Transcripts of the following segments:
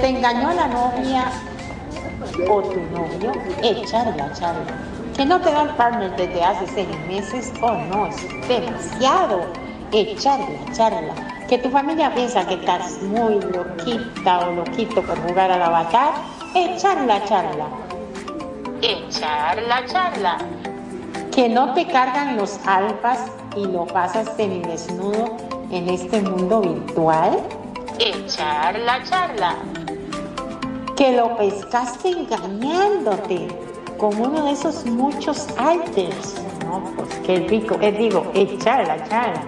te engañó la novia o tu novio, echarla, charla. Que no te dan partner desde hace seis meses, oh no, es demasiado. Echarla, charla. Que tu familia piensa que estás muy loquita o loquito por jugar al avatar, echarla, charla. Echarla, charla. Que no te cargan los alfas y lo pasas semidesnudo en este mundo virtual, echar la charla. Que lo pescaste engañándote con uno de esos muchos alters. No, pues qué rico. Digo, echar la charla.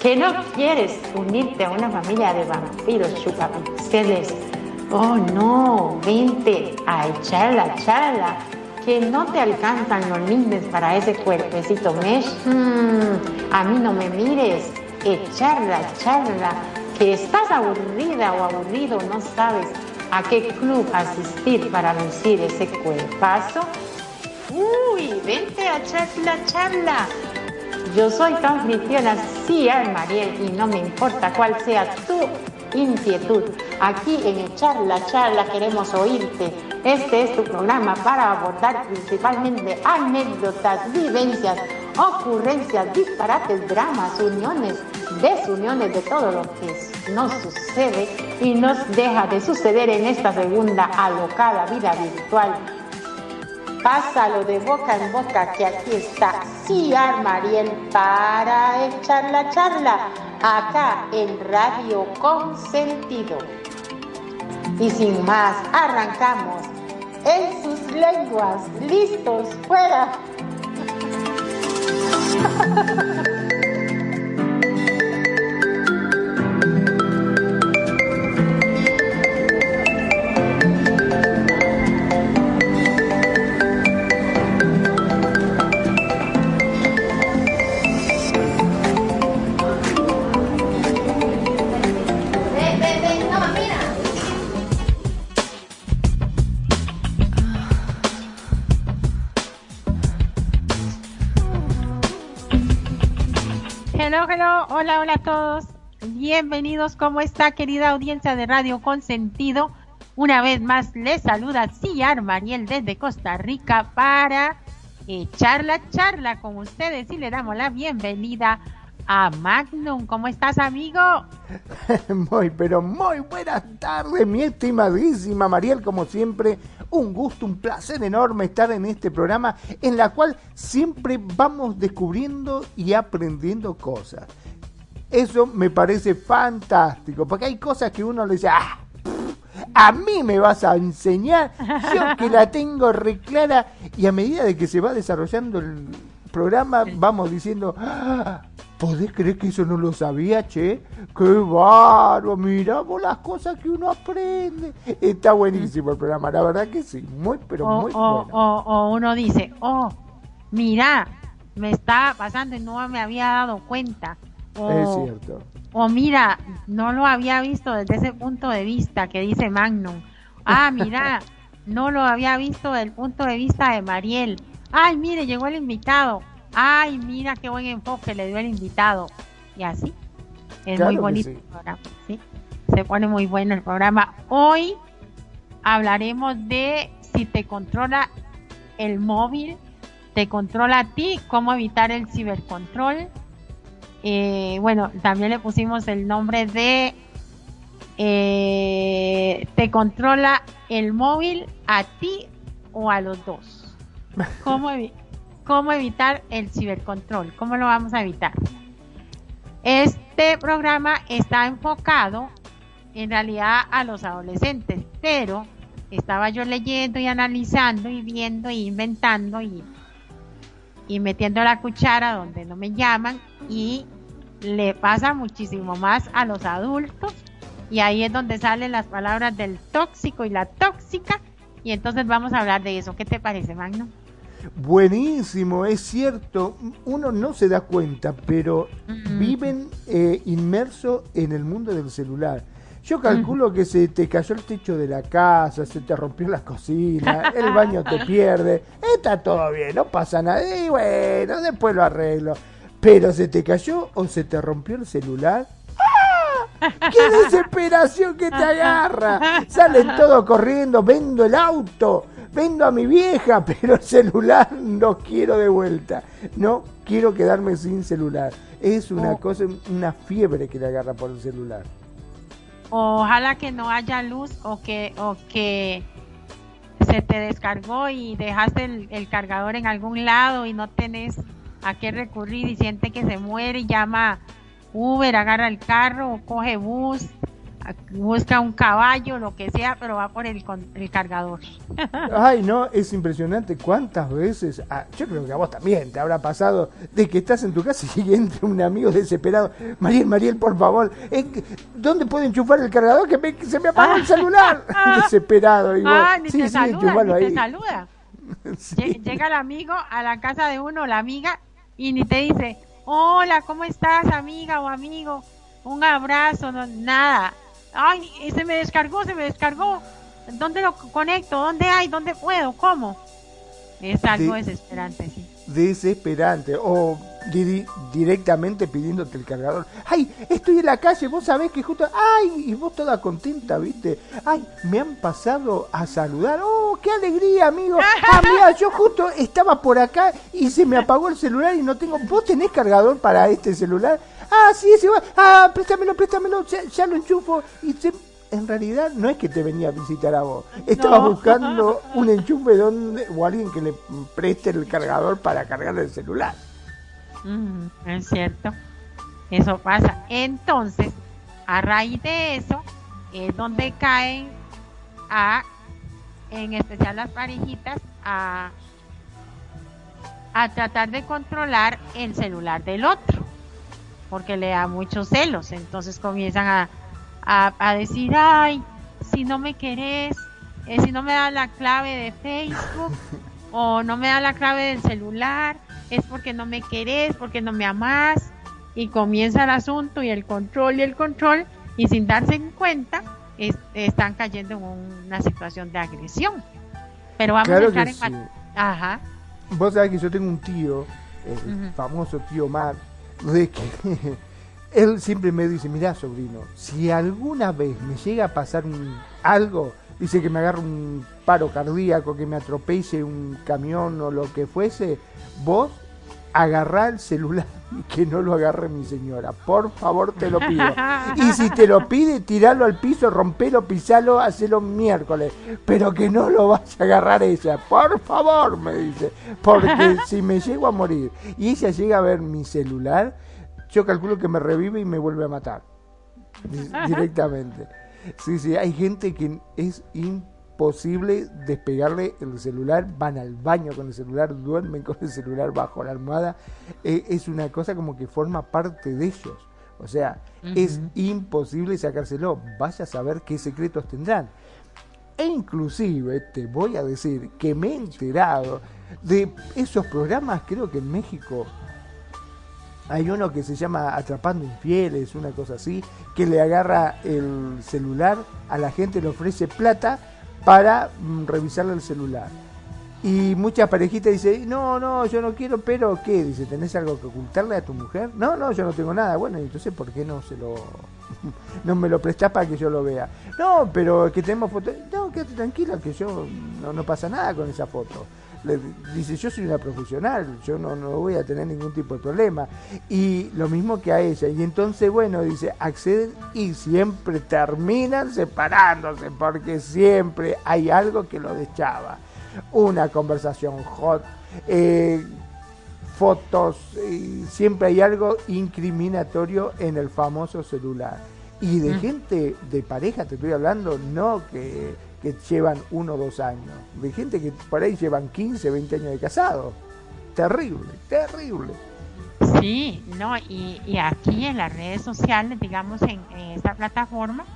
Que no quieres unirte a una familia de vampiros chupapixeles. Oh no, vente a echar la charla. Que no te alcanzan los lindes para ese cuerpecito mesh. Hmm, a mí no me mires. Echarla, charla que estás aburrida o aburrido, no sabes a qué club asistir para lucir ese cuerpazo, uy, vente a charla, charla. Yo soy tu anfitriona, sí, Mariel, y no me importa cuál sea tu inquietud. Aquí en Charla Charla queremos oírte. Este es tu programa para abordar principalmente anécdotas, vivencias, ocurrencias, disparates, dramas, uniones, desuniones de todo lo que nos sucede y nos deja de suceder en esta segunda alocada vida virtual. Pásalo de boca en boca que aquí está Ciar Mariel para echar la charla acá en Radio Consentido. Y sin más, arrancamos en sus lenguas, listos, fuera. hola, hola a todos. Bienvenidos, ¿cómo está querida audiencia de Radio Consentido? Una vez más les saluda Ciar Mariel desde Costa Rica para echar la charla con ustedes y le damos la bienvenida a Magnum. ¿Cómo estás, amigo? muy, pero muy buenas tardes, mi estimadísima Mariel, como siempre. Un gusto, un placer enorme estar en este programa en la cual siempre vamos descubriendo y aprendiendo cosas. Eso me parece fantástico, porque hay cosas que uno le dice, ah, a mí me vas a enseñar, yo que la tengo reclara, y a medida de que se va desarrollando el programa, vamos diciendo, ah, ¿Podés creer que eso no lo sabía, che? ¡Qué bárbaro! Miramos las cosas que uno aprende. Está buenísimo el programa, la verdad que sí. Muy, pero muy bueno. O, uno dice, oh, mira, me está pasando y no me había dado cuenta. es cierto. O mira, no lo había visto desde ese punto de vista que dice Magnum. Ah, mira, no lo había visto desde el punto de vista de Mariel. Ay, mire, llegó el invitado ay, mira qué buen enfoque le dio el invitado. Y así. Es muy bonito el programa. ¿sí? Se pone muy bueno el programa. Hoy hablaremos de si te controla el móvil, te controla a ti, cómo evitar el cibercontrol. Eh, bueno, también le pusimos el nombre de eh, te controla el móvil a ti o a los dos. ¿Cómo, cómo evitar el cibercontrol, cómo lo vamos a evitar. Este programa está enfocado en realidad a los adolescentes, pero estaba yo leyendo y analizando y viendo y inventando y, y metiendo la cuchara donde no me llaman y le pasa muchísimo más a los adultos y ahí es donde salen las palabras del tóxico y la tóxica y entonces vamos a hablar de eso. ¿Qué te parece, Magno? Buenísimo, es cierto, uno no se da cuenta, pero viven eh, inmersos en el mundo del celular. Yo calculo que se te cayó el techo de la casa, se te rompió la cocina, el baño te pierde, está todo bien, no pasa nada, y bueno, después lo arreglo. Pero se te cayó o se te rompió el celular, ¡ah! ¡Qué desesperación que te agarra! Salen todos corriendo, vendo el auto, vendo a mi vieja, pero el celular no quiero de vuelta. No quiero quedarme sin celular. Es una oh. cosa, una fiebre que le agarra por el celular. Ojalá que no haya luz o que, o que se te descargó y dejaste el, cargador en algún lado y no tenés a qué recurrir y siente que se muere y llama Uber, agarra el carro o coge bus busca un caballo, lo que sea, pero va por el, el cargador. Ay, no, es impresionante cuántas veces, ah, yo creo que a vos también te habrá pasado, de que estás en tu casa y entra un amigo desesperado, Mariel, Mariel, por favor, ¿dónde puedo enchufar el cargador? Que, se me apagó el celular. desesperado. Y ah, ni te saluda, ni te saluda. Llega el amigo a la casa de uno, la amiga, y ni te dice, hola, ¿cómo estás, amiga o amigo? Un abrazo, no, nada ay, se me descargó, se me descargó. ¿Dónde lo conecto? ¿Dónde hay? ¿Dónde puedo? ¿Cómo? Es algo desesperante, sí. Desesperante. O directamente pidiéndote el cargador. ¡Ay! Estoy en la calle, vos sabés que justo. ¡Ay! Y vos toda contenta, ¿viste? ¡Ay! Me han pasado a saludar. ¡Oh! ¡Qué alegría, amigo! ¡Ah, mira! Yo justo estaba por acá y se me apagó el celular y no tengo. ¿Vos tenés cargador para este celular? Ah, sí, sí, va. Ah, préstamelo, préstamelo. Ya, lo enchufo. Y en realidad no es que te venía a visitar a vos. Estaba buscando un enchufe donde, o alguien que le preste el cargador para cargar el celular. Mm, es cierto. Eso pasa. Entonces, a raíz de eso, es donde caen a, en especial las parejitas, a, a tratar de controlar el celular del otro porque le da muchos celos. Entonces comienzan a, decir, ay, si no me querés, eh, si no me da la clave de Facebook o no me da la clave del celular, es porque no me querés, porque no me amás. Y comienza el asunto y el control y el control y sin darse cuenta están cayendo en una situación de agresión. Pero vamos a estar en... Ajá. Vos sabés que yo tengo un tío, el famoso tío Mar, de que él siempre me dice, mira sobrino, si alguna vez me llega a pasar algo, dice que me agarre un paro cardíaco, que me atropelle un camión o lo que fuese, vos agarrá el celular y que no lo agarre mi señora. Por favor, te lo pido. Y si te lo pide, tiralo al piso, rompelo, pisalo, hacelo miércoles. Pero que no lo vaya a agarrar ella. Por favor, me dice. Porque si me llego a morir y ella llega a ver mi celular, yo calculo que me revive y me vuelve a matar. Directamente. Sí, sí, hay gente que es imposible posible despegarle el celular, van al baño con el celular, duermen con el celular bajo la almohada, eh, es una cosa como que forma parte de ellos. O sea, es imposible sacárselo. Vaya a saber qué secretos tendrán. E inclusive te voy a decir que me he enterado de esos programas, creo que en México hay uno que se llama Atrapando Infieles, una cosa así, que le agarra el celular, a la gente le ofrece plata para mm, revisarle el celular. Y muchas parejitas dicen, no, no, yo no quiero, pero ¿qué? Dice, ¿tenés algo que ocultarle a tu mujer? No, no, yo no tengo nada. Bueno, entonces, ¿por qué no se lo... no me lo prestás para que yo lo vea? No, pero que tenemos fotos... No, quédate tranquila, que yo no, no pasa nada con esa foto dice, yo soy una profesional, yo no, no voy a tener ningún tipo de problema. Y lo mismo que a ella. Y entonces, bueno, dice, acceden y siempre terminan separándose, porque siempre hay algo que lo deschaba. Una conversación hot, eh, fotos, y siempre hay algo incriminatorio en el famoso celular. Y de mm. gente, de pareja te estoy hablando, no que que llevan uno o dos años, de gente que por ahí llevan 15, 20 años de casado. Terrible, terrible. Sí, no, y, aquí en las redes sociales, digamos en, esta plataforma,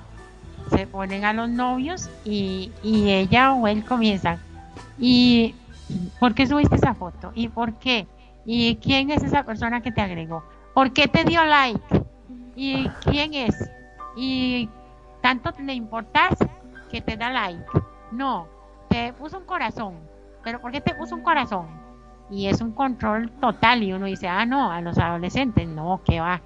se ponen a los novios y, y ella o él comienzan. ¿Y por qué subiste esa foto? ¿Y por qué? ¿Y quién es esa persona que te agregó? ¿Por qué te dio like? ¿Y quién es? ¿Y tanto le importas que te da like. No, te puso un corazón. ¿Pero por qué te puso un corazón? Y es un control total y uno dice, ah, no, a los adolescentes, no, que va.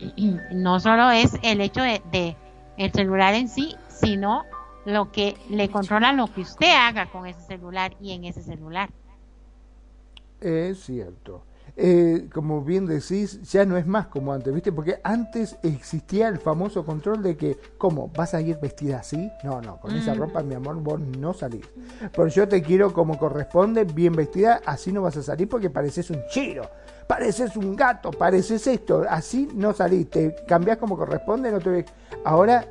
no solo es el hecho de, el celular en sí, sino lo que le controla lo que usted haga con ese celular y en ese celular. Es cierto. Eh, como bien decís, ya no es más como antes, ¿viste? Porque antes existía el famoso control de que, ¿cómo? ¿Vas a ir vestida así? No, no, con esa mm. ropa, mi amor, vos no salís. Porque yo te quiero como corresponde, bien vestida, así no vas a salir porque pareces un chiro, pareces un gato, pareces esto, así no salís, te cambiás como corresponde, no te Ahora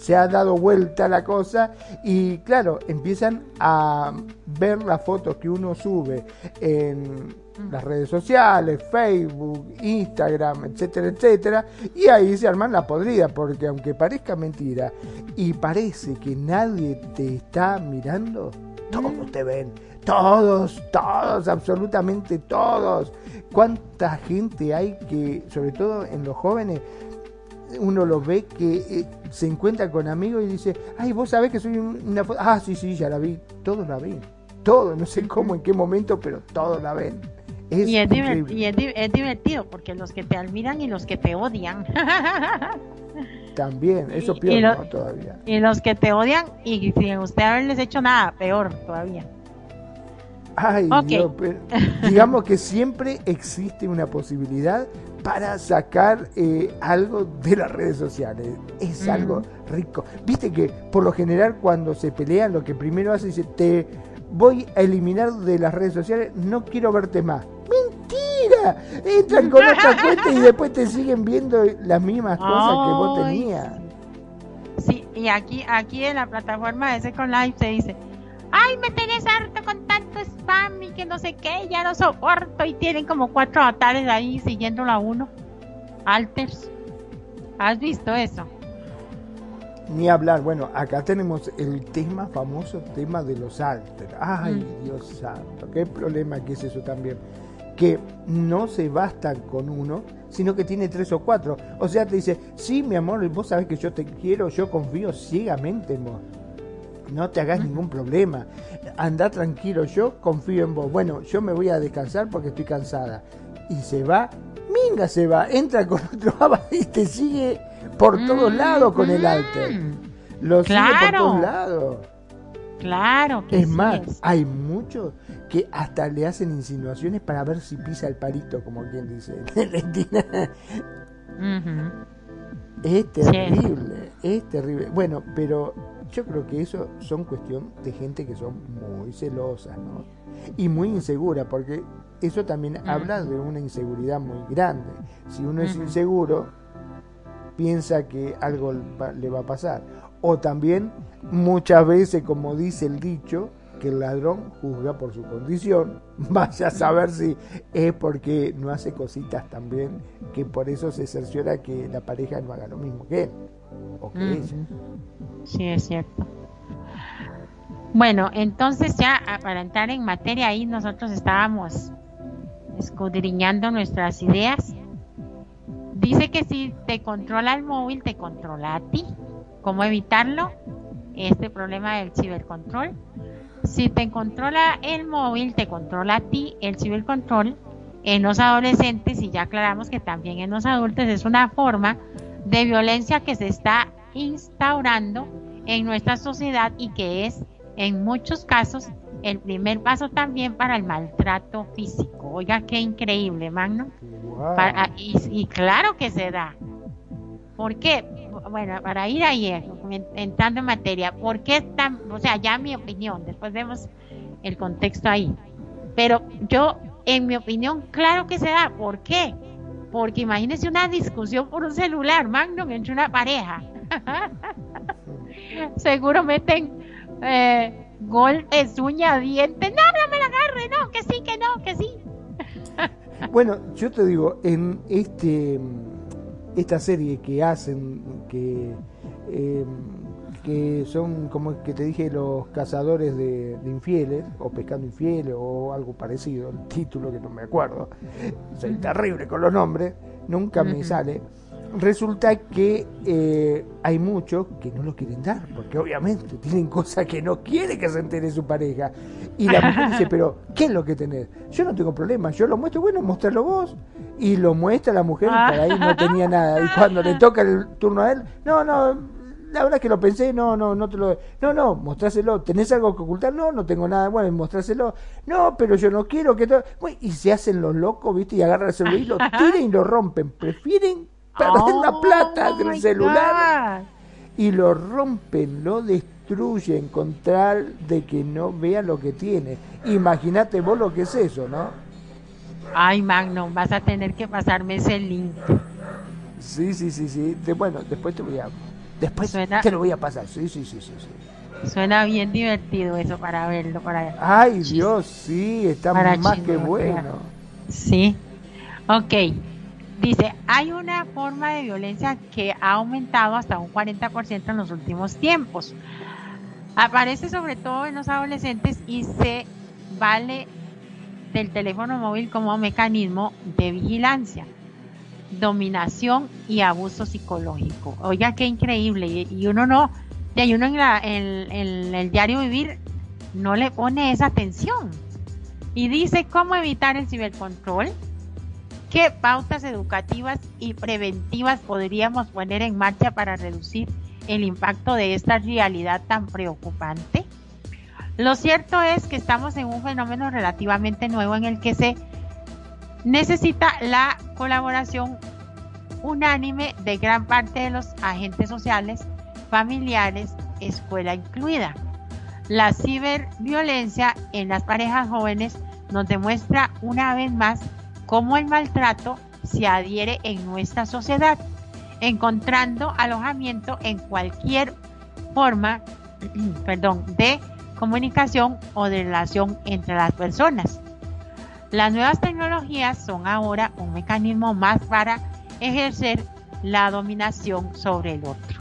se ha dado vuelta la cosa y claro, empiezan a ver las fotos que uno sube en las redes sociales, Facebook, Instagram, etcétera, etcétera, y ahí se arman la podrida, porque aunque parezca mentira y parece que nadie te está mirando, todos te ven, todos, todos, absolutamente todos. ¿Cuánta gente hay que, sobre todo en los jóvenes, uno lo ve que eh, se encuentra con amigos y dice, ay, vos sabés que soy una foto. Ah, sí, sí, ya la vi. Todos la ven. Todos, no sé cómo, en qué momento, pero todos la ven y, es divertido porque los que te admiran y los que te odian. También, eso peor todavía. Y los que te odian y sin usted haberles hecho nada, peor todavía. Ay, digamos que siempre existe una posibilidad para sacar eh, algo de las redes sociales. Es algo rico. Viste que por lo general cuando se pelean lo que primero hace es te voy a eliminar de las redes sociales, no quiero verte más. Entran con otra cuenta y después te siguen viendo las mismas cosas que vos tenías. Sí, y aquí, aquí en la plataforma de Second Life se dice, ay, me tenés harto con tanto spam y que no sé qué, ya no soporto. Y tienen como cuatro avatares ahí siguiéndolo a uno. Alters. ¿Has visto eso? Ni hablar, bueno, acá tenemos el tema, famoso tema de los alters. Ay, mm. Dios santo, qué problema que es eso también que no se bastan con uno, sino que tiene tres o cuatro. O sea, te dice, sí, mi amor, vos sabés que yo te quiero, yo confío ciegamente en vos. No te hagas ningún problema. Anda tranquilo, yo confío en vos. Bueno, yo me voy a descansar porque estoy cansada. Y se va, minga se va, entra con otro y te sigue por todos lados con el alter. Lo sigue por todos lados. Claro que Es más, hay muchos que hasta le hacen insinuaciones para ver si pisa el parito, como quien dice. Es terrible, es terrible. Bueno, pero yo creo que eso son cuestión de gente que son muy celosas, ¿no? Y muy insegura, porque eso también habla de una inseguridad muy grande. Si uno es inseguro, piensa que algo le va a pasar. O también muchas veces, como dice el dicho, que el ladrón juzga por su condición. Vaya a saber si es porque no hace cositas también, que por eso se cerciora que la pareja no haga lo mismo que él o que ella. Sí, es cierto. Bueno, entonces ya para entrar en materia ahí nosotros estábamos escudriñando nuestras ideas. Dice que si te controla el móvil, te controla a ti. ¿Cómo evitarlo? Este problema del cibercontrol si te controla el móvil, te controla a ti el cibercontrol. En los adolescentes, y ya aclaramos que también en los adultos, es una forma de violencia que se está instaurando en nuestra sociedad y que es en muchos casos el primer paso también para el maltrato físico. Oiga, qué increíble, Magno. y, y, claro que se da. ¿Por qué? bueno, para ir ahí, eh, entrando en materia, ¿por qué tan, o sea, ya mi opinión, después vemos el contexto ahí, pero yo, en mi opinión, claro que se da, ¿por qué? Porque imagínese una discusión por un celular, Magnum, entre una pareja. Seguro meten eh, golpes, uña, dientes, no, no me la agarre, no, que sí, que no, que sí. bueno, yo te digo, en este esta serie que hacen, que, eh, que son, como que te dije, los cazadores de, infieles, o pescando infieles, o algo parecido, el título que no me acuerdo, soy terrible con los nombres, nunca me sale. Resulta que eh, hay muchos que no lo quieren dar, porque obviamente tienen cosas que no quiere que se entere su pareja. Y la mujer dice, pero ¿qué es lo que tenés? Yo no tengo problema, yo lo muestro, bueno, mostrarlo vos. Y lo muestra la mujer y para ahí no tenía nada. Y cuando le toca el turno a él, no, no, la verdad es que lo pensé, no, no, no te lo... No, no, mostráselo. ¿Tenés algo que ocultar? No, no tengo nada. Bueno, mostráselo. No, pero yo no quiero que todo... y se hacen los locos, ¿viste? Y agarran el celular y lo tiran y lo rompen. Prefieren perder la plata del oh celular y lo rompen, lo destruyen con tal de que no vea lo que tiene. Imagínate vos lo que es eso, ¿no? Ay, Magno, vas a tener que pasarme ese link. Sí, sí, sí, sí. bueno, después te voy a Después te lo voy a pasar. Sí, sí, sí, sí, sí. Suena bien divertido eso para verlo. Para... Ay, Dios, sí, está más que bueno. Sí. Ok. Dice, hay una forma de violencia que ha aumentado hasta un 40% en los últimos tiempos. Aparece sobre todo en los adolescentes y se vale del teléfono móvil como mecanismo de vigilancia dominación y abuso psicológico. Oiga, qué increíble. Y uno no, y uno en, en, el diario vivir no le pone esa atención. Y dice cómo evitar el cibercontrol, qué pautas educativas y preventivas podríamos poner en marcha para reducir el impacto de esta realidad tan preocupante. Lo cierto es que estamos en un fenómeno relativamente nuevo en el que se necesita la colaboración unánime de gran parte de los agentes sociales, familiares, escuela incluida. La ciberviolencia en las parejas jóvenes nos demuestra una vez más cómo el maltrato se adhiere en nuestra sociedad, encontrando alojamiento en cualquier forma perdón, de comunicación o de relación entre las personas. Las nuevas tecnologías son ahora un mecanismo más para ejercer la dominación sobre el otro.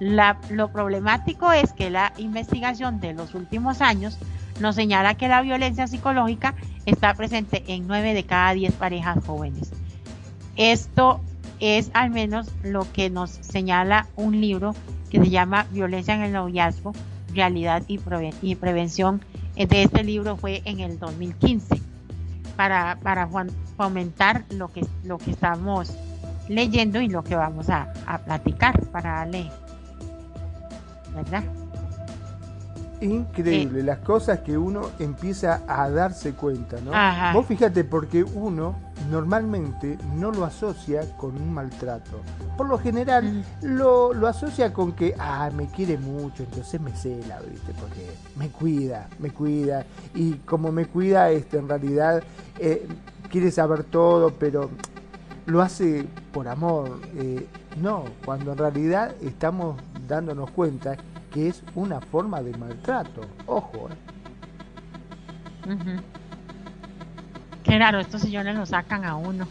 lo problemático es que la investigación de los últimos años nos señala que la violencia psicológica está presente en 9 de cada 10 parejas jóvenes. Esto es al menos lo que nos señala un libro que se llama Violencia en el noviazgo, realidad y, prevención. De este libro fue en el 2015 para, para fomentar lo que, lo que estamos leyendo y lo que vamos a, platicar para darle, ¿verdad? Increíble, las cosas que uno empieza a darse cuenta, ¿no? Vos fíjate, porque uno normalmente no lo asocia con un maltrato. Por lo general mm. lo, lo, asocia con que, ah, me quiere mucho, entonces me cela, ¿viste? Porque me cuida, me cuida. Y como me cuida, este, en realidad eh, quiere saber todo, pero lo hace por amor. Eh, no, cuando en realidad estamos dándonos cuenta que es una forma de maltrato. Ojo. Eh. Claro, estos sillones lo sacan a uno.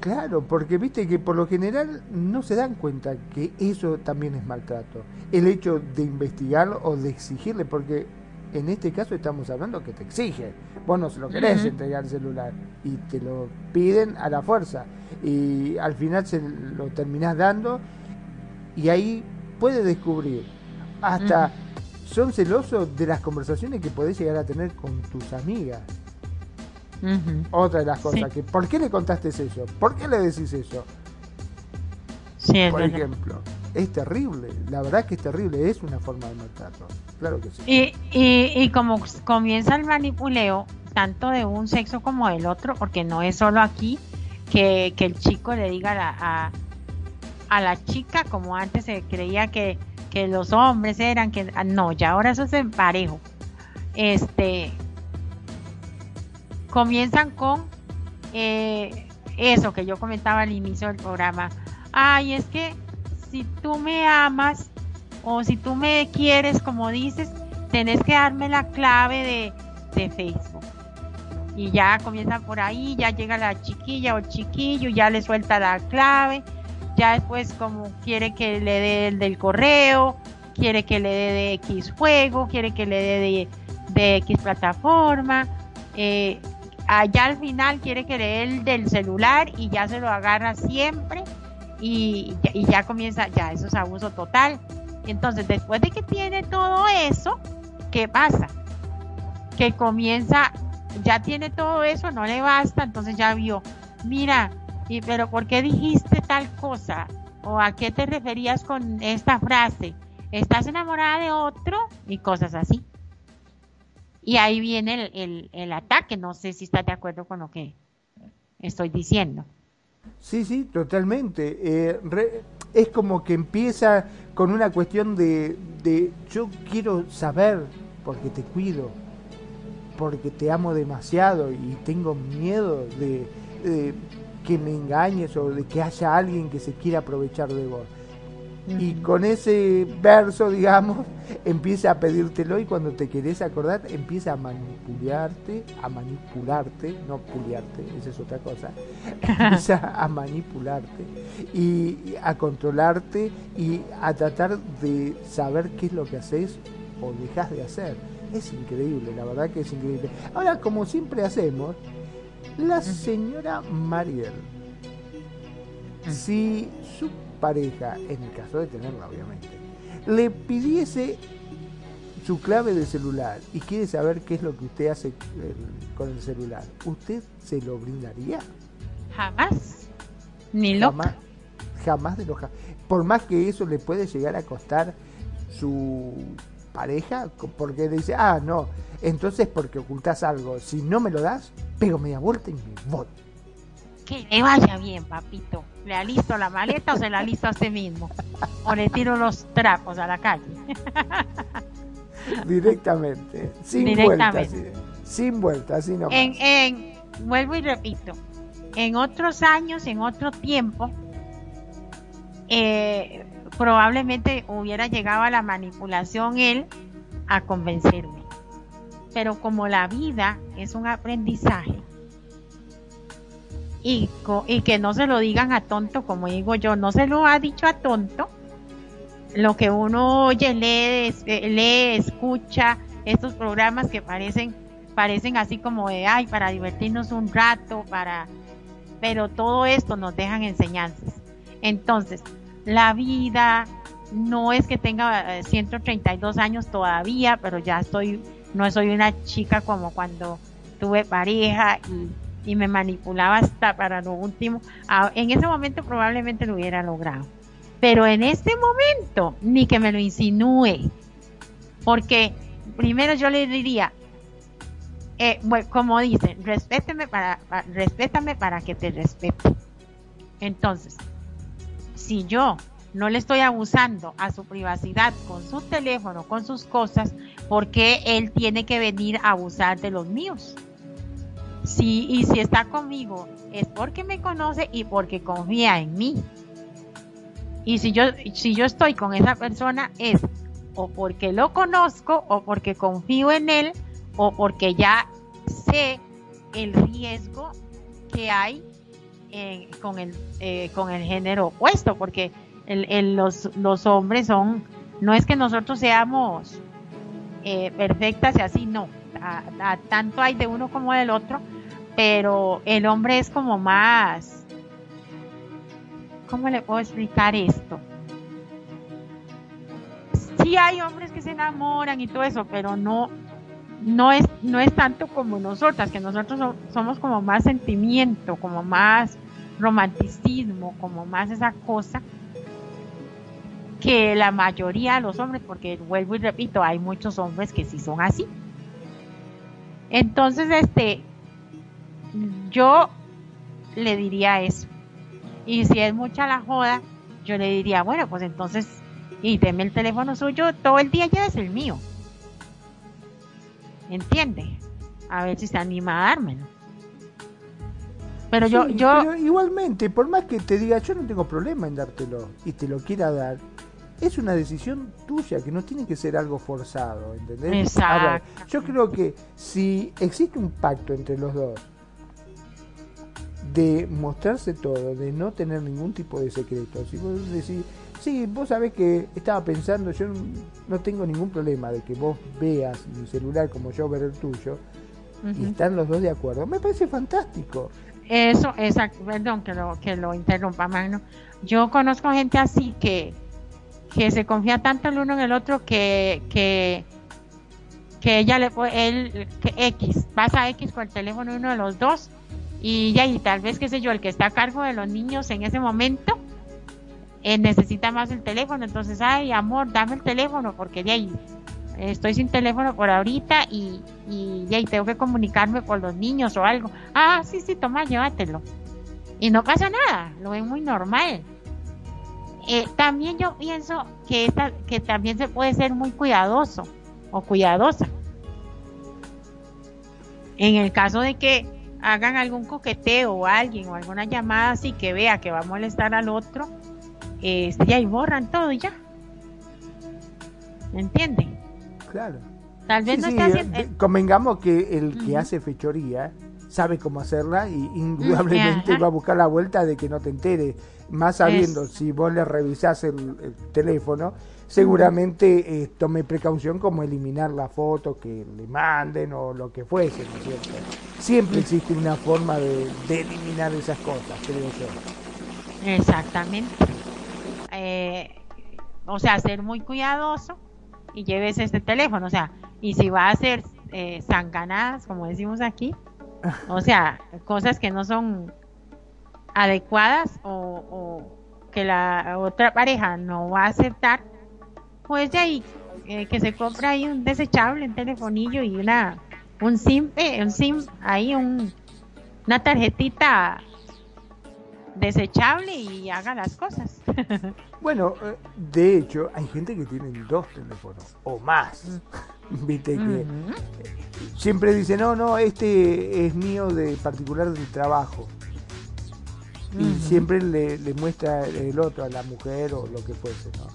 Claro, porque viste que por lo general no se dan cuenta que eso también es maltrato. El hecho de investigarlo o de exigirle, porque en este caso estamos hablando que te exige. Vos no se lo querés entregar el celular y te lo piden a la fuerza. Y al final se lo terminás dando y ahí puedes descubrir hasta son celosos de las conversaciones que podés llegar a tener con tus amigas. Otra de las cosas, que ¿por qué le contaste eso? ¿Por qué le decís eso? Por ejemplo, es terrible, la verdad que es terrible, es una forma de maltrato, claro que sí. Y, y, y como comienza el manipuleo, tanto de un sexo como del otro, porque no es solo aquí que, el chico le diga a, a, la chica, como antes se creía que, que los hombres eran, que ah, no, ya ahora eso es en parejo. Este, comienzan con eh, eso que yo comentaba al inicio del programa. Ay, es que si tú me amas o si tú me quieres, como dices, tenés que darme la clave de, Facebook. Y ya comienza por ahí, ya llega la chiquilla o chiquillo, ya le suelta la clave, ya después como quiere que le dé el del correo, quiere que le dé de X juego, quiere que le dé de, X plataforma, eh, allá al final quiere que le dé el del celular y ya se lo agarra siempre y ya comienza, ya eso es abuso total. Entonces, después de que tiene todo eso, ¿qué pasa? Que comienza, ya tiene todo eso, no le basta, entonces ya vio, mira, y, pero ¿por qué dijiste tal cosa? ¿O a qué te referías con esta frase? ¿Estás enamorada de otro? Y cosas así. Y ahí viene el, el, ataque. No sé si estás de acuerdo con lo que estoy diciendo. Sí, sí, totalmente. Eh, es como que empieza con una cuestión de, de yo quiero saber porque te cuido, porque te amo demasiado y tengo miedo de, de que me engañes o de que haya alguien que se quiera aprovechar de vos. Y con ese verso, digamos, empieza a pedírtelo y cuando te querés acordar, empieza a manipularte, a manipularte, no puliarte, esa es otra cosa, empieza a manipularte y a controlarte y a tratar de saber qué es lo que haces o dejas de hacer. Es increíble, la verdad que es increíble. Ahora, como siempre hacemos, la señora Mariel, si su pareja, en el caso de tenerla obviamente, le pidiese su clave de celular y quiere saber qué es lo que usted hace eh, con el celular, ¿usted se lo brindaría? Jamás. Ni lo Jamás, jamás de lo Por más que eso le puede llegar a costar su pareja, porque dice, ah, no, entonces porque ocultas algo, si no me lo das, pego media vuelta y me voy. Que le vaya bien, papito. ¿Le alisto la maleta o se la alisto a usted mismo? O le tiro los trapos a la calle. Directamente, sin Directamente. vuelta, sin vuelta, así no. En, en, vuelvo y repito, en otros años, en otro tiempo, eh, probablemente hubiera llegado a la manipulación él a convencerme. Pero como la vida es un aprendizaje, y, y que no se lo digan a tonto, como digo yo, no se lo ha dicho a tonto. Lo que uno oye, lee, eh, lee, escucha, estos programas que parecen, parecen así como de, ay, para divertirnos un rato, para, pero todo esto nos dejan enseñanzas. Entonces, la vida no es que tenga 132 eh, años todavía, pero ya estoy, no soy una chica como cuando tuve pareja y me manipulaba hasta para lo último. En ese momento probablemente lo hubiera logrado. Pero en este momento, ni que me lo insinúe. Porque primero yo le diría, eh, como dicen, respéteme para, respétame para que te respete. Entonces, si yo no le estoy abusando a su privacidad con su teléfono, con sus cosas, ¿por qué él tiene que venir a abusar de los míos? Sí, y si está conmigo es porque me conoce y porque confía en mí. Y si yo, si yo estoy con esa persona es o porque lo conozco o porque confío en él o porque ya sé el riesgo que hay eh, con, el, eh, con el género opuesto, porque el, los, los hombres son, no es que nosotros seamos eh, perfectas y así, no, tanto hay de uno como del otro, pero el hombre es como más, ¿cómo le puedo explicar esto? Sí hay hombres que se enamoran y todo eso, pero no, no es, no es tanto como nosotras, que nosotros somos como más sentimiento, como más romanticismo, como más esa cosa que la mayoría de los hombres, porque vuelvo y repito, hay muchos hombres que sí son así. Entonces, este, yo le diría eso. Y si es mucha la joda, yo le diría, bueno, pues entonces, y deme el teléfono suyo todo el día, ya es el mío. ¿Entiende? A ver si se anima a dármelo. Pero yo, yo... igualmente, por más que te diga, yo no tengo problema en dártelo y te lo quiera dar, es una decisión tuya, que no tiene que ser algo forzado, ¿entendés? Exacto. yo creo que si existe un pacto entre los dos, de mostrarse todo, de no tener ningún tipo de secreto. Si vos decís, sí, vos sabés que estaba pensando, yo no tengo ningún problema de que vos veas mi celular como yo ver el tuyo, y están los dos de acuerdo, me parece fantástico. Eso, exacto, perdón que lo, que lo interrumpa, Magno. Yo conozco gente así que, que se confía tanto el uno en el otro que, que, que ella le él, que X, pasa X con el teléfono uno de los dos y ya, y tal vez, qué sé yo, el que está a cargo de los niños en ese momento, eh, necesita más el teléfono, entonces, ay, amor, dame el teléfono, porque ya estoy sin teléfono por ahorita y, y, y tengo que comunicarme por los niños o algo. Ah, sí, sí, toma, llévatelo. Y no pasa nada, lo ven muy normal. Eh, también yo pienso que, esta, que también se puede ser muy cuidadoso o cuidadosa. En el caso de que hagan algún coqueteo o alguien o alguna llamada así que vea que va a molestar al otro, este, y ahí borran todo y ya. ¿Me entienden? Claro. Tal vez no Sí, está sí, haciendo. eh, Convengamos que el que hace fechoría sabe cómo hacerla y indudablemente ajá. va a buscar la vuelta de que no te entere. Más sabiendo, Es- si vos le revisás el, el teléfono, seguramente eh, tome precaución como eliminar la foto que le manden o lo que fuese, ¿no es cierto? Siempre existe una forma de, de eliminar esas cosas, creo yo. Exactamente. Eh, o sea, ser muy cuidadoso y lleves este teléfono. O sea, y si va a hacer eh, sanganadas, como decimos aquí, o sea, cosas que no son adecuadas o, o que la otra pareja no va a aceptar, pues de ahí eh, que se compra ahí un desechable, un telefonillo y una un sim, eh, un sim, ahí un, una tarjetita desechable y haga las cosas. Bueno, eh, de hecho, hay gente que tiene dos teléfonos o más. Viste que Ujú. siempre dice, no, no, este es mío de particular del trabajo. Y siempre le, le muestra el otro a la mujer o lo que fuese, ¿no?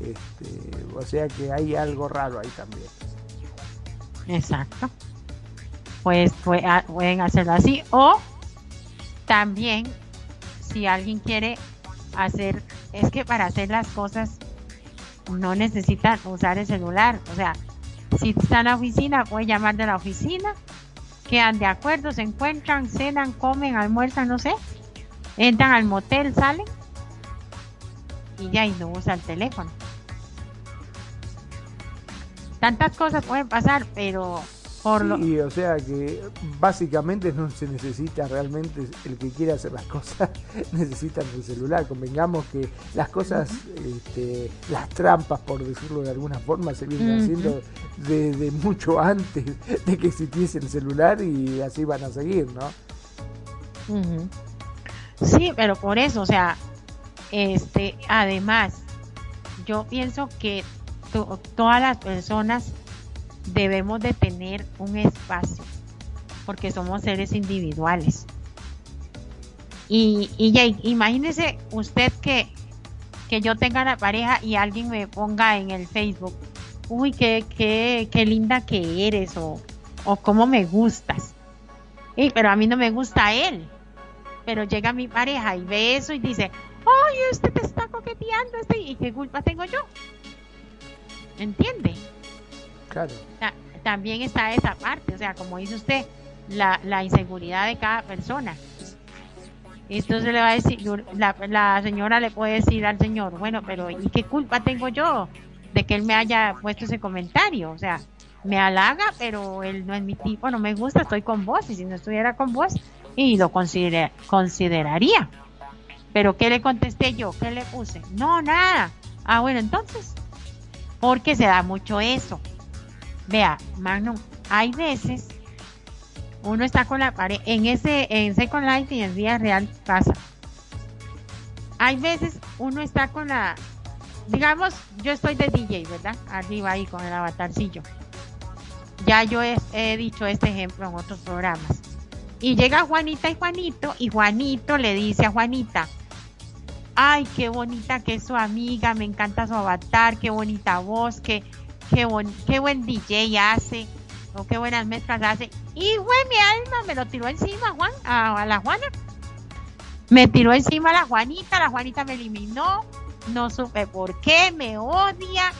Este, o sea que hay algo raro ahí también. Exacto. Pues, ah, pueden hacerlo así. O también, si alguien quiere hacer, es que para hacer las cosas no necesitan usar el celular. O sea, si está en la oficina, puede llamar de la oficina, quedan de acuerdo, se encuentran, cenan, comen, almuerzan, no sé, entran al motel, salen y ya y no usa el teléfono. Tantas cosas pueden pasar, pero por lo, Sí, o sea que básicamente no se necesita realmente el que quiera hacer las cosas, necesitan el celular. Convengamos que las cosas, este, las trampas, por decirlo de alguna forma, se vienen haciendo desde mucho antes de que existiese el celular y así van a seguir, ¿no? Sí, pero por eso, o sea, este, además, yo pienso que to- todas las personas debemos de tener un espacio, porque somos seres individuales. Y, y ya, imagínese usted que, que yo tenga la pareja y alguien me ponga en el Facebook, uy, qué, qué, qué linda que eres, o, o cómo me gustas. Ey, pero a mí no me gusta él pero llega mi pareja y ve eso y dice, ay, este te está coqueteando, este, ¿y qué culpa tengo yo? ¿Entiende? Claro. Ta- también está esa parte, o sea, como dice usted, la, la inseguridad de cada persona. Entonces le va a decir, la, la señora le puede decir al señor, bueno, pero ¿y qué culpa tengo yo de que él me haya puesto ese comentario? O sea, me halaga, pero él no es mi tipo, no me gusta, estoy con vos, y si no estuviera con vos, y lo considera- consideraría. Pero ¿qué le contesté yo? ¿Qué le puse? No, nada. Ah, bueno, entonces, porque se da mucho eso. Vea, Magnum, hay veces uno está con la pared, en ese, en Second Life y en vida real pasa. Hay veces uno está con la, digamos, yo estoy de DJ, ¿verdad? Arriba ahí con el avatarcillo. Ya yo he dicho este ejemplo en otros programas. Y llega Juanita y Juanito, y Juanito le dice a Juanita, ay, qué bonita que es su amiga, me encanta su avatar, qué bonita voz, qué, qué, bon- qué buen DJ hace, o qué buenas mezclas hace. Y güey, mi alma me lo tiró encima, Juan, a, a la Juana. Me tiró encima a la Juanita, la Juanita me eliminó, no supe por qué, me odia,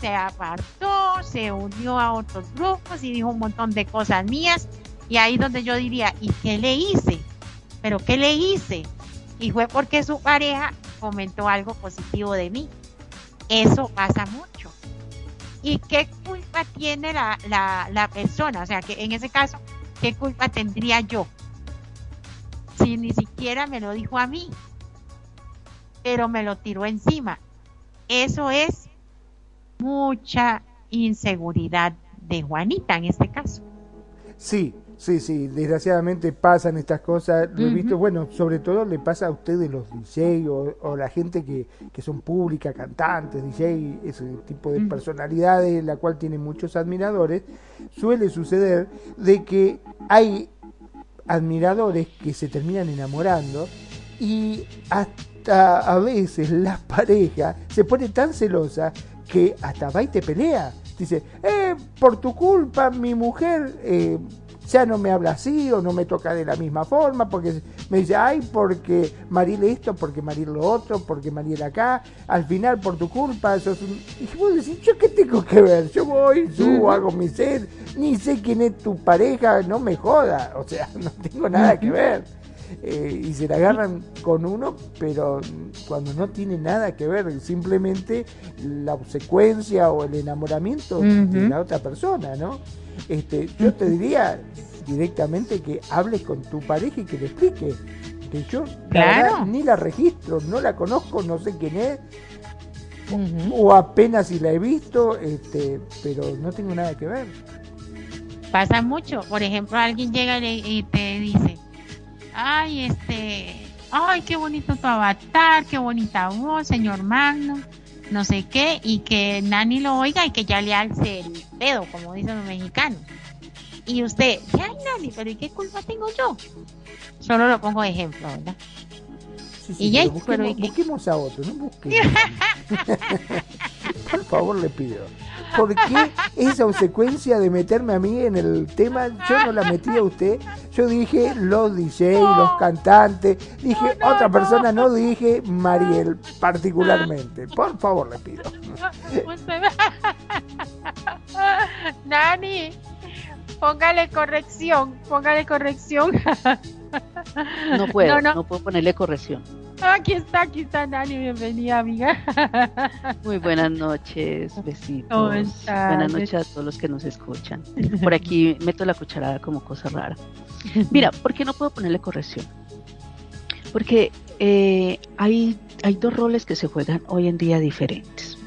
se apartó, se unió a otros grupos y dijo un montón de cosas mías. Y ahí donde yo diría, ¿y qué le hice? pero ¿qué le hice? Y fue porque su pareja comentó algo positivo de mí. Eso pasa mucho. ¿Y qué culpa tiene la, la persona? O sea, que en ese caso, ¿qué culpa tendría yo? Si ni siquiera me lo dijo a mí, pero me lo tiró encima. Eso es mucha inseguridad de Juanita en este caso. Sí, sí, sí, desgraciadamente pasan estas cosas, lo he visto, bueno, sobre todo le pasa a ustedes los DJ o, la gente que, que, son públicas, cantantes, DJ, ese tipo de personalidades, la cual tiene muchos admiradores, suele suceder de que hay admiradores que se terminan enamorando y hasta a veces la pareja se pone tan celosa que hasta va y te pelea. Dice, eh, por tu culpa mi mujer eh, ya no me habla así o no me toca de la misma forma, porque me dice, ay, porque Mariel esto, porque Mariel lo otro, porque Mariel acá, al final por tu culpa, sos un... Y vos decís, ¿yo qué tengo que ver? Yo voy, subo, hago mi sed, ni sé quién es tu pareja, no me joda, o sea, no tengo nada que ver. Eh, y se la agarran con uno, pero cuando no tiene nada que ver, simplemente la obsecuencia o el enamoramiento de la otra persona, ¿no? Este, yo te diría directamente que hables con tu pareja y que le explique. Que yo ni la registro, no la conozco, no sé quién es, o, apenas si la he visto, este, pero no tengo nada que ver. Pasa mucho. Por ejemplo, alguien llega y te dice, ay, este, ay, qué bonito tu avatar, qué bonita voz, señor Magno, no sé qué, y que Nani lo oiga y que ya le alce el dedo, como dicen los mexicanos. Y usted, ay, Nani, pero ¿y qué culpa tengo yo? Solo lo pongo de ejemplo, ¿verdad? y ya, pero busquemos, a otro, no busquemos. Por favor, le pido. ¿Por qué esa secuencia de meterme a mí en el tema? Yo no la metí a usted. Yo dije los DJ, los cantantes. Dije otra persona, no dije Mariel particularmente. Por favor, le pido. Nani, póngale corrección, póngale corrección. No puedo, no puedo ponerle corrección. Aquí está, aquí está Nani, bienvenida amiga. Muy buenas noches, besitos. Buenas noches a todos los que nos escuchan. Por aquí meto la cucharada como cosa rara. Mira, ¿por qué no puedo ponerle corrección? Porque eh, hay, hay dos roles que se juegan hoy en día diferentes.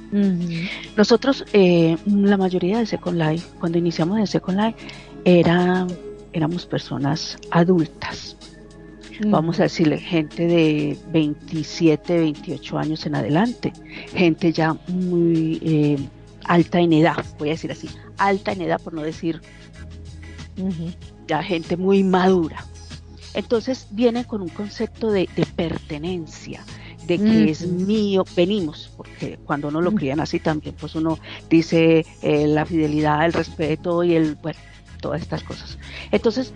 Nosotros, eh, la mayoría de Second Life, cuando iniciamos en Second Life, era, éramos personas adultas. Vamos a decirle, gente de 27, 28 años en adelante, gente ya muy eh, alta en edad, voy a decir así, alta en edad por no decir ya gente muy madura. Entonces viene con un concepto de, pertenencia, de que es mío, venimos, porque cuando uno lo crían así también, pues uno dice eh, la fidelidad, el respeto y el, bueno, todas estas cosas. Entonces,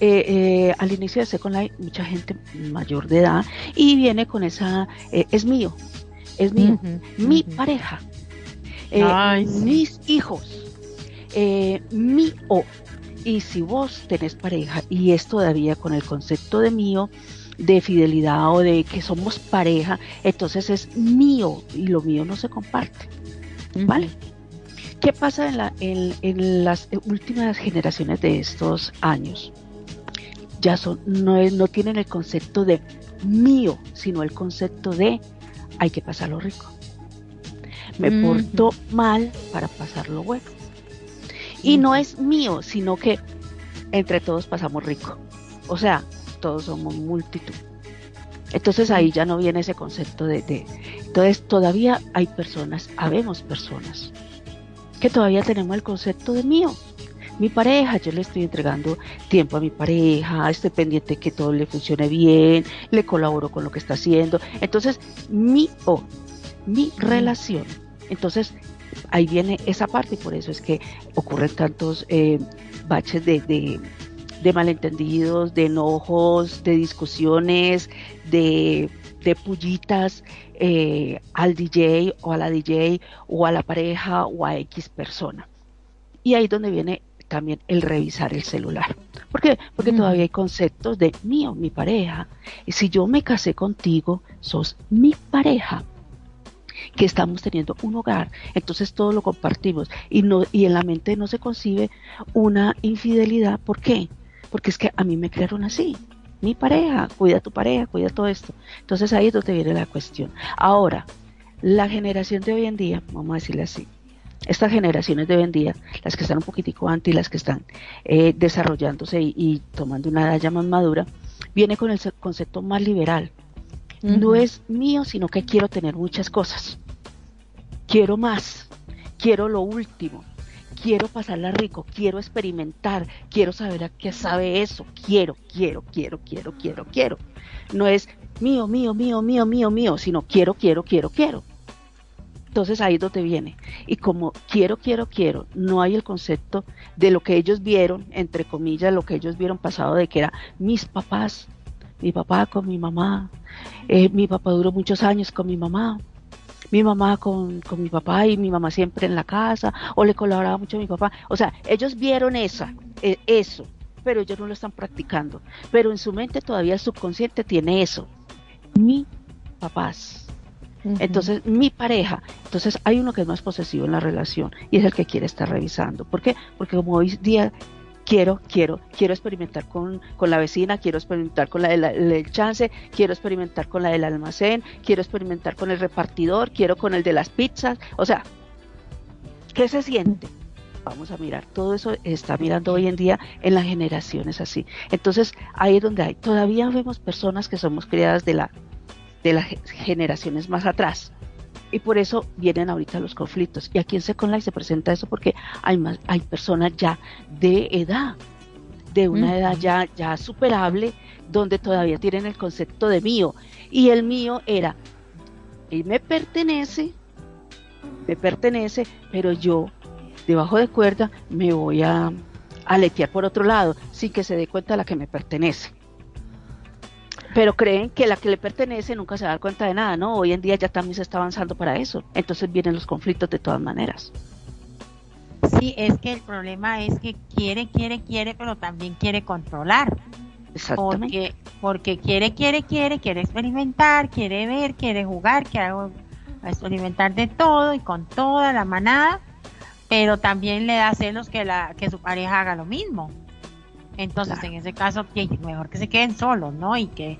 eh, eh, al inicio de Second Life, mucha gente mayor de edad y viene con esa, eh, es mío, es mío, mi pareja, mis hijos, mío. Y si vos tenés pareja y es todavía con el concepto de mío, de fidelidad o de que somos pareja, entonces es mío y lo mío no se comparte. ¿Vale? ¿Qué pasa en, la, en, las últimas generaciones de estos años? Ya son, no, no tienen el concepto de mío, sino el concepto de hay que pasarlo rico. Me porto mal para pasarlo bueno. Y no es mío, sino que entre todos pasamos rico. O sea, todos somos multitud. Entonces ahí ya no viene ese concepto de, de, entonces todavía hay personas, habemos personas que todavía tenemos el concepto de mío. Mi pareja, yo le estoy entregando tiempo a mi pareja, estoy pendiente que todo le funcione bien, le colaboro con lo que está haciendo. Entonces, mi o, mi relación. Entonces, ahí viene esa parte y por eso es que ocurren tantos eh, baches de, de, de malentendidos, de enojos, de discusiones, de de pullitas eh, al DJ o a la DJ o a la pareja o a X persona. Y ahí es donde viene también el revisar el celular. ¿Por qué? Porque todavía hay conceptos de mío, mi pareja. Y si yo me casé contigo, sos mi pareja que estamos teniendo un hogar, entonces todo lo compartimos y no y en la mente no se concibe una infidelidad, ¿por qué? Porque es que a mí me crearon así. Mi pareja, cuida tu pareja, cuida todo esto. Entonces ahí es donde viene la cuestión. Ahora, la generación de hoy en día, vamos a decirle así, estas generaciones de hoy en día, las que están un poquitico antes y las que están eh, desarrollándose y, tomando una edad ya más madura, viene con el concepto más liberal. No es mío, sino que quiero tener muchas cosas. Quiero más, quiero lo último, quiero pasarla rico, quiero experimentar, quiero saber a qué sabe eso, quiero, quiero, quiero, quiero, quiero, quiero. No es mío, mío, mío, mío, mío, mío, sino quiero, quiero, quiero, quiero. Entonces ahí es donde viene. Y como quiero, quiero, quiero, no hay el concepto de lo que ellos vieron, entre comillas, lo que ellos vieron pasado de que era mis papás, mi papá con mi mamá, eh, mi papá duró muchos años con mi mamá, mi mamá con, con, mi papá y mi mamá siempre en la casa, o le colaboraba mucho a mi papá. O sea, ellos vieron esa, eh, eso, pero ellos no lo están practicando. Pero en su mente todavía el subconsciente tiene eso. Mi papás entonces, mi pareja, entonces hay uno que es más posesivo en la relación y es el que quiere estar revisando. ¿Por qué? Porque como hoy día quiero, quiero, quiero experimentar con, la vecina, quiero experimentar con la del chance, quiero experimentar con la del almacén, quiero experimentar con el repartidor, quiero con el de las pizzas, o sea, ¿qué se siente? Vamos a mirar, todo eso está mirando hoy en día en las generaciones así. Entonces, ahí es donde hay, todavía vemos personas que somos criadas de la de las generaciones más atrás. Y por eso vienen ahorita los conflictos. Y aquí en Second Life se presenta eso porque hay, más, hay personas ya de edad, de una edad ya, ya superable, donde todavía tienen el concepto de mío. Y el mío era, él me pertenece, me pertenece, pero yo, debajo de cuerda, me voy a aletear por otro lado, sin que se dé cuenta la que me pertenece pero creen que la que le pertenece nunca se da cuenta de nada, ¿no? Hoy en día ya también se está avanzando para eso. Entonces vienen los conflictos de todas maneras. Sí, es que el problema es que quiere, quiere, quiere, pero también quiere controlar. Exactamente. Porque, porque quiere, quiere, quiere, quiere experimentar, quiere ver, quiere jugar, quiere experimentar de todo y con toda la manada, pero también le da celos que, la, que su pareja haga lo mismo. Entonces, en ese caso, mejor que se queden solos, ¿no? Y que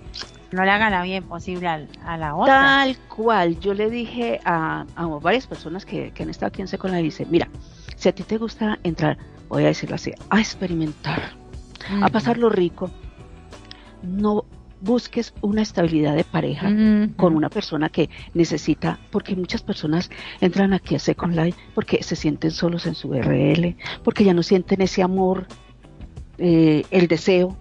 no le hagan la bien posible a, la otra. Tal cual. Yo le dije a, varias personas que, han estado aquí en Seco, le dice, mira, si a ti te gusta entrar, voy a decirlo así, a experimentar, a pasar lo rico, no busques una estabilidad de pareja con una persona que necesita, porque muchas personas entran aquí a Second Life porque se sienten solos en su RL, porque ya no sienten ese amor eh, el deseo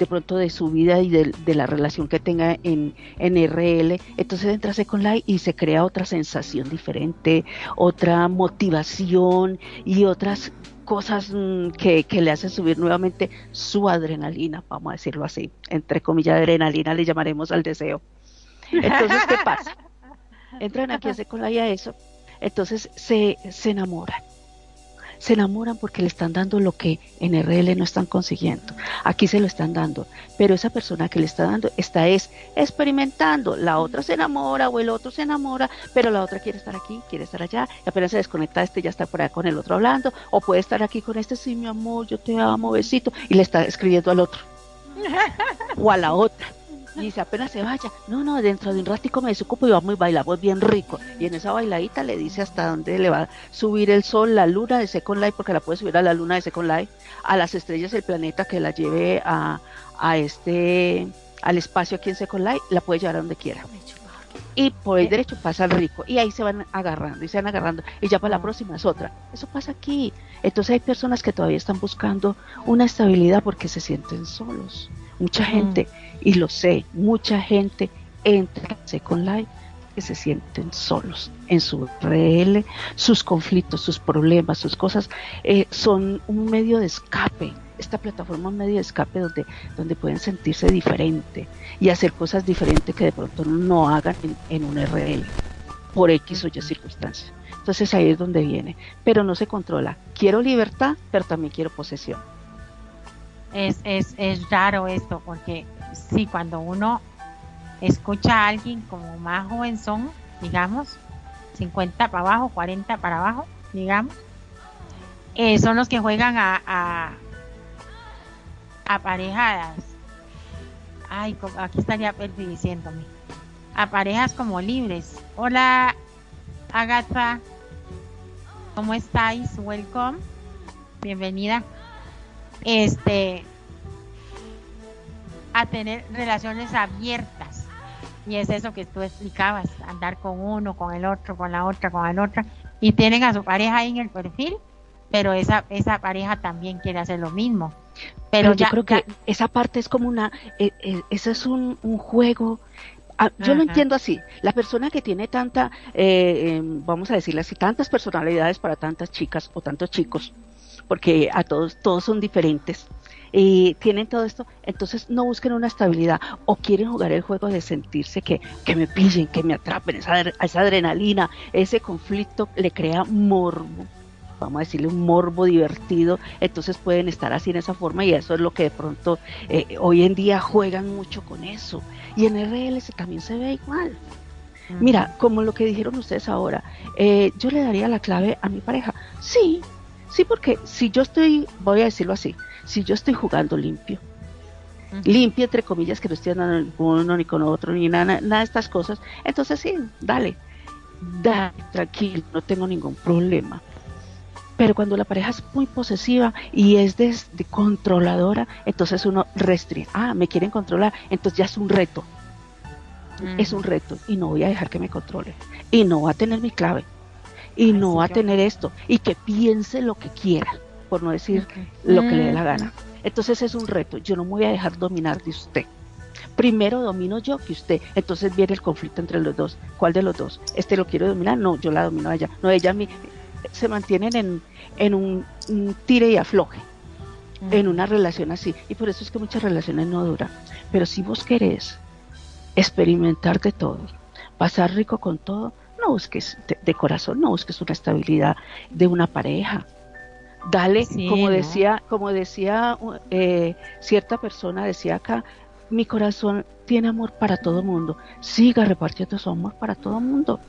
de pronto de su vida y de, la relación que tenga en, en RL, entonces entra con Life y se crea otra sensación diferente, otra motivación y otras cosas mm, que, que, le hacen subir nuevamente su adrenalina, vamos a decirlo así, entre comillas adrenalina le llamaremos al deseo. Entonces, ¿qué pasa? Entran aquí a Second Life a eso, entonces se, se enamoran se enamoran porque le están dando lo que en RL no están consiguiendo. Aquí se lo están dando, pero esa persona que le está dando está es experimentando. La otra se enamora o el otro se enamora, pero la otra quiere estar aquí, quiere estar allá, y apenas se desconecta este ya está por allá con el otro hablando, o puede estar aquí con este, sí, mi amor, yo te amo, besito, y le está escribiendo al otro. o a la otra y dice, apenas se vaya, no, no, dentro de un ratico me desocupo y vamos y bailamos bien rico. Y en esa bailadita le dice hasta dónde le va a subir el sol, la luna de Second Life, porque la puede subir a la luna de Second Life, a las estrellas del planeta que la lleve a, a este, al espacio aquí en Second Life, la puede llevar a donde quiera. Y por el derecho pasa el rico. Y ahí se van agarrando y se van agarrando. Y ya para la próxima es otra. Eso pasa aquí. Entonces hay personas que todavía están buscando una estabilidad porque se sienten solos. Mucha gente, y lo sé, mucha gente entra con Life que se sienten solos en su RL, sus conflictos, sus problemas, sus cosas, eh, son un medio de escape. Esta plataforma un medio de escape donde, donde pueden sentirse diferente y hacer cosas diferentes que de pronto no hagan en, un RL por X o Y circunstancias. Entonces ahí es donde viene, pero no se controla. Quiero libertad, pero también quiero posesión. Es, es, es raro esto, porque sí, cuando uno escucha a alguien como más joven son, digamos, 50 para abajo, 40 para abajo, digamos, eh, son los que juegan a, a, parejas. Ay, aquí estaría Perfi diciéndome. A parejas como libres. Hola, Agatha. ¿Cómo estáis? Welcome. Bienvenida. Este. A tener relaciones abiertas. Y es eso que tú explicabas, andar con uno, con el otro, con la otra, con la otra. Y tienen a su pareja ahí en el perfil pero esa, esa pareja también quiere hacer lo mismo. Pero, yo creo que esa parte es como una, eh, eh, eso es un, un juego. Ah, yo lo entiendo así. La persona que tiene tanta, eh, em, vamos a decirle así, tantas personalidades para tantas chicas o tantos chicos, porque a todos, todos son diferentes. Y tienen todo esto, entonces no busquen una estabilidad o quieren jugar el juego de sentirse que, que me pillen, que me atrapen, esa, esa adrenalina, ese conflicto le crea morbo vamos a decirle, un morbo divertido, entonces pueden estar así en esa forma y eso es lo que de pronto eh, hoy en día juegan mucho con eso. Y en RLS también se ve igual. Mira, como lo que dijeron ustedes ahora, eh, yo le daría la clave a mi pareja. Sí, sí, porque si yo estoy, voy a decirlo así, si yo estoy jugando limpio, limpio entre comillas, que no estoy andando con uno ni con otro, ni nada, nada de estas cosas, entonces sí, dale, dale, tranquilo, no tengo ningún problema. Pero cuando la pareja es muy posesiva y es de, controladora, entonces uno restringe. Ah, me quieren controlar, entonces ya es un reto. Es un reto y no voy a dejar que me controle. Y no va a tener mi clave. Y no va a tener esto. Y que piense lo que quiera, por no decir lo que le dé la gana. Entonces es un reto. Yo no me voy a dejar dominar de usted. Primero domino yo que usted. Entonces viene el conflicto entre los dos. ¿Cuál de los dos? Este lo quiero dominar. No, yo la domino a ella. No, ella a mí se mantienen en, un, tire y afloje, en una relación así. Y por eso es que muchas relaciones no duran. Pero si vos querés experimentar de todo, pasar rico con todo, no busques de, corazón, no busques una estabilidad de una pareja. Dale, como decía, como decía eh, cierta persona, decía acá, mi corazón tiene amor para todo mundo. Siga repartiendo su amor para todo mundo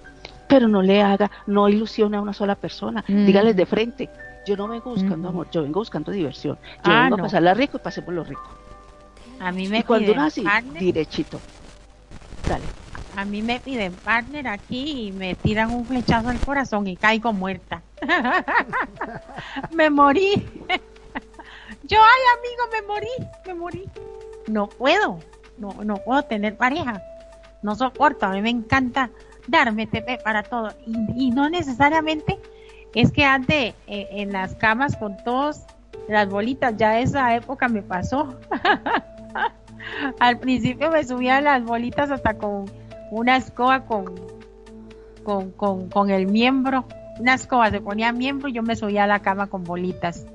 pero no le haga, no ilusione a una sola persona. Mm. Dígales de frente, yo no vengo buscando mm. amor, yo vengo buscando diversión. Yo ah, vengo a pasarla rico y pasemos lo rico. A mí me y cuando uno así, direchito. Dale. A mí me piden partner aquí y me tiran un flechazo al corazón y caigo muerta. me morí. yo, ay amigo, me morí, me morí. No puedo, no, no puedo tener pareja. No soporto, a mí me encanta darme TP para todo. Y, no necesariamente es que ande eh, en las camas con todos las bolitas, ya esa época me pasó. Al principio me subía las bolitas hasta con una escoba con, con, con, el miembro, una escoba, se ponía miembro y yo me subía a la cama con bolitas.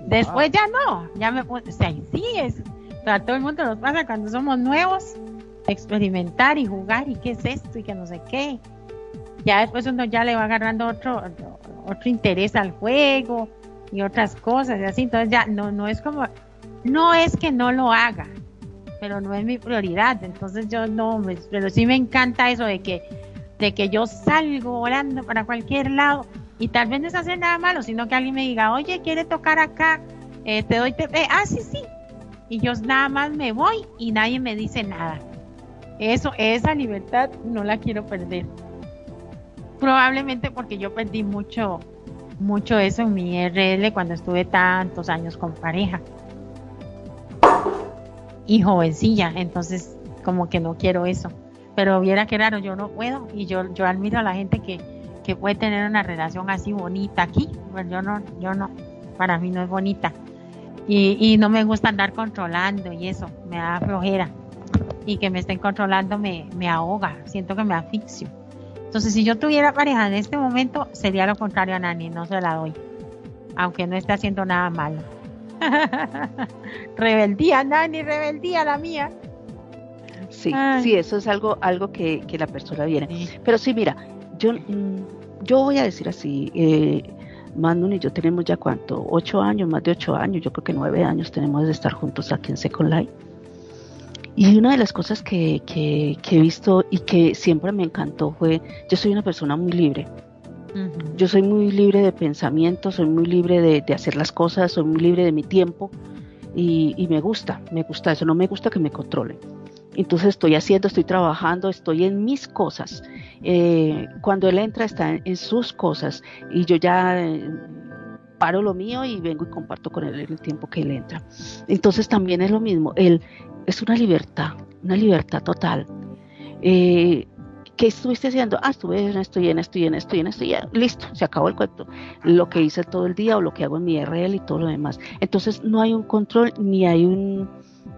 Después ya no, ya me o sea, sí es, a todo el mundo nos pasa cuando somos nuevos, experimentar y jugar y qué es esto y que no sé qué. Ya después uno ya le va agarrando otro, otro interés al juego y otras cosas y así. Entonces ya no, no es como, no es que no lo haga, pero no es mi prioridad. Entonces yo no, pero sí me encanta eso de que, de que yo salgo volando para cualquier lado y tal vez no es hacer nada malo, sino que alguien me diga, oye, quiere tocar acá, eh, te doy TP, ah, sí, sí. Y yo nada más me voy y nadie me dice nada. Eso, esa libertad no la quiero perder. Probablemente porque yo perdí mucho, mucho eso en mi RL cuando estuve tantos años con pareja. Y jovencilla, entonces como que no quiero eso. Pero viera que raro, yo no puedo. Y yo, yo admiro a la gente que, que puede tener una relación así bonita aquí. Pues yo no, yo no, para mí no es bonita. Y, y no me gusta andar controlando y eso, me da flojera y que me estén controlando me, me ahoga, siento que me asfixio. Entonces, si yo tuviera pareja en este momento, sería lo contrario a Nani, no se la doy, aunque no esté haciendo nada malo. rebeldía, Nani, rebeldía la mía. Sí, sí, eso es algo, algo que, que la persona viene. Pero sí, mira, yo mm, yo voy a decir así, eh, Manon y yo tenemos ya cuánto, ocho años, más de ocho años, yo creo que nueve años tenemos de estar juntos aquí en Second Life. Y una de las cosas que, que, he visto y que siempre me encantó fue, yo soy una persona muy libre. Yo soy muy libre de pensamiento, soy muy libre de, de, hacer las cosas, soy muy libre de mi tiempo y, y, me gusta, me gusta eso, no me gusta que me controlen. Entonces estoy haciendo, estoy trabajando, estoy en mis cosas. Eh, cuando él entra está en, sus cosas y yo ya eh, paro lo mío y vengo y comparto con él el tiempo que él entra. Entonces también es lo mismo, él es una libertad, una libertad total. Eh, ¿Qué estuviste haciendo? Ah, estuve en esto y en esto y en esto y en esto y ya, listo, se acabó el cuento. Lo que hice todo el día o lo que hago en mi RL y todo lo demás. Entonces no hay un control ni hay un,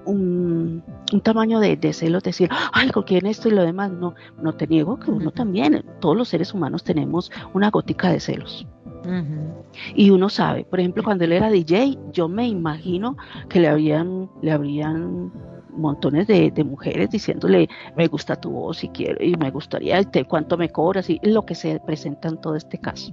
un, tamaño de, de, celos, decir, ay, con quién esto y lo demás. No, no te niego que uno también, todos los seres humanos tenemos una gótica de celos. Y uno sabe, por ejemplo, cuando él era DJ, yo me imagino que le habrían, le habrían montones de, mujeres diciéndole me gusta tu voz y quiero y me gustaría cuánto me cobras y lo que se presenta en todo este caso.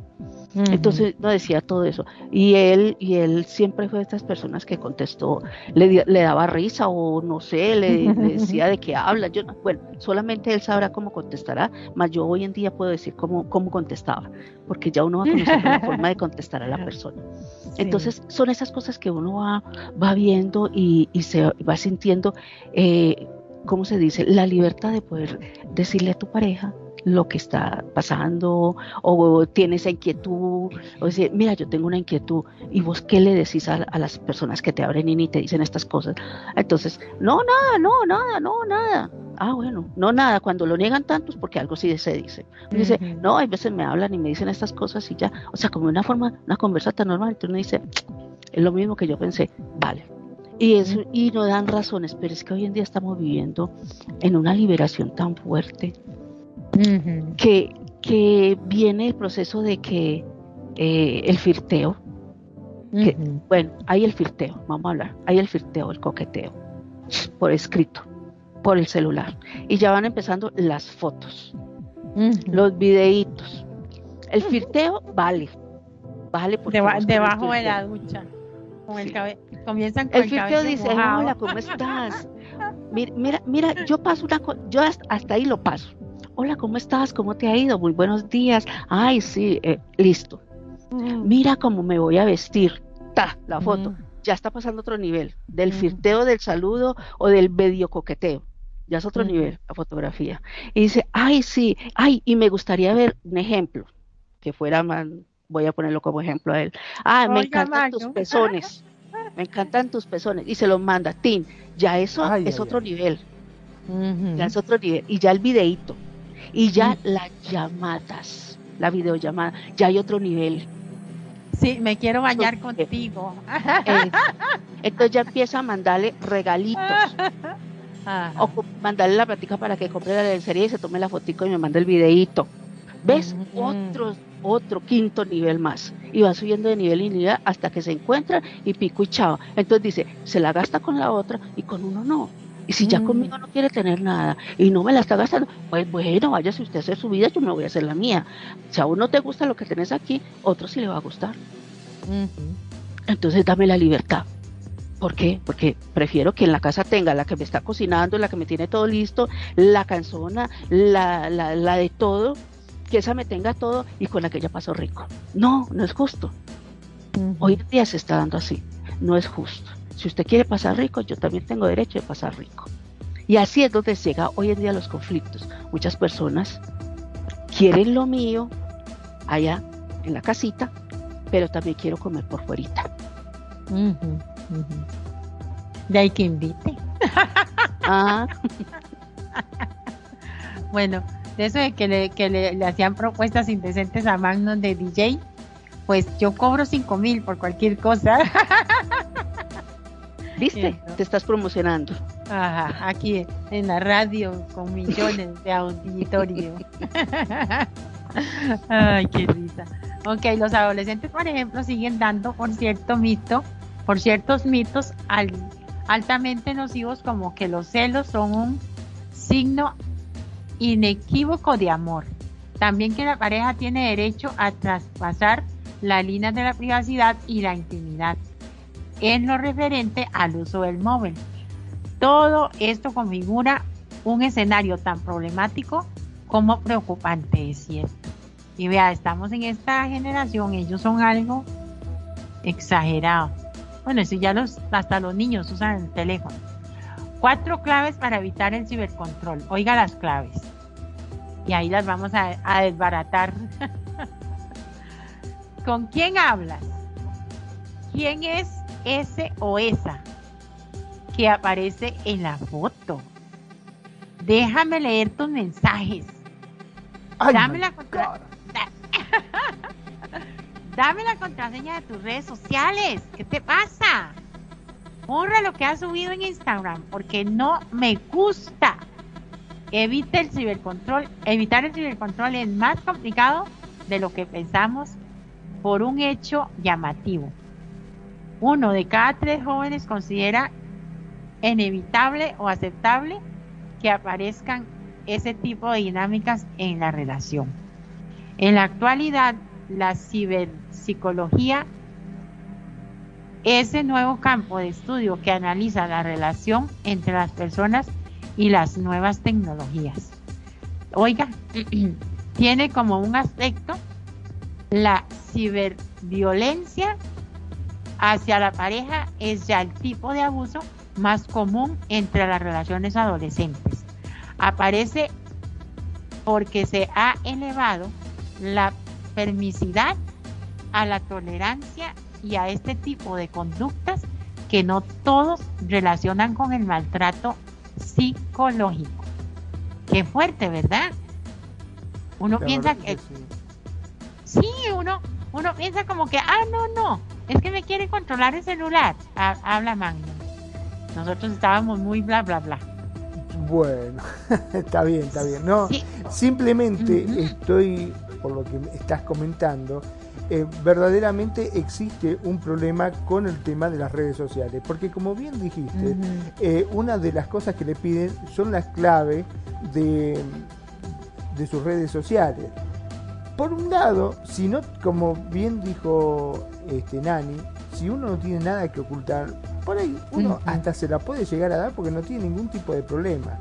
Entonces no decía todo eso. Y él, y él siempre fue de estas personas que contestó, le, le daba risa o no sé, le, decía de qué habla. Yo, bueno, solamente él sabrá cómo contestará, más yo hoy en día puedo decir cómo, cómo contestaba, porque ya uno va a conocer la forma de contestar a la persona. Entonces son esas cosas que uno va, va viendo y, y se va sintiendo, eh, ¿cómo se dice? La libertad de poder decirle a tu pareja lo que está pasando o tienes esa inquietud o decir, mira, yo tengo una inquietud y vos qué le decís a, las personas que te abren y te dicen estas cosas. Entonces, no, nada, no, nada, no, nada. Ah, bueno, no nada. Cuando lo niegan tantos, porque algo sí se dice. Dice, no, hay veces me hablan y me dicen estas cosas y ya. O sea, como una forma, una conversa tan normal. Entonces uno dice, es lo mismo que yo pensé. Vale, y, eso, y no dan razones, pero es que hoy en día estamos viviendo en una liberación tan fuerte que, que viene el proceso de que eh, el firteo, bueno, hay el firteo, vamos a hablar, hay el firteo, el coqueteo, por escrito, por el celular, y ya van empezando las fotos, los videitos. El firteo vale, vale porque debajo de la ducha. Con el comienzan con el, firteo dice, hola, ¿cómo estás? Mira, mira, mira, yo paso una yo hasta ahí lo paso hola, ¿cómo estás? ¿Cómo te ha ido? Muy buenos días. Ay, sí, eh, listo. Mm. Mira cómo me voy a vestir. Ta, la foto. Mm. Ya está pasando otro nivel, del mm. firteo del saludo o del medio coqueteo. Ya es otro nivel la fotografía. Y dice, ay, sí, ay, y me gustaría ver un ejemplo, que fuera más, voy a ponerlo como ejemplo a él. Ah, me encantan tus pezones. Me encantan tus pezones. Y se los manda, Tim. Ya eso es otro nivel. Ya es otro nivel. Y ya el videíto y ya las llamadas, la videollamada, ya hay otro nivel. Sí, me quiero bañar contigo. Eh, entonces ya empieza a mandarle regalitos. O mandarle la plática para que compre la lencería y se tome la fotico y me mande el videíto. ¿Ves? Otro, otro quinto nivel más. Y va subiendo de nivel y nivel hasta que se encuentra y pico y chao. Entonces dice, se la gasta con la otra y con uno no. Y si ya conmigo mm. no quiere tener nada y no me la está gastando, pues bueno, vaya si usted hace su vida, yo me voy a hacer la mía. Si a uno te gusta lo que tenés aquí, otro sí le va a gustar. Entonces dame la libertad. ¿Por qué? Porque prefiero que en la casa tenga la que me está cocinando, la que me tiene todo listo, la canzona, la, la, la de todo, que esa me tenga todo y con la que ya pasó rico. No, no es justo. Hoy en día se está dando así. No es justo. Si usted quiere pasar rico, yo también tengo derecho de pasar rico. Y así es donde llega hoy en día los conflictos. Muchas personas quieren lo mío allá en la casita, pero también quiero comer por fuerita. De ahí que invite. Ah. bueno, de eso de que, le, que le, hacían propuestas indecentes a Magnum de DJ, pues yo cobro cinco mil por cualquier cosa. ¿Viste? Te estás promocionando. Ajá, aquí en la radio con millones de auditorio. Ay, qué risa. Ok, los adolescentes, por ejemplo, siguen dando por cierto mito, por ciertos mitos altamente nocivos como que los celos son un signo inequívoco de amor. También que la pareja tiene derecho a traspasar las líneas de la privacidad y la intimidad en lo referente al uso del móvil. Todo esto configura un escenario tan problemático como preocupante, es. Y vea, estamos en esta generación, ellos son algo exagerado. Bueno, si ya los, hasta los niños usan el teléfono. Cuatro claves para evitar el cibercontrol. Oiga las claves. Y ahí las vamos a, a desbaratar. ¿Con quién hablas? ¿Quién es ese o esa que aparece en la foto? Déjame leer tus mensajes. Dame la, Dame la contraseña de tus redes sociales. ¿Qué te pasa? Honra lo que has subido en Instagram porque no me gusta. Evita el cibercontrol. Evitar el cibercontrol es más complicado de lo que pensamos por un hecho llamativo. Uno de cada tres jóvenes considera inevitable o aceptable que aparezcan ese tipo de dinámicas en la relación. En la actualidad, la ciberpsicología, ese nuevo campo de estudio que analiza la relación entre las personas y las nuevas tecnologías. Oiga, tiene como un aspecto la ciberviolencia hacia la pareja es ya el tipo de abuso más común entre las relaciones adolescentes. Aparece porque se ha elevado la permisidad a la tolerancia y a este tipo de conductas que no todos relacionan con el maltrato psicológico. Qué fuerte, ¿verdad? Uno piensa que... Sí. uno, uno piensa como que, ah, no, no, es que me quiere controlar el celular. habla Magno. Nosotros estábamos muy bla, bla, bla. Bueno, está bien, está bien. No, simplemente estoy, por lo que estás comentando, eh, verdaderamente existe un problema con el tema de las redes sociales. Porque como bien dijiste, eh, una de las cosas que le piden son las claves de, de sus redes sociales. Por un lado, si no, como bien dijo este Nani, si uno no tiene nada que ocultar, por ahí uno hasta se la puede llegar a dar porque no tiene ningún tipo de problema.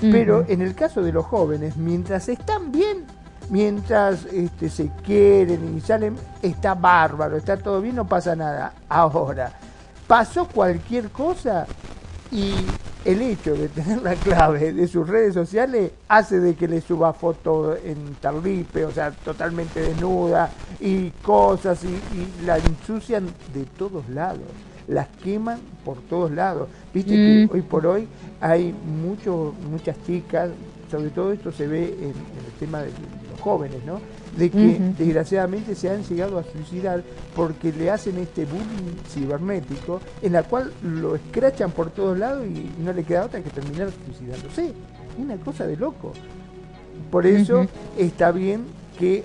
Pero en el caso de los jóvenes, mientras están bien, mientras este, se quieren y salen, está bárbaro, está todo bien, no pasa nada. Ahora, pasó cualquier cosa y el hecho de tener la clave de sus redes sociales hace de que le suba fotos en tarlipe, o sea, totalmente desnuda y cosas y, la ensucian de todos lados, las queman por todos lados. Viste que hoy por hoy hay muchos muchas chicas, sobre todo esto se ve en, en el tema de los jóvenes, ¿no? de que desgraciadamente se han llegado a suicidar porque le hacen este bullying cibernético en la cual lo escrachan por todos lados y no le queda otra que terminar suicidándose. Una cosa de loco. Por eso está bien que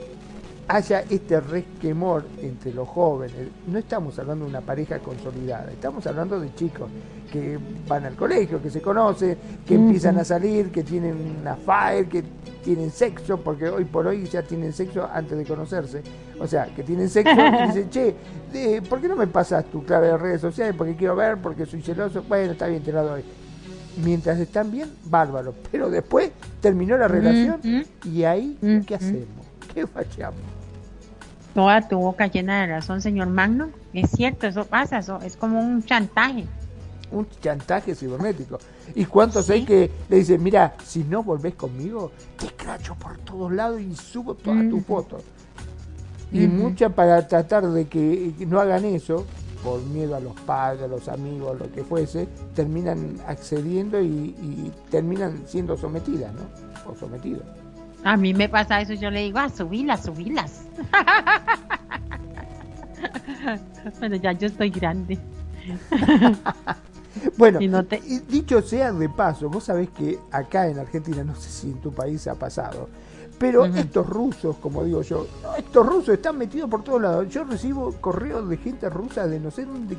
haya este resquemor entre los jóvenes. No estamos hablando de una pareja consolidada, estamos hablando de chicos que van al colegio, que se conocen, que empiezan a salir, que tienen una fire, que tienen sexo, porque hoy por hoy ya tienen sexo antes de conocerse. O sea, que tienen sexo y dicen, che, ¿por qué no me pasas tu clave de redes sociales? Porque quiero ver, porque soy celoso. Bueno, está bien, te la doy. Mientras están bien, bárbaro. Pero después terminó la relación y ahí, ¿qué hacemos? ¿Qué fallamos? Toda tu boca llena de razón, señor Magno. Es cierto, eso pasa, eso es como un chantaje. Un chantaje cibernético. ¿Y cuántos hay que le dicen, mira, si no volvés conmigo, te cracho por todos lados y subo todas tus fotos? Y muchas para tratar de que no hagan eso, por miedo a los padres, a los amigos, lo que fuese, terminan accediendo y, y terminan siendo sometidas, ¿no? O sometidos. A mí me pasa eso, yo le digo, ah, subilas, subilas. bueno, ya yo estoy grande. bueno, dicho sea de paso, vos sabés que acá en Argentina, no sé si en tu país ha pasado, pero estos rusos, como digo yo, estos rusos están metidos por todos lados. Yo recibo correos de gente rusa de no sé dónde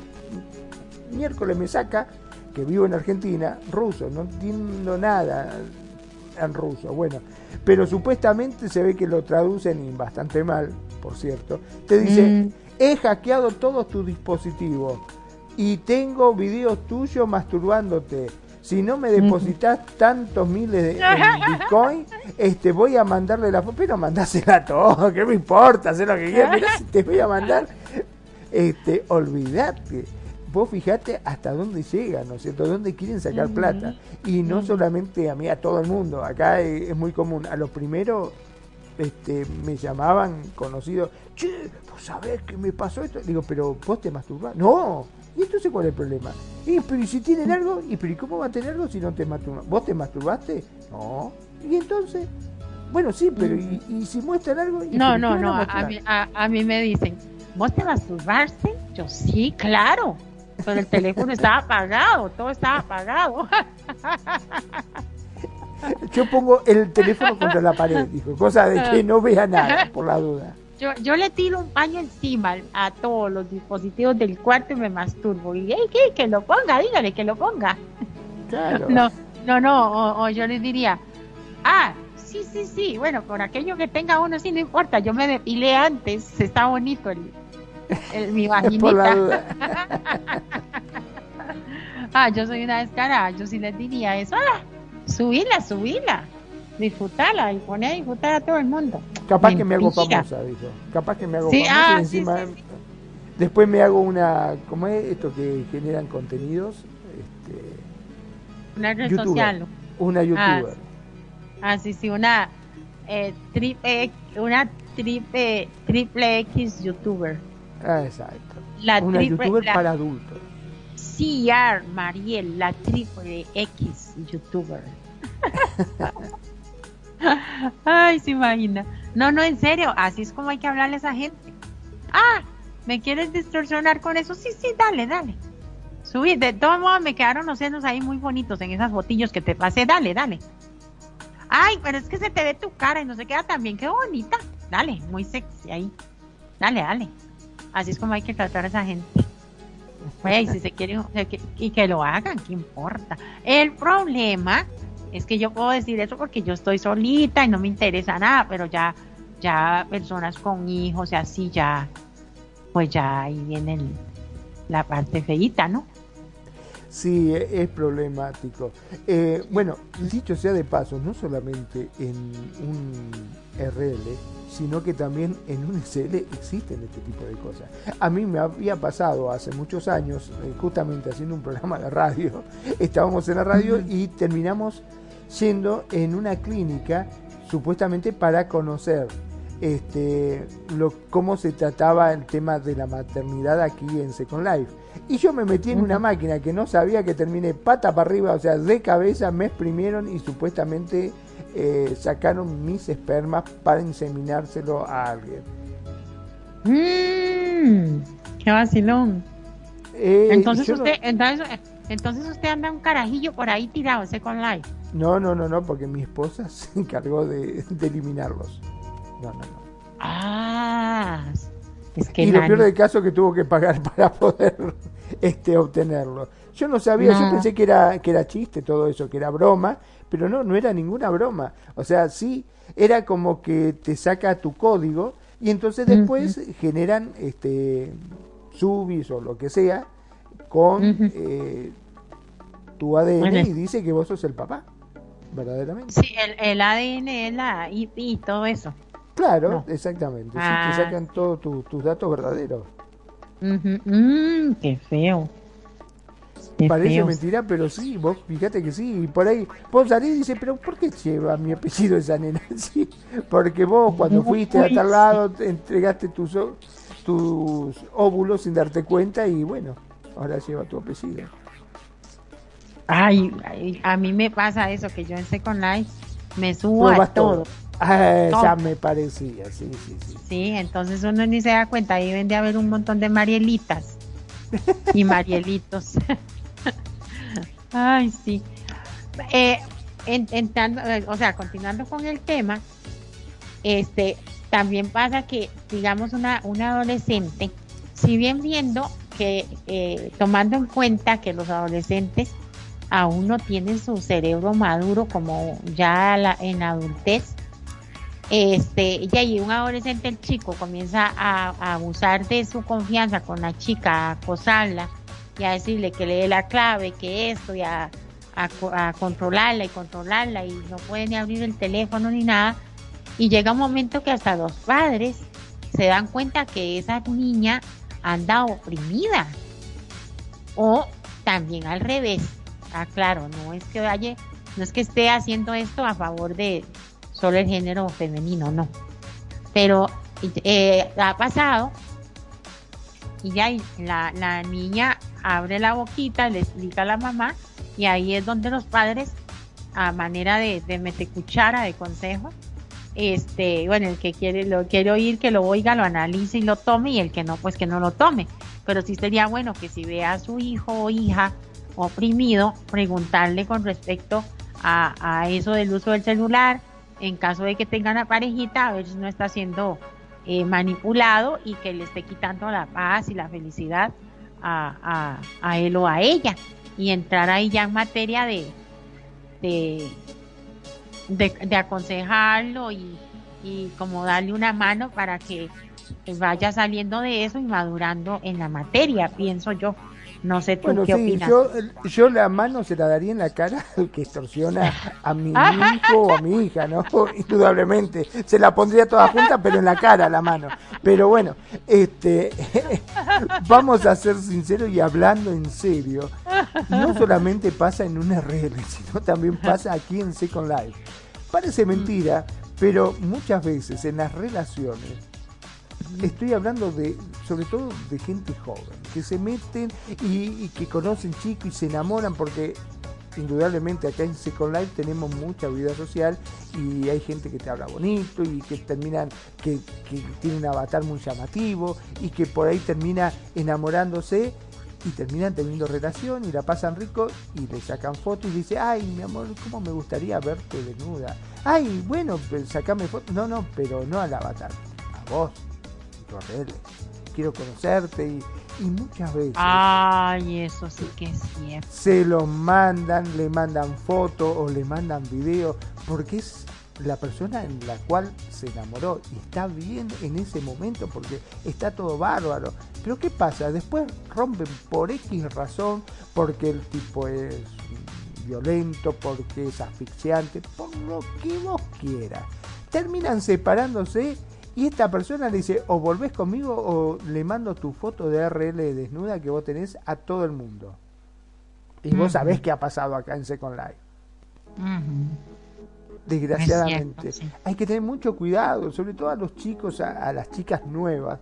miércoles me saca, que vivo en Argentina, ruso, no entiendo nada en ruso. Bueno, pero supuestamente se ve que lo traducen bastante mal, por cierto. Te dice, mm. he hackeado todos tus dispositivos y tengo videos tuyos masturbándote. Si no me depositas tantos miles de Bitcoin, este, voy a mandarle la foto. Pero mandásela todo, ¿qué me importa? Hacer lo que quieras. si te voy a mandar, este, olvídate vos fijate hasta dónde llegan, ¿no es cierto? ¿Dónde quieren sacar plata? Y no solamente a mí, a todo el mundo. Acá es, muy común. A los primeros este, me llamaban conocidos, che, vos sabés que me pasó esto. Digo, pero vos te masturbás. No. ¿Y entonces cuál es el problema? Y, pero si tienen algo? ¿Y pero cómo va a tener algo si no te masturbas? ¿Vos te masturbaste? No. ¿Y entonces? Bueno, sí, pero ¿y, si muestran algo? no, no, no. A mí, a mí me dicen, ¿vos te masturbaste? Yo sí, claro pero el teléfono estaba apagado, todo estaba apagado. Yo pongo el teléfono contra la pared, dijo, cosa de que no vea nada, por la duda. Yo, yo le tiro un paño encima a todos los dispositivos del cuarto y me masturbo. Y ¿qué? que lo ponga, dígale que lo ponga. Claro. No, no, no, o, yo le diría, ah, sí, sí, sí, bueno, por aquello que tenga uno, sí, no importa, yo me depilé antes, está bonito el, mi vaginita. ah, yo soy una descarada, yo sí les diría eso. Ah, subila, subila. Disfrutala y pone a disfrutar a todo el mundo. Capaz que me hago famosa, dijo. Capaz que me hago famosa y ah, encima. después me hago una. ¿Cómo es esto que generan contenidos? Este, una red social. Una youtuber. Ah, sí, sí, una. Eh, triple, una triple, triple X youtuber. Ah, exacto. La Una youtuber para adultos. CR Mariel, la triple X youtuber. Ay, se imagina. No, no, en serio, así es como hay que hablarle a esa gente. Ah, ¿me quieres distorsionar con eso? Sí, sí, dale, dale. Subí, de todos modos me quedaron los senos ahí muy bonitos en esas botillos que te pasé, dale, dale. Ay, pero es que se te ve tu cara y no se queda tan bien, qué bonita. Dale, muy sexy ahí. Dale, dale. Así es como hay que tratar a esa gente. y si se quiere, y que lo hagan, ¿qué importa? El problema es que yo puedo decir eso porque yo estoy solita y no me interesa nada, pero ya, ya personas con hijos y así ya, pues ya ahí viene la parte feita, ¿no? Sí, e, es problemático. Eh, bueno, dicho sea de paso, no solamente en un RL, sino que también en un SL existen este tipo de cosas. A mí me había pasado hace muchos años, eh, justamente haciendo un programa de radio, estábamos en la radio y terminamos yendo en una clínica supuestamente para conocer este, lo, cómo se trataba el tema de la maternidad aquí en Second Life. Y yo me metí en una máquina que no sabía que terminé pata para arriba, o sea, de cabeza me exprimieron y supuestamente eh, sacaron mis espermas para inseminárselo a alguien. Mmm, qué vacilón. Eh, entonces, usted, entonces, usted anda un carajillo por ahí tirado, Second Life. No, no, no, no, porque mi esposa se encargó de, eliminarlos. No, no, no. Ah, es que y lo peor del caso que tuvo que pagar para poder este obtenerlo. Yo no sabía, yo pensé que era que era chiste todo eso, que era broma, pero no, no era ninguna broma. O sea, sí, era como que te saca tu código y entonces después generan este subis o lo que sea con eh, tu ADN y dice que vos sos el papá, verdaderamente. Sí, el, ADN es la y, todo eso. Claro, exactamente. te ah. sacan todos tus datos verdaderos. Mm, qué feo. Parece mentira, pero sí, vos fíjate que sí. Y por ahí, vos salís y dices, pero ¿por qué lleva mi apellido esa nena? Sí, porque vos cuando fuiste a tal lado entregaste tus, tus óvulos sin darte cuenta y bueno, ahora lleva tu apellido. Ay, a mí me pasa eso, que yo en Second Life me subo a todo. Ah, ya me parecía, sí, sí, sí. Sí, entonces uno ni se da cuenta, ahí vende a haber un montón de Marielitas y Marielitos. Ay, sí. Eh, eh, o sea, continuando con el tema, este, también pasa que, digamos, una, una adolescente, si bien viendo que, eh, tomando en cuenta que los adolescentes aún no tienen su cerebro maduro como ya la, en adultez. Este, y un adolescente, el chico, comienza a, abusar de su confianza con la chica, a acosarla y a decirle que le dé la clave, que esto, y a, a, controlarla y controlarla y no puede ni abrir el teléfono ni nada. Y llega un momento que hasta los padres se dan cuenta que esa niña anda oprimida. O también al revés. Ah, claro, no es que vaya, no es que esté haciendo esto a favor de solo el género femenino, no. Pero eh, ha pasado y ya la, la niña abre la boquita, le explica a la mamá y ahí es donde los padres, a manera de, de meter cuchara de consejo, este, bueno, el que quiere, lo quiere oír, que lo oiga, lo analice y lo tome, y el que no, pues que no lo tome. Pero sí sería bueno que si ve a su hijo o hija oprimido, preguntarle con respecto a, eso del uso del celular, en caso de que tengan una parejita, a ver si no está siendo eh, manipulado y que le esté quitando la paz y la felicidad a, a él o a ella y entrar ahí ya en materia de, de, de, aconsejarlo y, y como darle una mano para que vaya saliendo de eso y madurando en la materia, pienso yo. No sé tú qué opinas. Yo, yo la mano se la daría en la cara al que extorsiona a mi hijo o a mi hija, ¿no? Indudablemente. Se la pondría toda junta, pero en la cara la mano. Pero bueno, este vamos a ser sinceros y hablando en serio. No solamente pasa en una red, sino también pasa aquí en Second Life. Parece mentira, pero muchas veces en las relaciones estoy hablando de, sobre todo de gente joven, que se meten y, que conocen chicos y se enamoran porque indudablemente acá en Second Life tenemos mucha vida social y hay gente que te habla bonito y que terminan, que, que tiene un avatar muy llamativo y que por ahí termina enamorándose y terminan teniendo relación y la pasan rico y le sacan fotos y dice, ay mi amor, ¿cómo me gustaría verte desnuda? Ay, bueno, pues, sacame fotos. No, no, pero no al avatar, a vos quiero conocerte y, muchas veces. Ay, eso sí que es cierto. Se lo mandan, le mandan fotos o le mandan videos, porque es la persona en la cual se enamoró y está bien en ese momento porque está todo bárbaro. Pero ¿qué pasa? Después rompen por X razón, porque el tipo es violento, porque es asfixiante, por lo que vos quieras. Terminan separándose y esta persona le dice, o volvés conmigo o le mando tu foto de RL desnuda que vos tenés a todo el mundo. Y vos sabés qué ha pasado acá en Second Life. Desgraciadamente. Hay que tener mucho cuidado, sobre todo a los chicos, a, las chicas nuevas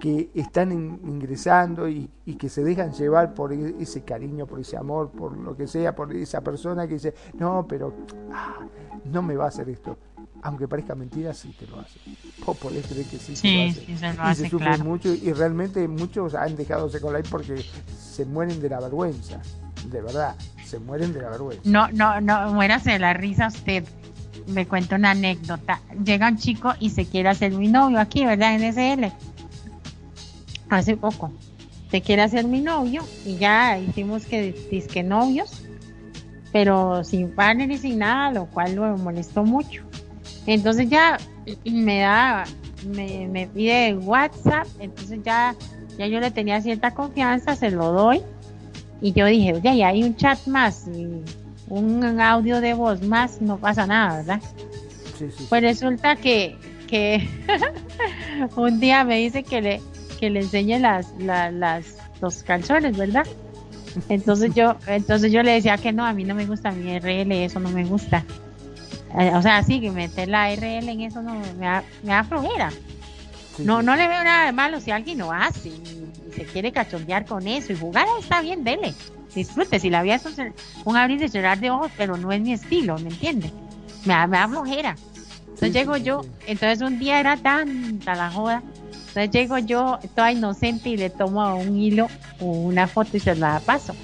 que están ingresando y, que se dejan llevar por e, ese cariño, por ese amor, por lo que sea, por esa persona que dice, no, pero ah, no me va a hacer esto aunque parezca mentira, sí te lo hace. O podés creer que sí, sí, se lo hace. y se mucho y realmente muchos han dejado Second Life porque se mueren de la vergüenza. De verdad, se mueren de la vergüenza. No, no, no, muérase de la risa usted. Me cuento una anécdota. Llega un chico y se quiere hacer mi novio aquí, ¿verdad? En SL. Hace poco. Se quiere hacer mi novio y ya hicimos que disque novios, pero sin partner y sin nada, lo cual lo molestó mucho entonces ya me da, me, me pide WhatsApp, entonces ya, ya yo le tenía cierta confianza, se lo doy. Y yo dije, oye, ya hay un chat más, un audio de voz más, no pasa nada, ¿verdad? Pues resulta que, que un día me dice que le, que le enseñe las, las, las, los calzones, ¿verdad? Entonces yo, entonces yo le decía que no, a mí no me gusta mi RL, eso no me gusta. Eh, o sea, sí, que meter la RL en eso no me da, me flojera. no, no le veo nada de malo si alguien lo hace y, se quiere cachondear con eso y jugar está bien, dele. Disfrute, si la vida es un, abrir y cerrar de ojos, pero no es mi estilo, ¿me entiende? Me da, me da flojera. Entonces llego yo, entonces un día era tanta la joda, entonces llego yo toda inocente y le tomo un hilo o una foto y se la paso.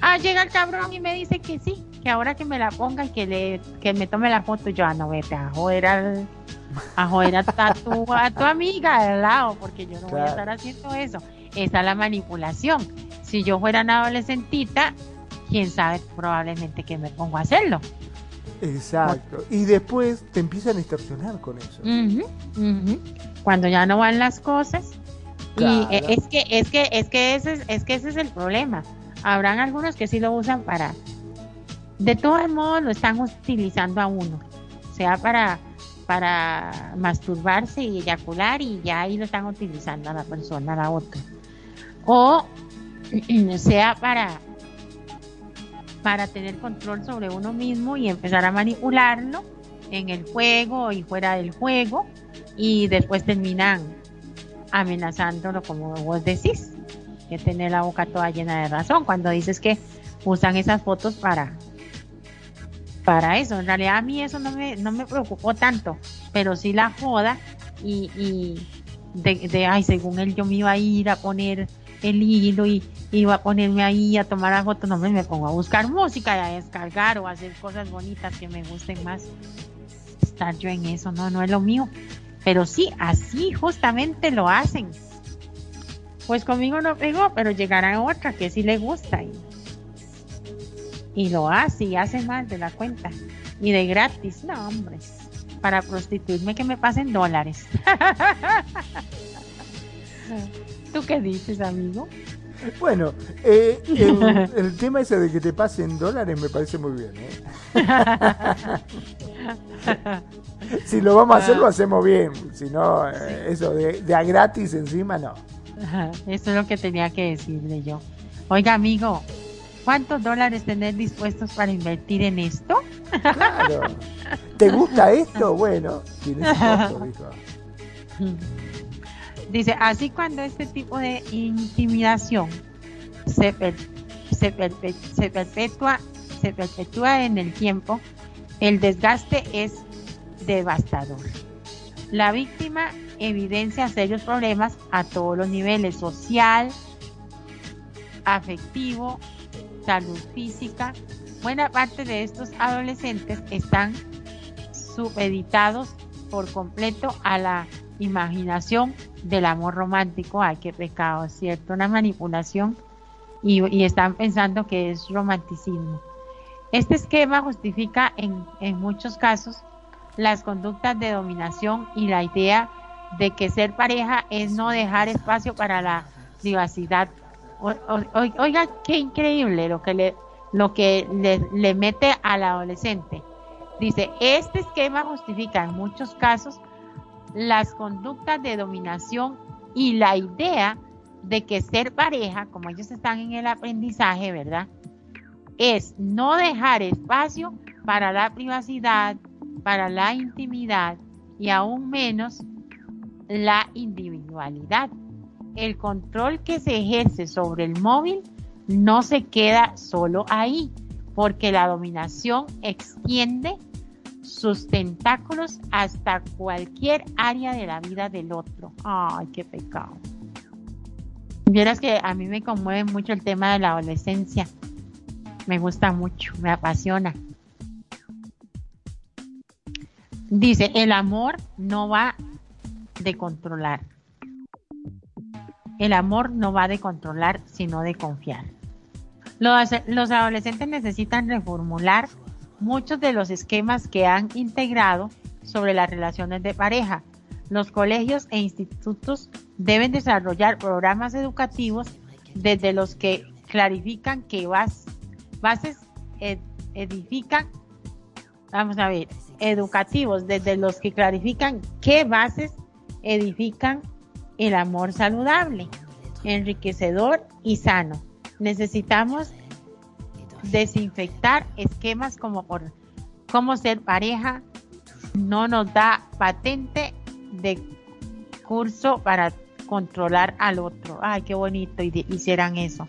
Ah, llega el cabrón y me dice que sí, que ahora que me la ponga y que le que me tome la foto, yo, ah, no, vete a joder al, a joder a, tu, a tu amiga al lado, porque yo no voy a estar haciendo eso. Esa es la manipulación. Si yo fuera una adolescentita, quién sabe probablemente que me pongo a hacerlo. Exacto. Y después te empiezan a extorsionar con eso. Cuando ya no van las cosas. Y eh, es que, es que, es que ese es, es que ese es el problema. Habrán algunos que sí lo usan para, de todos modos lo están utilizando a uno, sea para, para masturbarse y eyacular y ya ahí lo están utilizando a la persona, a la otra. O sea para para tener control sobre uno mismo y empezar a manipularlo en el juego y fuera del juego y después terminan amenazándolo como vos decís, que tener la boca toda llena de razón cuando dices que usan esas fotos para para eso. En realidad a mí eso no me, no me preocupó tanto, pero sí la joda y, y de, de, ay, según él yo me iba a ir a poner el hilo y iba a ponerme ahí a tomar la foto, no me pongo a buscar música y a descargar o a hacer cosas bonitas que me gusten más. Estar yo en eso, no, no es lo mío. Pero sí, así justamente lo hacen. Pues conmigo no pegó, pero llegará otra que sí le gusta y, y lo hace y hace más de la cuenta. Y de gratis, no, hombre. Para prostituirme que me pasen dólares. ¿Tú qué dices, amigo? Bueno, eh, el, tema ese de que te pasen dólares me parece muy bien. ¿eh? si lo vamos a hacer, lo hacemos bien. Si no, eh, eso de, a gratis encima, no. Eso es lo que tenía que decirle yo. Oiga, amigo, ¿cuántos dólares tenés dispuestos para invertir en esto? Claro. ¿Te gusta esto? Bueno, tienes. Dice, así cuando este tipo de intimidación se, se, perpetúa, se perpetúa en el tiempo, el desgaste es devastador. La víctima evidencia serios problemas a todos los niveles, social, afectivo, salud física. Buena parte de estos adolescentes están supeditados por completo a la imaginación del amor romántico. Ay, qué pecado, ¿cierto? Una manipulación y, están pensando que es romanticismo. Este esquema justifica en, en muchos casos las conductas de dominación y la idea de que ser pareja es no dejar espacio para la privacidad. Oiga, qué increíble lo que le, lo que le, mete al adolescente. Dice, este esquema justifica en muchos casos las conductas de dominación y la idea de que ser pareja, como ellos están en el aprendizaje, ¿verdad? Es no dejar espacio para la privacidad, para la intimidad y aún menos la individualidad. El control que se ejerce sobre el móvil no se queda solo ahí, porque la dominación extiende sus tentáculos hasta cualquier área de la vida del otro. Ay, qué pecado. Vieras que a mí me conmueve mucho el tema de la adolescencia. Me gusta mucho, me apasiona. Dice, el amor no va de controlar. El amor no va de controlar, sino de confiar. Los, adolescentes necesitan reformular muchos de los esquemas que han integrado sobre las relaciones de pareja. Los colegios e institutos deben desarrollar programas educativos desde los que clarifican que bases edifican, vamos a ver, educativos desde los que clarifican qué bases edifican el amor saludable, enriquecedor y sano. Necesitamos desinfectar esquemas como por cómo ser pareja, no nos da patente de curso para controlar al otro. Ay, qué bonito y hicieran eso.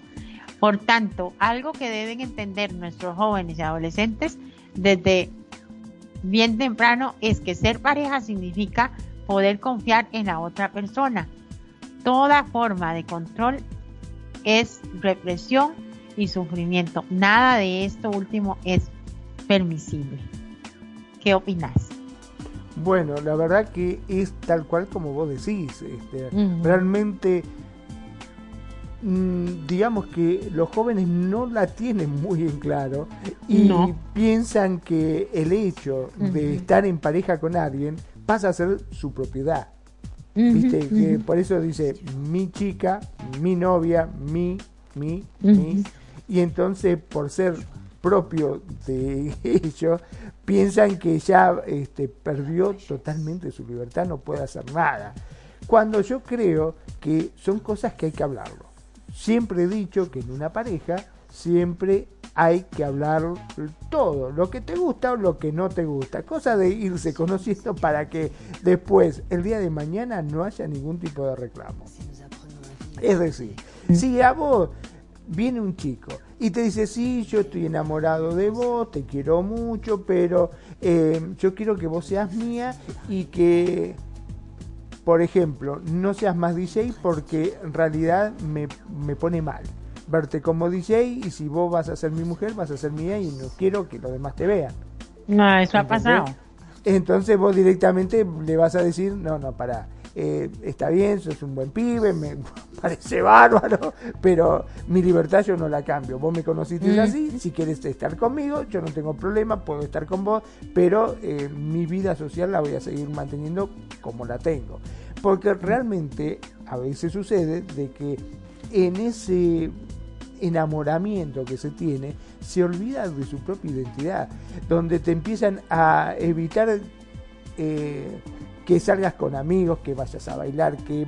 Por tanto, algo que deben entender nuestros jóvenes y adolescentes desde bien temprano es que ser pareja significa poder confiar en la otra persona. Toda forma de control es represión y sufrimiento. Nada de esto último es permisible. ¿Qué opinas? Bueno, la verdad que es tal cual como vos decís. Este, Realmente mm, digamos que los jóvenes no la tienen muy en claro y piensan que el hecho de estar en pareja con alguien pasa a ser su propiedad. ¿Viste? que por eso dice mi chica, mi novia, mi, mi, mi. Y entonces por ser propio de ellos, piensan que ya este, perdió totalmente su libertad, no puede hacer nada. Cuando yo creo que son cosas que hay que hablarlo. Siempre he dicho que en una pareja siempre hay que hablar todo, lo que te gusta o lo que no te gusta, cosa de irse conociendo para que después, el día de mañana, no haya ningún tipo de reclamo. Es decir, si a vos viene un chico y te dice, sí, yo estoy enamorado de vos, te quiero mucho, pero eh, yo quiero que vos seas mía y que, por ejemplo, no seas más DJ porque en realidad me, me pone mal verte como DJ y si vos vas a ser mi mujer, vas a ser mía y no quiero que los demás te vean. No, eso ha pasado. Entonces vos directamente le vas a decir, no, no, para, eh, está bien, sos un buen pibe, me parece bárbaro, pero mi libertad yo no la cambio. Vos me conociste mm. así, si quieres estar conmigo, yo no tengo problema, puedo estar con vos, pero eh, mi vida social la voy a seguir manteniendo como la tengo. Porque realmente a veces sucede de que en ese enamoramiento que se tiene, se olvida de su propia identidad, donde te empiezan a evitar eh, que salgas con amigos, que vayas a bailar, que,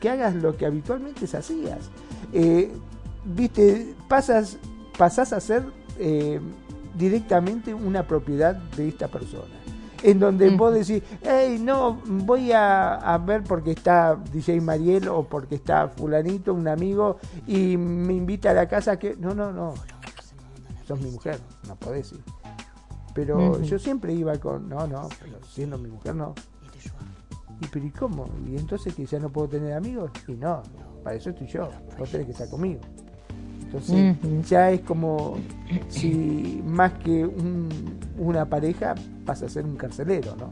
que hagas lo que habitualmente hacías. Eh, Viste, pasas, pasas a ser eh, directamente una propiedad de esta persona. En donde vos decís, hey, no, voy a, ver porque está DJ Mariel o porque está fulanito, un amigo, y me invita a la casa que... No, no, no, sos mi mujer, no podés ir. Pero yo siempre iba con, no, no, pero siendo mi mujer no. ¿Y pero y cómo? ¿Y entonces que ya no puedo tener amigos? Y no, para eso estoy yo, vos tenés que estar conmigo. Entonces ya es como si más que una pareja pasa a ser un carcelero, ¿no?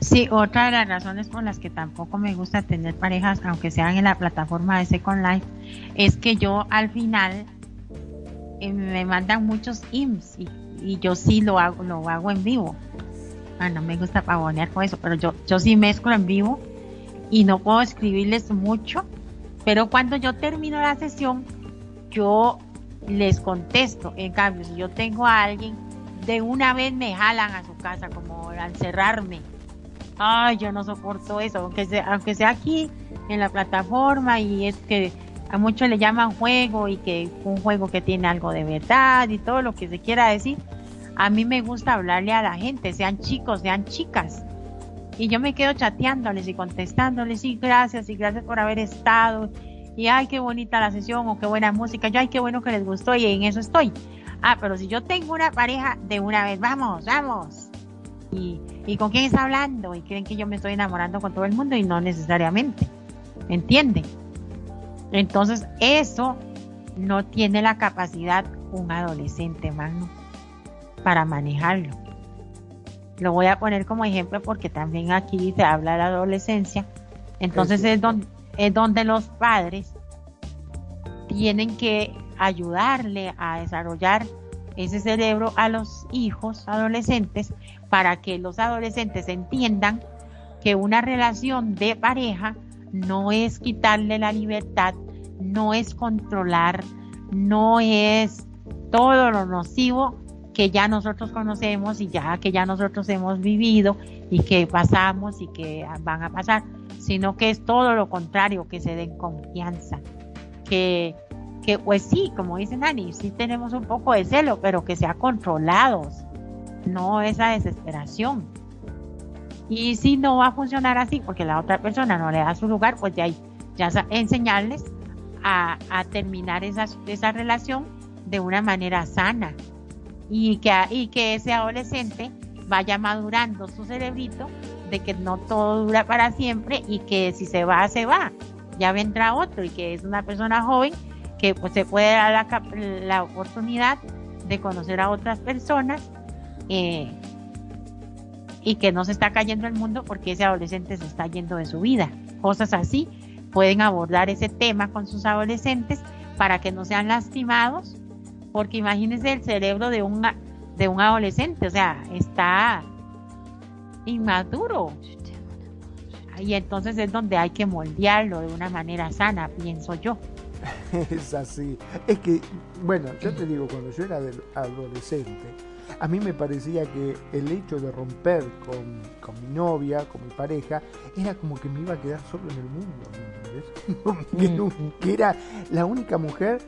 Sí, otra de las razones por las que tampoco me gusta tener parejas, aunque sean en la plataforma de Second Life, es que yo al final eh, me mandan muchos IMS y, y, yo sí lo hago, lo hago en vivo. Ah, no me gusta pavonear con eso, pero yo, yo sí mezclo en vivo y no puedo escribirles mucho, pero cuando yo termino la sesión, yo les contesto. En cambio, si yo tengo a alguien, de una vez me jalan a su casa, como a encerrarme. Ay, yo no soporto eso, aunque sea, aunque sea aquí en la plataforma y es que a muchos le llaman juego y que un juego que tiene algo de verdad y todo lo que se quiera decir, a mí me gusta hablarle a la gente, sean chicos, sean chicas. Y yo me quedo chateándoles y contestándoles, y gracias, y gracias por haber estado. Y ay, qué bonita la sesión, o qué buena música. Yo, ay, qué bueno que les gustó, y en eso estoy. Ah, pero si yo tengo una pareja, de una vez, vamos, vamos. Y, y con quién está hablando, y creen que yo me estoy enamorando con todo el mundo, y no necesariamente. ¿Entienden? Entonces, eso no tiene la capacidad un adolescente, mano para manejarlo. Lo voy a poner como ejemplo porque también aquí se habla de la adolescencia. Entonces es donde, es donde los padres tienen que ayudarle a desarrollar ese cerebro a los hijos adolescentes para que los adolescentes entiendan que una relación de pareja no es quitarle la libertad, no es controlar, no es todo lo nocivo que ya nosotros conocemos y ya que ya nosotros hemos vivido y que pasamos y que van a pasar, sino que es todo lo contrario, que se den confianza, que, que pues sí, como dice Nani, sí tenemos un poco de celo, pero que sea controlados, no esa desesperación. Y si no va a funcionar así, porque la otra persona no le da su lugar, pues ya, ya enseñarles a, a terminar esa, esa relación de una manera sana, y que, y que ese adolescente vaya madurando su cerebrito de que no todo dura para siempre y que si se va, se va. Ya vendrá otro y que es una persona joven que pues, se puede dar la, la oportunidad de conocer a otras personas eh, y que no se está cayendo el mundo porque ese adolescente se está yendo de su vida. Cosas así pueden abordar ese tema con sus adolescentes para que no sean lastimados, porque imagínense el cerebro de un, de un adolescente, o sea, está inmaduro. Y entonces es donde hay que moldearlo de una manera sana, pienso yo. Es así. Es que, bueno, yo te digo, cuando yo era adolescente, a mí me parecía que el hecho de romper con, mi novia, con mi pareja, era como que me iba a quedar solo en el mundo, que, que era la única mujer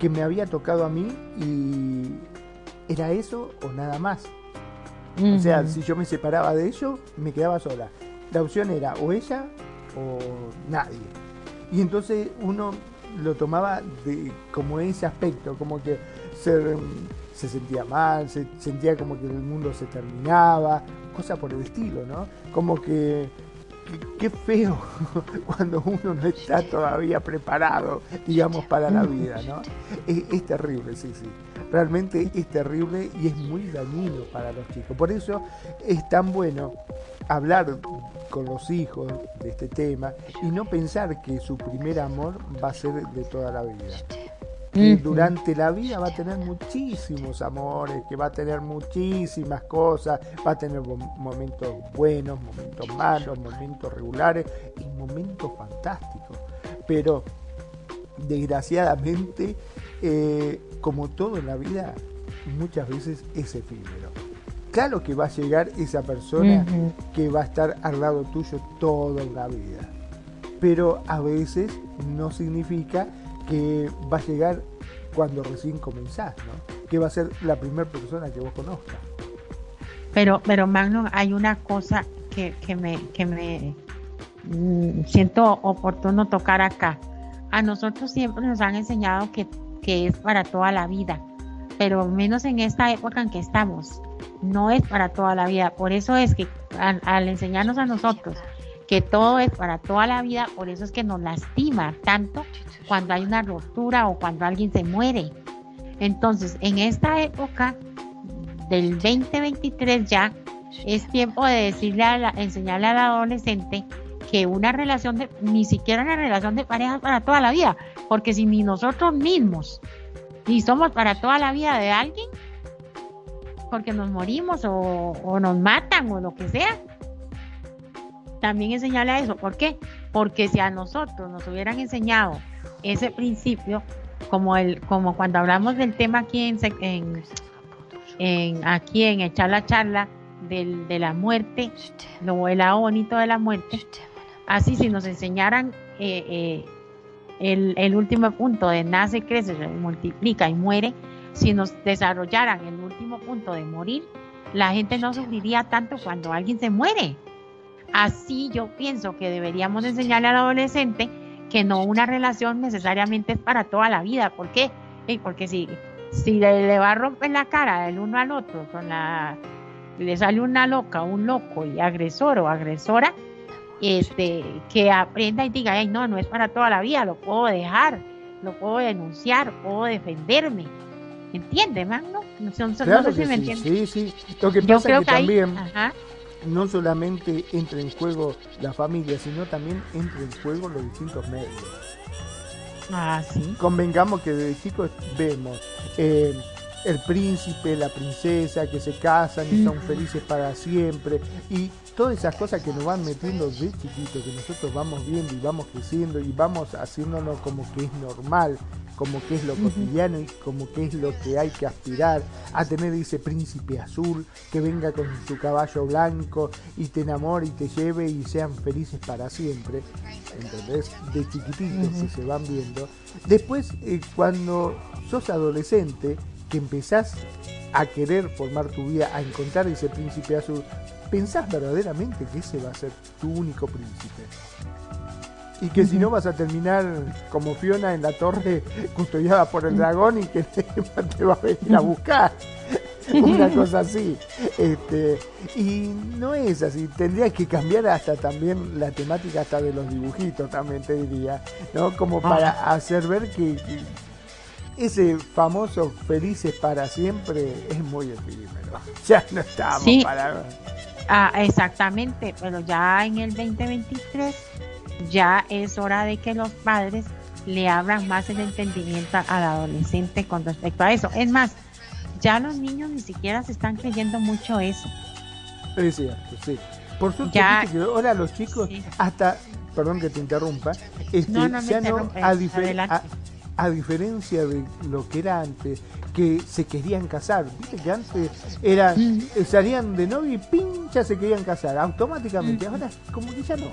que me había tocado a mí y era eso o nada más. O sea, si yo me separaba de ello, me quedaba sola. La opción era o ella o nadie. Y entonces uno lo tomaba de, como ese aspecto, como que se, se sentía mal, se sentía como que el mundo se terminaba, cosa por el estilo, ¿no? Como que qué feo cuando uno no está todavía preparado, digamos, para la vida, ¿no? Es, terrible, sí, sí. Realmente es terrible y es muy dañino para los chicos. Por eso es tan bueno hablar con los hijos de este tema y no pensar que su primer amor va a ser de toda la vida que durante la vida va a tener muchísimos amores, que va a tener muchísimas cosas, va a tener momentos buenos, momentos malos, momentos regulares y momentos fantásticos. Pero desgraciadamente, eh, como todo en la vida, muchas veces es efímero. Claro que va a llegar esa persona que va a estar al lado tuyo toda la vida, pero a veces no significa que va a llegar cuando recién comenzás, ¿no? Que va a ser la primera persona que vos conozcas. Pero, pero Magnum, hay una cosa que, que me, que me mm, siento oportuno tocar acá. A nosotros siempre nos han enseñado que, que es para toda la vida, pero menos en esta época en que estamos. No es para toda la vida. Por eso es que al enseñarnos a nosotros que todo es para toda la vida, por eso es que nos lastima tanto cuando hay una ruptura o cuando alguien se muere. Entonces, en esta época del 2023 ya es tiempo de decirle a la, enseñarle al adolescente que una relación de, ni siquiera una relación de pareja para toda la vida, porque si ni nosotros mismos ni somos para toda la vida de alguien, porque nos morimos o, o nos matan o lo que sea, también enseñarle a eso. ¿Por qué? Porque si a nosotros nos hubieran enseñado ese principio, como el, como cuando hablamos del tema aquí en, en, aquí en echar la charla del, de la muerte, lo el lado bonito de la muerte, así si nos enseñaran eh, eh, el, el, último punto de nace, crece, multiplica y muere, si nos desarrollaran el último punto de morir, la gente no sufriría tanto cuando alguien se muere. Así yo pienso que deberíamos enseñarle al adolescente que no una relación necesariamente es para toda la vida. ¿Por qué? Porque si, si le, va a romper la cara del uno al otro, con la, le sale una loca, un loco y agresor o agresora, este, que aprenda y diga, ay, no, no es para toda la vida, lo puedo dejar, lo puedo denunciar, puedo defenderme. ¿Entiende, Magno? No, sé si me sí, Sí, sí. Lo que pasa es que, también no solamente entra en juego la familia, sino también entra en juego los distintos medios. Ah, sí. Convengamos que desde chicos vemos eh, el príncipe, la princesa que se casan y son felices para siempre y todas esas cosas que nos van metiendo de chiquito, que nosotros vamos viendo y vamos creciendo y vamos haciéndonos como que es normal como que es lo cotidiano y como que es lo que hay que aspirar a tener ese príncipe azul que venga con su caballo blanco y te enamore y te lleve y sean felices para siempre. ¿Entendés? De chiquititos que se van viendo. Después, eh, cuando sos adolescente, que empezás a querer formar tu vida, a encontrar ese príncipe azul, ¿pensás verdaderamente que ese va a ser tu único príncipe? y que si no vas a terminar como Fiona en la torre custodiada por el dragón y que te va a venir a buscar. Una cosa así. Este, y no es así. Tendría que cambiar hasta también la temática hasta de los dibujitos, también te diría. ¿no? Como para hacer ver que, ese famoso felices para siempre es muy efímero. Ya no estamos para. Ah, exactamente, pero ya en el 2023 ya es hora de que los padres le abran más el entendimiento al adolescente con respecto a eso. Es más, ya los niños ni siquiera se están creyendo mucho eso. Es cierto, sí. Por suerte, ya, ahora los chicos, hasta, perdón que te interrumpa, este, no, no ya no, a, a, diferencia de lo que era antes, que se querían casar, viste que antes era, salían de novio y pincha se querían casar, automáticamente, ahora como que ya no.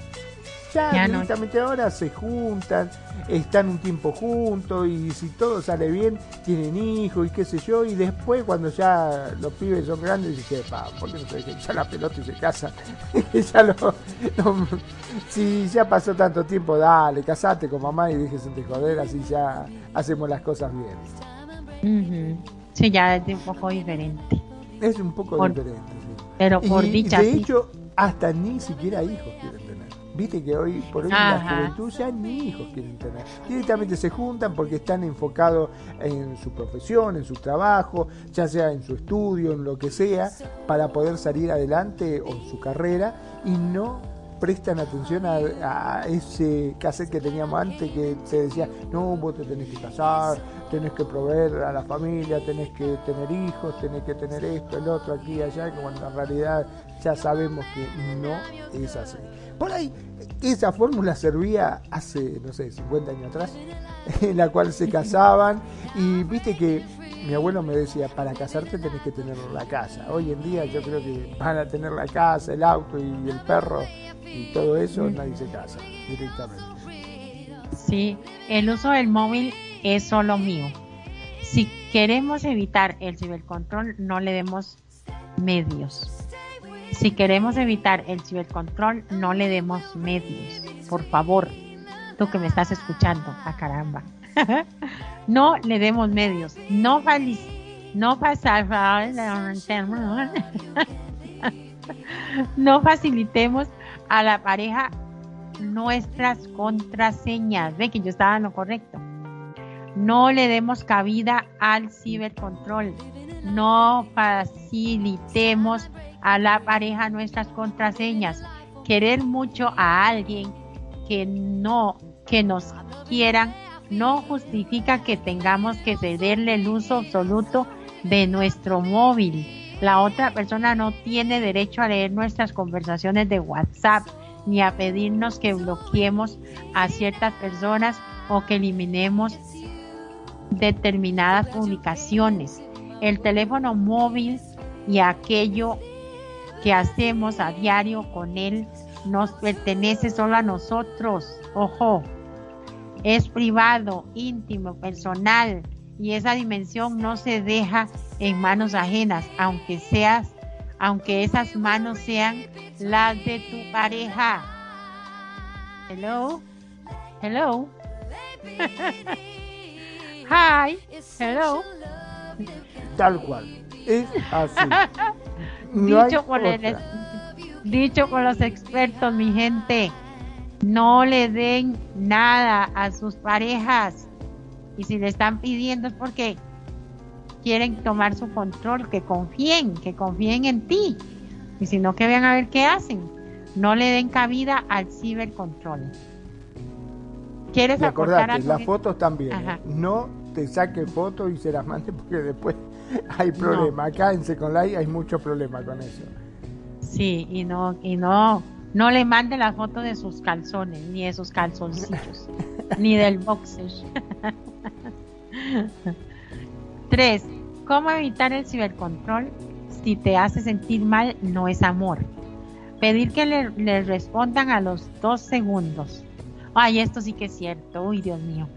Ya, directamente ahora se juntan, están un tiempo juntos y si todo sale bien, tienen hijos y qué sé yo, y después cuando ya los pibes son grandes, dicen, pa, ¿por qué no se dejan echar la pelota y se casan? ya lo, si ya pasó tanto tiempo, dale, casate con mamá y déjese de joder, así ya hacemos las cosas bien. Sí, ya es un poco diferente. Es un poco diferente, sí. Pero por dicha. De hecho, hasta ni siquiera hijos quieren Viste que hoy por hoy la juventud ya ni hijos quieren tener. Directamente se juntan porque están enfocados en su profesión, en su trabajo, ya sea en su estudio, en lo que sea, para poder salir adelante o en su carrera y no prestan atención a, ese cassette que teníamos antes que se decía, no, vos te tenés que casar, tenés que proveer a la familia, tenés que tener hijos, tenés que tener esto, el otro, aquí, allá, cuando en realidad ya sabemos que no es así. Por ahí, esa fórmula servía hace, no sé, 50 años atrás, en la cual se casaban y viste que mi abuelo me decía, para casarte tenés que tener la casa. Hoy en día yo creo que van a tener la casa, el auto y el perro y todo eso, nadie se casa directamente. Sí, el uso del móvil es solo mío. Si queremos evitar el cibercontrol, no le demos medios. Si queremos evitar el cibercontrol, no le demos medios. Por favor, tú que me estás escuchando, a ah, caramba. no le demos medios. No no no facilitemos a la pareja nuestras contraseñas. Ve que yo estaba en lo correcto. No le demos cabida al cibercontrol. No facilitemos a la pareja nuestras contraseñas. Querer mucho a alguien que no, que nos quieran, no justifica que tengamos que cederle el uso absoluto de nuestro móvil. La otra persona no tiene derecho a leer nuestras conversaciones de WhatsApp ni a pedirnos que bloqueemos a ciertas personas o que eliminemos determinadas publicaciones. El teléfono móvil y aquello que hacemos a diario con Él nos pertenece solo a nosotros. Ojo, es privado, íntimo, personal y esa dimensión no se deja en manos ajenas, aunque seas, aunque esas manos sean las de tu pareja. Hello, hello. Hi, hello. Tal cual. Es así. dicho, con dicho con los expertos, mi gente, no le den nada a sus parejas. Y si le están pidiendo es porque quieren tomar su control, que confíen, que confíen en ti. Y si no, que vean a ver qué hacen. No le den cabida al cibercontrol. ¿Quieres acordarte, las fotos también. ¿eh? No te saque fotos y se las mande porque después hay problema. Acá en Second Life hay mucho problema con eso. Sí, y no, y no, no le mande la foto de sus calzones, ni de sus calzoncillos, ni del boxer. Tres, ¿cómo evitar el cibercontrol? Si te hace sentir mal, no es amor. Pedir que le, le respondan a los dos segundos. Ay, esto sí que es cierto. Uy, Dios mío.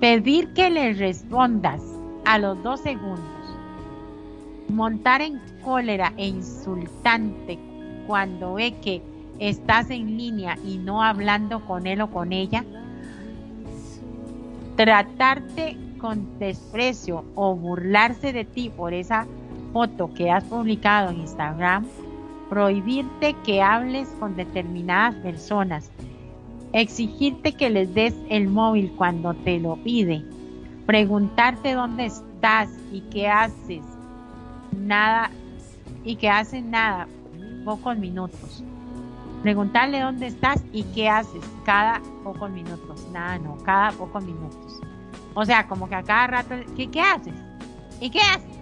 Pedir que le respondas a los dos segundos. Montar en cólera e insultante cuando ve que estás en línea y no hablando con él o con ella. Tratarte con desprecio o burlarse de ti por esa foto que has publicado en Instagram. Prohibirte que hables con determinadas personas. Exigirte que les des el móvil cuando te lo pide preguntarte dónde estás y qué haces, nada, y que hacen nada, pocos minutos. Preguntarle dónde estás y qué haces cada pocos minutos. Nada, no, cada pocos minutos. O sea, como que a cada rato, ¿qué, qué haces? ¿Y qué haces?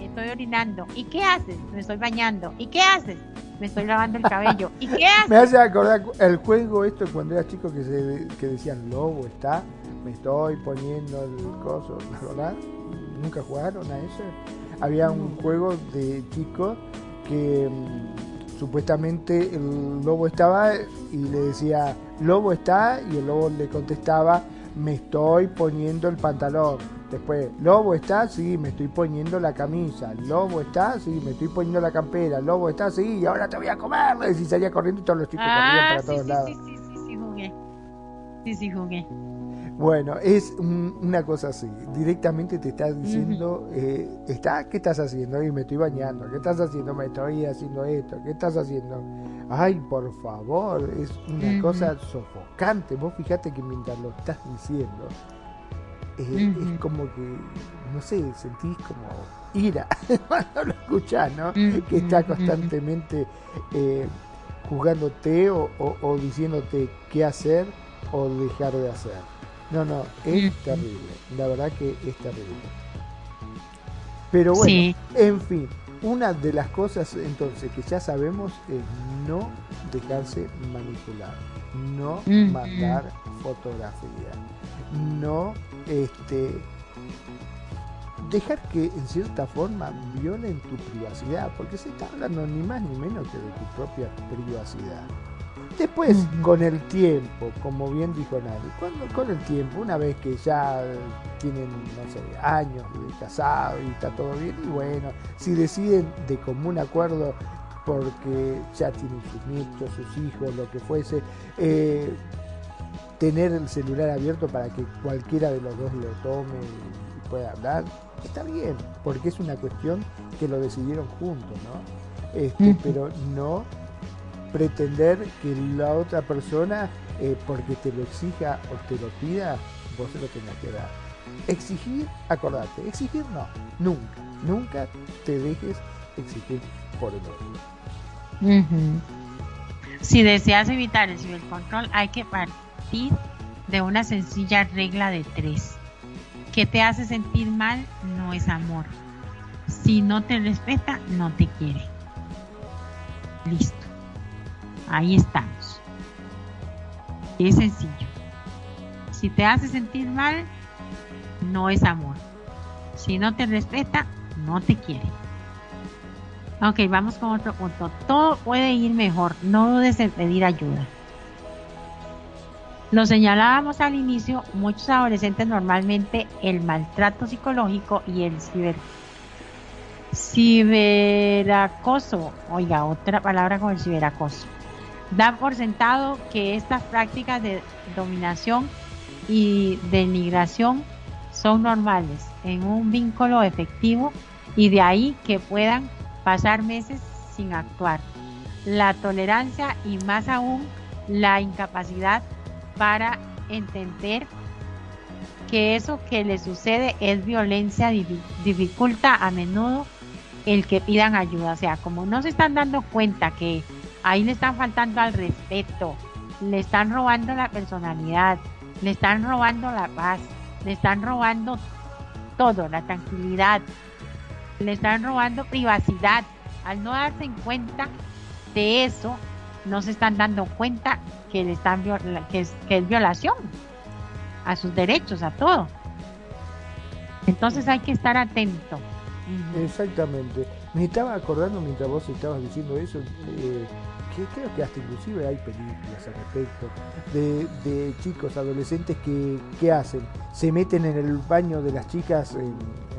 Estoy orinando. ¿Y qué haces? Me estoy bañando. ¿Y qué haces? Me estoy lavando el cabello. ¿Y qué haces? Me hace acordar el juego esto cuando era chico que, se, que decían lobo está, me estoy poniendo el coso, ¿verdad? ¿Nunca jugaron a eso? Había un juego de chicos que mm, supuestamente el lobo estaba y le decía, lobo está, y el lobo le contestaba, me estoy poniendo el pantalón. Después, lobo está, sí, me estoy poniendo la camisa. Lobo está, sí, me estoy poniendo la campera. Lobo está, sí, y ahora te voy a comer. Y salía corriendo y todos los chicos corrían para todos lados. Sí, sí. Sí, sí, jugué. Bueno, es una cosa así. Directamente te está diciendo, eh, está, ¿qué estás haciendo? Y me estoy bañando. ¿Qué estás haciendo? Me estoy haciendo esto. ¿Qué estás haciendo? Ay, por favor, es una cosa sofocante. Vos fíjate que mientras lo estás diciendo, eh, es como que, no sé, sentís como ira cuando lo escuchás, ¿no? Que está constantemente eh, juzgándote o, o diciéndote qué hacer o dejar de hacer. No, no, es terrible. La verdad que es terrible. Pero bueno, en fin, una de las cosas entonces que ya sabemos es no dejarse manipular, no mandar fotografía, no este dejar que en cierta forma violen tu privacidad, porque se está hablando ni más ni menos que de tu propia privacidad. Después, con el tiempo, como bien dijo Nari, cuando, con el tiempo, una vez que ya tienen, no sé, años de casado y está todo bien, y bueno, si deciden de común acuerdo, porque ya tienen sus nietos, sus hijos, lo que fuese, eh, tener el celular abierto para que cualquiera de los dos lo tome y pueda hablar, está bien, porque es una cuestión que lo decidieron juntos, ¿no? Este, Pero no pretender que la otra persona, eh, porque te lo exija o te lo pida, vos se lo tengas que dar. Exigir, acordate, exigir no, nunca, nunca te dejes exigir por el otro. Si deseas evitar el cibercontrol, hay que partir de una sencilla regla de tres. Que te hace sentir mal no es amor. Si no te respeta, no te quiere. Listo. Ahí estamos. Es sencillo. Si te hace sentir mal, no es amor. Si no te respeta, no te quiere. Ok, vamos con otro punto. Todo puede ir mejor. No dudes en pedir ayuda. Lo señalábamos al inicio, muchos adolescentes normalmente el maltrato psicológico y el ciber ciberacoso, oiga, otra palabra con el ciberacoso, dan por sentado que estas prácticas de dominación y denigración son normales en un vínculo efectivo y de ahí que puedan pasar meses sin actuar. La tolerancia y más aún la incapacidad para entender que eso que le sucede es violencia dificulta a menudo el que pidan ayuda. O sea, como no se están dando cuenta que ahí le están faltando al respeto, le están robando la personalidad, le están robando la paz, le están robando todo, la tranquilidad, le están robando privacidad. Al no darse en cuenta de eso, no se están dando cuenta que, le están es, que es violación a sus derechos, a todo. Entonces hay que estar atento. Exactamente. Me estaba acordando mientras vos estabas diciendo eso, eh, que creo que hasta inclusive hay películas al respecto, de, chicos, adolescentes que, ¿qué hacen? Se meten en el baño de las chicas en,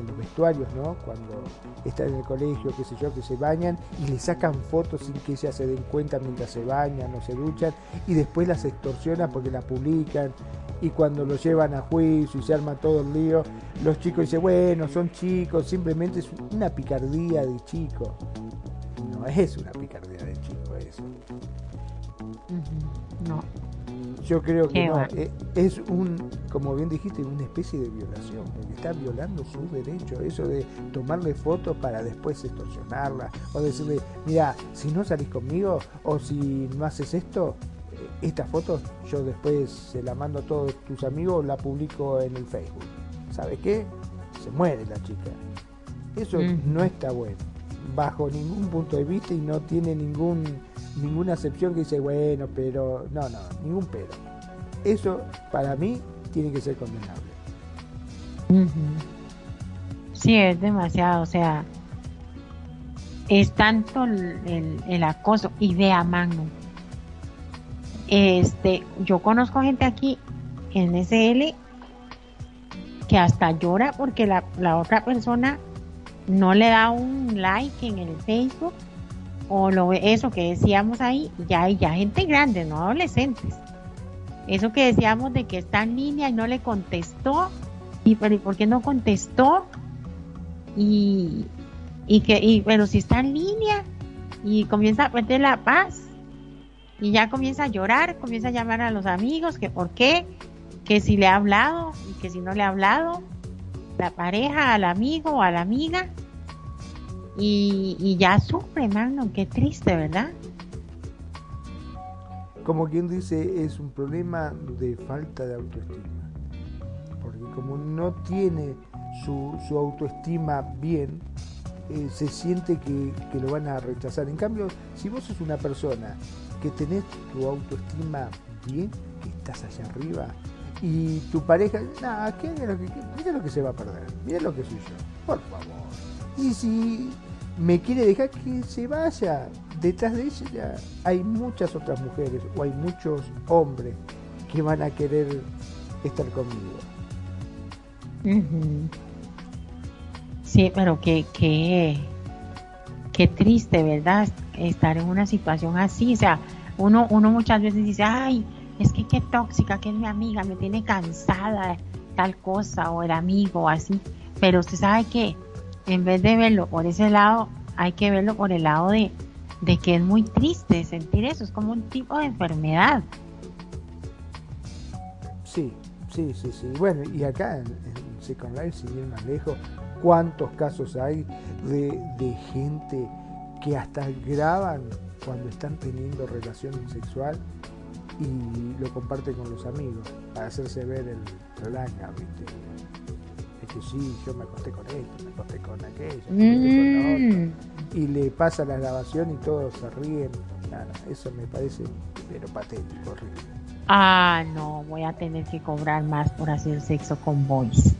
los vestuarios, ¿no? Cuando están en el colegio, qué sé yo, que se bañan y le sacan fotos sin que ellas se den cuenta mientras se bañan o se duchan y después las extorsionan porque las publican y cuando lo llevan a juicio y se arma todo el lío, los chicos dicen, bueno, son chicos, simplemente es una picardía de chicos. No es una picardía No. Yo creo que no. Eh, es un, como bien dijiste, una especie de violación, porque está violando su derecho. Eso de tomarle fotos para después extorsionarla, o decirle, mira, si no salís conmigo, o si no haces esto, eh, esta foto yo después se la mando a todos tus amigos, la publico en el Facebook. ¿Sabe qué? Se muere la chica. Eso no está bueno, bajo ningún punto de vista y no tiene ningún ninguna excepción que dice, bueno, pero no, no, ningún pero. Eso para mí tiene que ser condenable. Sí, es demasiado, o sea, es tanto el, acoso y de a mano. Este, yo conozco gente aquí en SL que hasta llora porque la, la otra persona no le da un like en el Facebook o lo, eso que decíamos ahí, ya hay ya gente grande, no adolescentes. Eso que decíamos de que está en línea y no le contestó, y pero por qué no contestó? Y, y que, y, pero si está en línea y comienza a perder la paz y ya comienza a llorar, comienza a llamar a los amigos, que por qué, que si le ha hablado y que si no le ha hablado, la pareja, al amigo o a la amiga, y, ya sufre, mano, qué triste, ¿verdad? Como quien dice, es un problema de falta de autoestima. Porque como no tiene su, autoestima bien, eh, se siente que, que, lo van a rechazar. En cambio, si vos sos una persona que tenés tu autoestima bien, que estás allá arriba, y tu pareja, nada, mira lo que se va a perder, mira lo que soy yo, por favor. Y si me quiere dejar que se vaya. Detrás de ella hay muchas otras mujeres o hay muchos hombres que van a querer estar conmigo. Sí, pero qué, qué, qué triste, ¿verdad? Estar en una situación así. O sea, uno, uno muchas veces dice, ay, es que qué tóxica, que es mi amiga, me tiene cansada tal cosa, o el amigo, así. Pero usted sabe que en vez de verlo por ese lado, hay que verlo por el lado de, que es muy triste sentir eso, es como un tipo de enfermedad. Sí, sí, sí, sí. Bueno, y acá en, Second Life, sin ir más lejos, ¿cuántos casos hay de, de gente que hasta graban cuando están teniendo relación sexual y lo comparten con los amigos para hacerse ver el relaja, que sí, yo me acosté con esto, me acosté con aquello, mm. y le pasa la grabación y todos se ríen. eso me parece pero patético, horrible. Ah, no, voy a tener que cobrar más por hacer sexo con boys.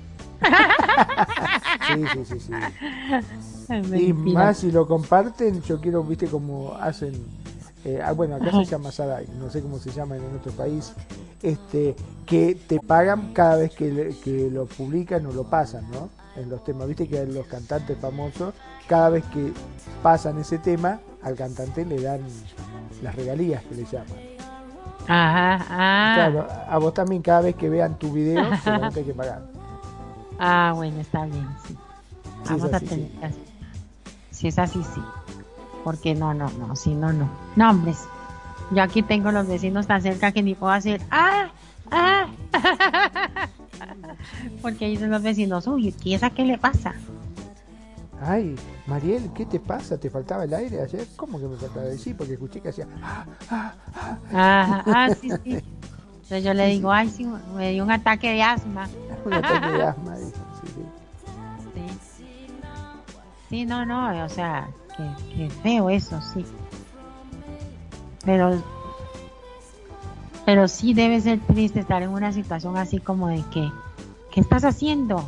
sí, sí, sí, sí. Y más si lo comparten, yo quiero, viste, como hacen eh, ah, bueno, acá se llama Sadai, no sé cómo se llama en otro país, este, que te pagan cada vez que, lo publican o lo pasan, ¿no? En los temas, viste que los cantantes famosos, cada vez que pasan ese tema, al cantante le dan las regalías que le llaman. Ajá, ah. Claro, a vos también cada vez que vean tu video, te lo que pagar. Ah, bueno, está bien, sí. Vamos a tener Si es así, sí. Porque no, no, no, si no, no. No, hombres. Yo aquí tengo los vecinos tan cerca que ni puedo hacer ¡ah! ¡ah! Porque dicen los vecinos, uy, ¿y esa qué le pasa? Ay, Mariel, ¿qué te pasa? ¿Te faltaba el aire ayer? ¿Cómo que me faltaba el Sí, porque escuché que hacía. Ah, ah, ah. ah, sí, sí. Entonces yo le digo, ay, sí, me dio un ataque de asma. un ataque de asma, sí, sí. Sí. Sí, no, no, o sea, que, feo eso, sí. Pero, pero sí debe ser triste estar en una situación así como de que, ¿qué estás haciendo?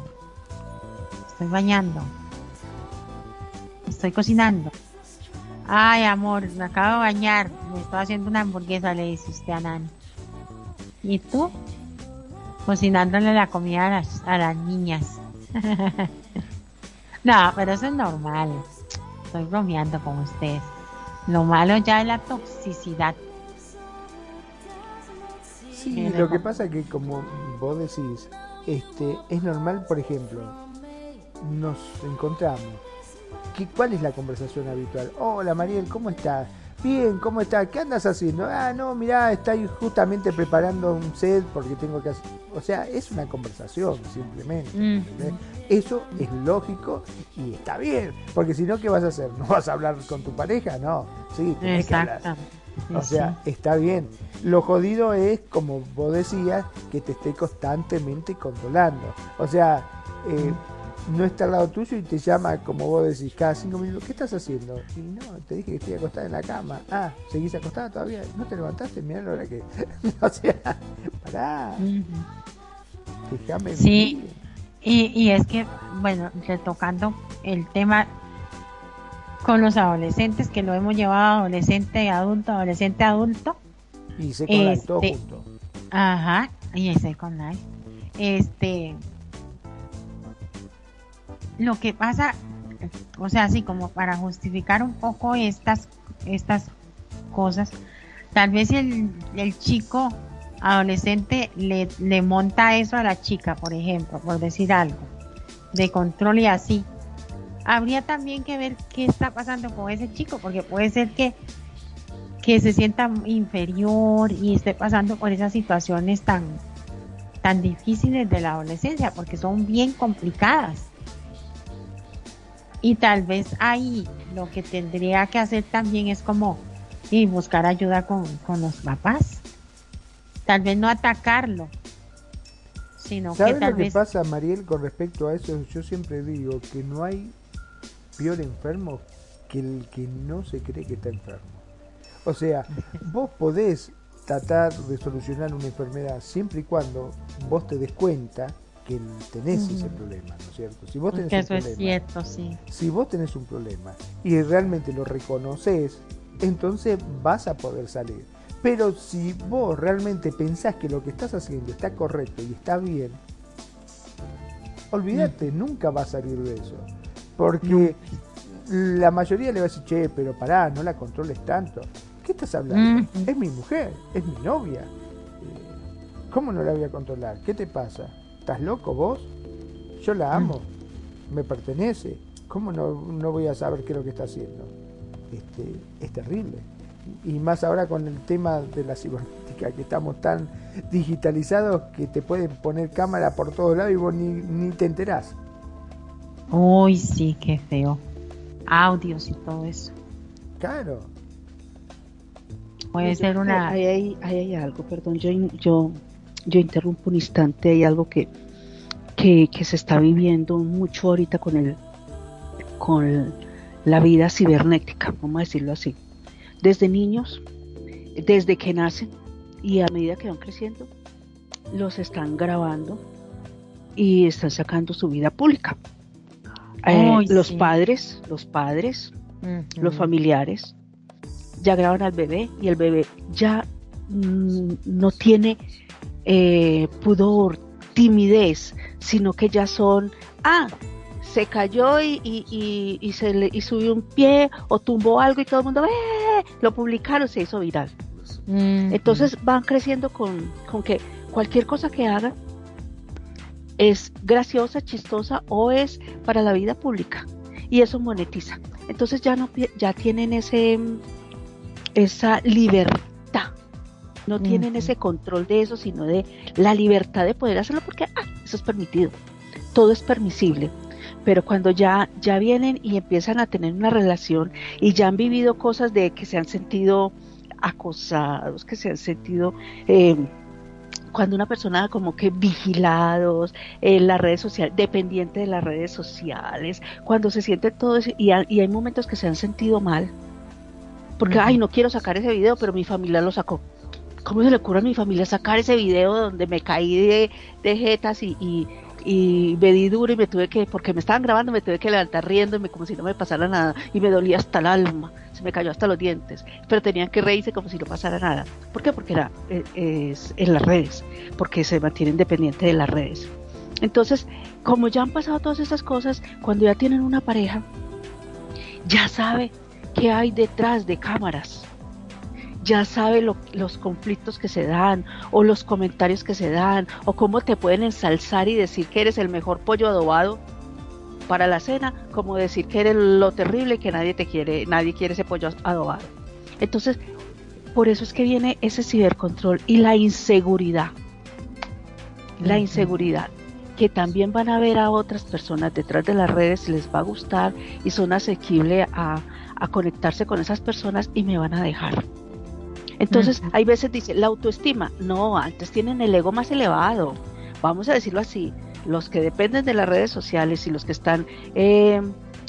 Estoy bañando. Estoy cocinando. Ay, amor, me acabo de bañar. Me estoy haciendo una hamburguesa, le dice usted a Nani. ¿Y tú? Cocinándole la comida a las, a las niñas. no, pero eso es normal estoy bromeando con ustedes. Lo malo ya es la toxicidad. Sí, lo que pasa es que como vos decís, este, es normal, por ejemplo, nos encontramos. ¿Qué, ¿Cuál es la conversación habitual? Hola Mariel, ¿cómo estás? Bien, ¿cómo estás? ¿Qué andas haciendo? Ah, no, mirá, estoy justamente preparando un set porque tengo que hacer... O sea, es una conversación simplemente. Mm. Eso es lógico y está bien, porque si no, ¿qué vas a hacer? ¿No vas a hablar con tu pareja? No, sí, tienes que hablar. O sea, está bien. Lo jodido es, como vos decías, que te esté constantemente controlando. O sea, eh, no está al lado tuyo y te llama, como vos decís, cada cinco minutos, ¿qué estás haciendo? Y no, te dije que estoy acostada en la cama. Ah, ¿seguís acostada todavía? ¿No te levantaste? Mirá la hora que... o sea, pará. Déjame Sí, y, y es que, bueno, retocando el tema con los adolescentes, que lo hemos llevado adolescente, adulto, adolescente, adulto. Y se con este, todo junto. Ajá, y ese con Este, lo que pasa, o sea, así como para justificar un poco estas, estas cosas, tal vez el, el chico adolescente le, le monta eso a la chica, por ejemplo, por decir algo, de control y así. Habría también que ver qué está pasando con ese chico, porque puede ser que, que se sienta inferior y esté pasando por esas situaciones tan, tan difíciles de la adolescencia, porque son bien complicadas. Y tal vez ahí lo que tendría que hacer también es como y buscar ayuda con, los papás. Tal vez no atacarlo, sino que tal lo que pasa, Mariel, con respecto a eso? Yo siempre digo que no hay peor enfermo que el que no se cree que está enfermo. O sea, vos podés tratar de solucionar una enfermedad siempre y cuando vos te des cuenta que tenés ese problema, ¿no es cierto? Si vos tenés un problema, es cierto, sí. Si vos tenés un problema y realmente lo reconoces, entonces vas a poder salir. Pero si vos realmente pensás que lo que estás haciendo está correcto y está bien, olvídate, mm. nunca va a salir de eso. Porque la mayoría le va a decir, che, pero pará, no la controles tanto. ¿Qué estás hablando? Mm. Es mi mujer, es mi novia. Eh, ¿Cómo no la voy a controlar? ¿Qué te pasa? ¿Estás loco vos? Yo la amo, me pertenece. ¿Cómo no, voy a saber qué es lo que está haciendo? Este, es terrible. Y más ahora con el tema de la cibernética, que estamos tan digitalizados que te pueden poner cámara por todos lados y vos ni, ni te enterás. Uy, sí, qué feo. Audios y todo eso. Claro. Puede ser una... Ahí hay, hay, algo, perdón, yo, yo yo interrumpo un instante, hay algo que, que, se está viviendo mucho ahorita con el con la vida cibernética, vamos a decirlo así. Desde niños, desde que nacen y a medida que van creciendo, los están grabando y están sacando su vida pública. Eh, los padres, los padres, los familiares, ya graban al bebé y el bebé ya mm, no tiene eh, pudor, timidez, sino que ya son, ah, se cayó y, y, se le y subió un pie o tumbó algo y todo el mundo, ¡eh! lo publicaron, se hizo viral. Mm. Entonces van creciendo con, con que cualquier cosa que haga es graciosa, chistosa o es para la vida pública y eso monetiza. Entonces ya no ya tienen ese esa libertad no tienen ese control de eso, sino de la libertad de poder hacerlo porque ah, eso es permitido, todo es permisible. Pero cuando ya, ya vienen y empiezan a tener una relación y ya han vivido cosas de que se han sentido acosados, que se han sentido eh, cuando una persona como que vigilados en las redes sociales, dependiente de las redes sociales, cuando se siente todo eso y, hay momentos que se han sentido mal, porque, ay, no quiero sacar ese video, pero mi familia lo sacó. ¿Cómo se le ocurre a mi familia sacar ese video donde me caí de, de jetas y, y, y me di duro y me tuve que, porque me estaban grabando, me tuve que levantar riéndome como si no me pasara nada y me dolía hasta el alma, se me cayó hasta los dientes, pero tenían que reírse como si no pasara nada. ¿Por qué? Porque era eh, es, en las redes, porque se mantienen dependientes de las redes. Entonces, como ya han pasado todas esas cosas, cuando ya tienen una pareja, ya sabe qué hay detrás de cámaras ya sabe los conflictos que se dan o los comentarios que se dan o cómo te pueden ensalzar y decir que eres el mejor pollo adobado para la cena, como decir que eres lo terrible que nadie te quiere, nadie quiere ese pollo adobado. Entonces, por eso es que viene ese cibercontrol y la inseguridad. La inseguridad que también van a ver a otras personas detrás de las redes, les va a gustar y son asequibles a, conectarse con esas personas y me van a dejar. Entonces, hay veces dice, la autoestima, no, antes tienen el ego más elevado, vamos a decirlo así, los que dependen de las redes sociales y los que están eh,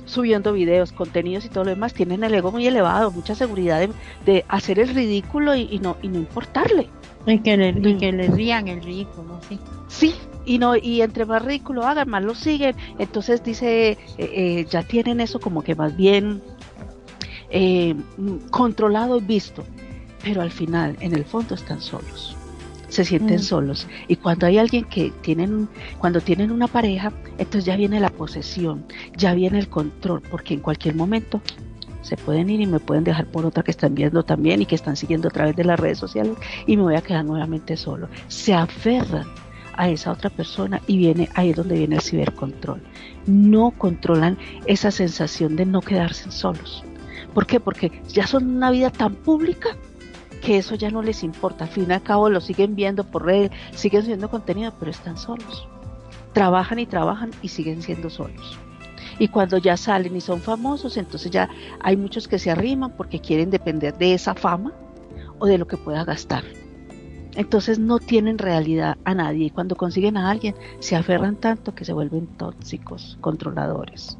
subiendo videos, contenidos y todo lo demás, tienen el ego muy elevado, mucha seguridad de, hacer el ridículo y, no, y no importarle. Y que le, y que le rían el ridículo, sí. Sí, y no y entre más ridículo hagan más lo siguen. Entonces dice eh, eh, ya tienen eso como que más bien eh, controlado y visto pero al final en el fondo están solos se sienten mm. solos y cuando hay alguien que tienen cuando tienen una pareja entonces ya viene la posesión ya viene el control porque en cualquier momento se pueden ir y me pueden dejar por otra que están viendo también y que están siguiendo a través de las redes sociales y me voy a quedar nuevamente solo. Se aferran a esa otra persona y viene ahí es donde viene el cibercontrol. No controlan esa sensación de no quedarse solos. ¿Por qué? Porque ya son una vida tan pública que eso ya no les importa. Al fin y al cabo lo siguen viendo por redes, siguen siendo contenido, pero están solos. Trabajan y trabajan y siguen siendo solos. Y cuando ya salen y son famosos, entonces ya hay muchos que se arriman porque quieren depender de esa fama o de lo que pueda gastar. Entonces no tienen realidad a nadie y cuando consiguen a alguien se aferran tanto que se vuelven tóxicos, controladores.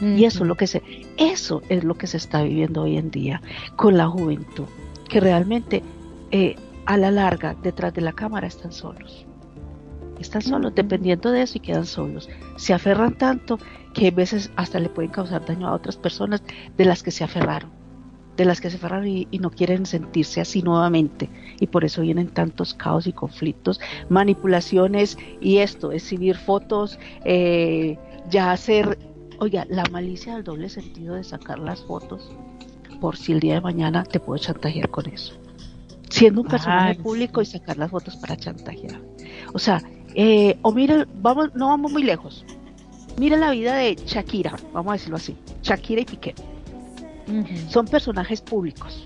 Y eso es lo que se eso es lo que se está viviendo hoy en día con la juventud, que realmente eh, a la larga detrás de la cámara están solos. Están solos, dependiendo de eso y quedan solos. Se aferran tanto que a veces hasta le pueden causar daño a otras personas de las que se aferraron de las que se aferran y, no quieren sentirse así nuevamente. Y por eso vienen tantos caos y conflictos, manipulaciones y esto, exhibir fotos, eh, ya hacer, oiga, la malicia del doble sentido de sacar las fotos, por si el día de mañana te puedo chantajear con eso. Siendo un personaje público y sacar las fotos para chantajear. O sea, eh, o mira, vamos, no vamos muy lejos. Mira la vida de Shakira, vamos a decirlo así, Shakira y Piqué son personajes públicos.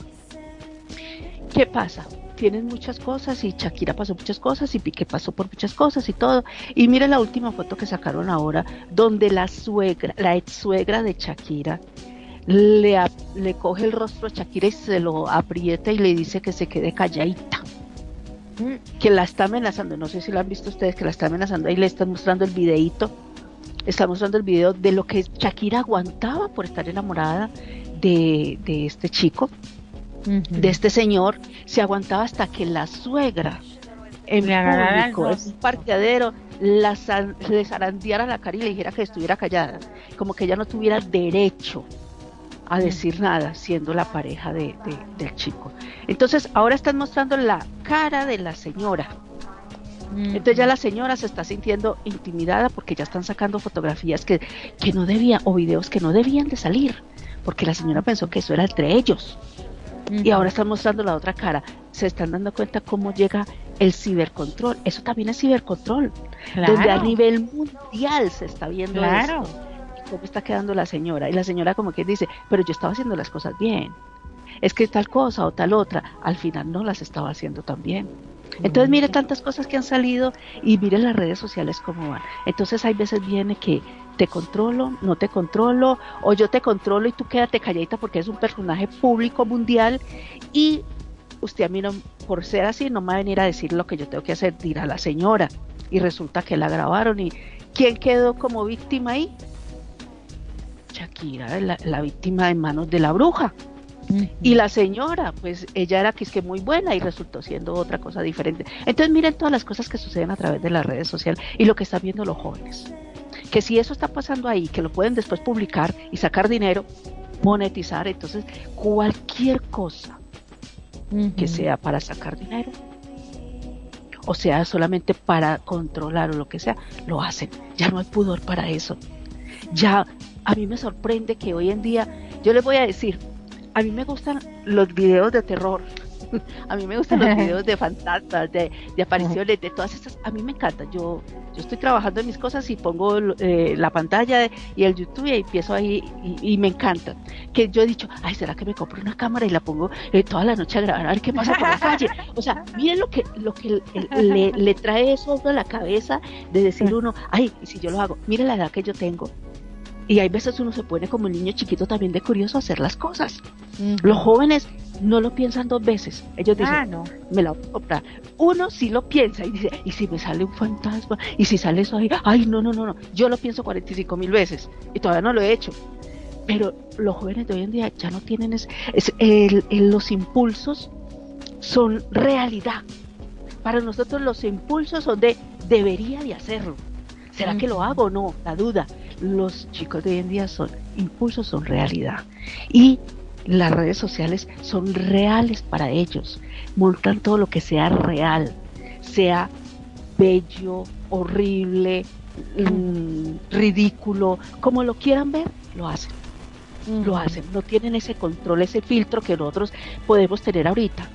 ¿Qué pasa? Tienen muchas cosas y Shakira pasó muchas cosas y Piqué pasó por muchas cosas y todo. Y mira la última foto que sacaron ahora, donde la suegra, la ex suegra de Shakira, le, le coge el rostro a Shakira y se lo aprieta y le dice que se quede calladita. Mm. Que la está amenazando, no sé si lo han visto ustedes, que la está amenazando, ahí le están mostrando el videíto, está mostrando el video de lo que Shakira aguantaba por estar enamorada de, este chico, de este señor, se aguantaba hasta que la suegra en público, en un parqueadero, la, le zarandeara la cara y le dijera que estuviera callada, como que ella no tuviera derecho a decir nada, siendo la pareja de, del chico. Entonces, ahora están mostrando la cara de la señora. Entonces ya la señora se está sintiendo intimidada porque ya están sacando fotografías que, que no debían o videos que no debían de salir porque la señora pensó que eso era entre ellos. Y ahora están mostrando la otra cara. Se están dando cuenta cómo llega el cibercontrol. Eso también es cibercontrol. Donde a nivel mundial se está viendo claro. Cómo está quedando la señora. Y la señora como que dice, pero yo estaba haciendo las cosas bien. Es que tal cosa o tal otra, al final no las estaba haciendo tan bien. Entonces mire tantas cosas que han salido y mire las redes sociales cómo van. Entonces hay veces viene que te controlo, no te controlo, o yo te controlo y tú quédate calladita porque es un personaje público mundial y usted a mí no, por ser así no me va a venir a decir lo que yo tengo que hacer, dirá la señora. Y resulta que la grabaron y ¿quién quedó como víctima ahí? Shakira, la, la víctima en manos de la bruja. Y la señora, pues ella era que es que muy buena y resultó siendo otra cosa diferente. Entonces miren todas las cosas que suceden a través de las redes sociales y lo que están viendo los jóvenes. Que si eso está pasando ahí, que lo pueden después publicar y sacar dinero, monetizar, entonces cualquier cosa que sea para sacar dinero o sea solamente para controlar o lo que sea, lo hacen. Ya no hay pudor para eso. Ya a mí me sorprende que hoy en día, yo les voy a decir, a mí me gustan los videos de terror, a mí me gustan los videos de fantasmas, de, apariciones, de todas estas. A mí me encanta. Yo, yo estoy trabajando en mis cosas y pongo eh, la pantalla y el YouTube y empiezo ahí y, me encanta. Que yo he dicho, ay, ¿será que me compro una cámara y la pongo eh, toda la noche a grabar a ver qué pasa por la calle? O sea, miren lo que, lo que le, le, trae eso a la cabeza de decir uno, ay, si yo lo hago, mire la edad que yo tengo, y hay veces uno se pone como un niño chiquito también de curioso a hacer las cosas. Los jóvenes no lo piensan dos veces. Ellos dicen, ah, no. me la voy a comprar. Uno sí lo piensa y dice, ¿y si me sale un fantasma? ¿Y si sale eso ahí? Ay, no, no, no, no. Yo lo pienso 45 mil veces y todavía no lo he hecho. Pero los jóvenes de hoy en día ya no tienen ese, los impulsos son realidad. Para nosotros los impulsos son de debería de hacerlo. ¿Será que lo hago o no? La duda los chicos de hoy en día son impulsos, son realidad. Y las redes sociales son reales para ellos. Montan todo lo que sea real, sea bello, horrible, mm, ridículo, como lo quieran ver, lo hacen. Lo hacen, no tienen ese control, ese filtro que nosotros podemos tener ahorita.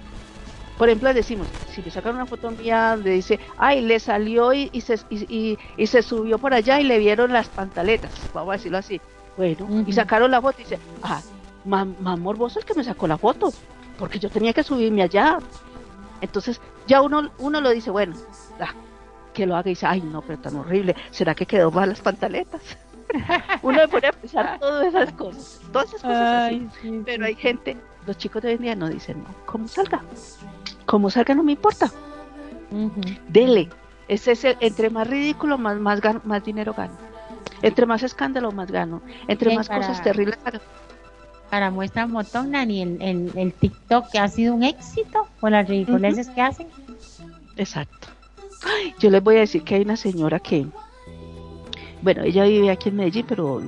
Por ejemplo, decimos, si le sacan una foto mía donde dice, ay, le salió y, se, y, se subió por allá y le vieron las pantaletas, vamos a decirlo así. Bueno, y sacaron la foto y dice, ah, más, morboso el que me sacó la foto, porque yo tenía que subirme allá. Entonces, ya uno, uno lo dice, bueno, ah, que lo haga y dice, ay, no, pero tan horrible, ¿será que quedó mal las pantaletas? uno pone a pensar todas esas cosas, todas esas cosas así. pero hay gente, los chicos de hoy en día no dicen, no, ¿cómo salga? Como salga no me importa. Dele. Ese es entre más ridículo, más, más, más dinero gano. Entre más escándalo, más gano. Entre más cosas terribles Para muestra montón, Nani, el, el, TikTok que ha sido un éxito con las ridiculeces que hacen. Exacto. yo les voy a decir que hay una señora que, bueno, ella vive aquí en Medellín, pero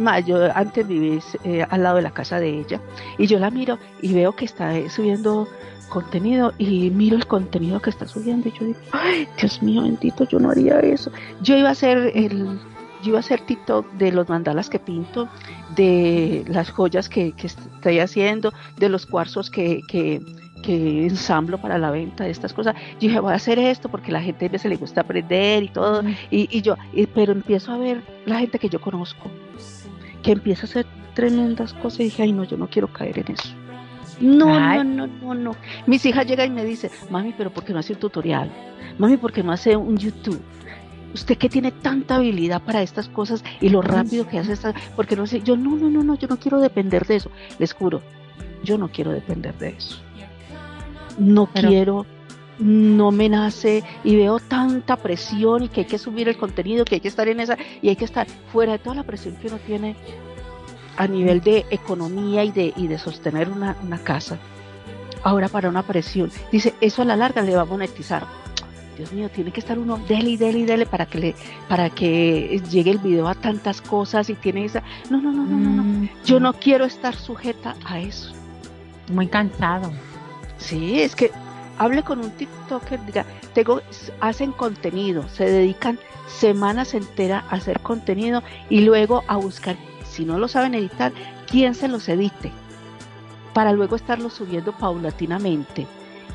más, yo antes viví eh, al lado de la casa de ella y yo la miro y veo que está subiendo contenido y miro el contenido que está subiendo y yo digo, ay, Dios mío bendito, yo no haría eso. Yo iba a hacer el, yo iba a hacer TikTok de los mandalas que pinto, de las joyas que, estoy haciendo, de los cuarzos que, que, que ensamblo para la venta de estas cosas. Yo dije, voy a hacer esto porque la gente a veces le gusta aprender y todo. Y, y yo, pero empiezo a ver la gente que yo conozco, que empieza a hacer tremendas cosas y dije, ay no, yo no quiero caer en eso. No, no, no, no, no. Mis hijas llegan y me dicen, mami, pero ¿por qué no hace un tutorial? Mami, ¿por qué no hace un YouTube? Usted que tiene tanta habilidad para estas cosas y lo rápido que hace estas, porque no sé, yo no, no, no, no, yo no quiero depender de eso. Les juro, yo no quiero depender de eso. No quiero, no me nace y veo tanta presión y que hay que subir el contenido, que hay que estar en esa y hay que estar fuera de toda la presión que uno tiene a nivel de economía y de, y de sostener una, casa. Ahora para una presión. Dice, eso a la larga le va a monetizar. Dios mío, tiene que estar uno dele y dele y dele para que le, para que llegue el video a tantas cosas y tiene esa. No, no, no, no, no, no. Mm. Yo no quiero estar sujeta a eso. Muy cansado. Sí, es que hable con un TikToker, diga, tengo, hacen contenido, se dedican semanas enteras a hacer contenido y luego a buscar si no lo saben editar, ¿quién se los edite? Para luego estarlo subiendo paulatinamente.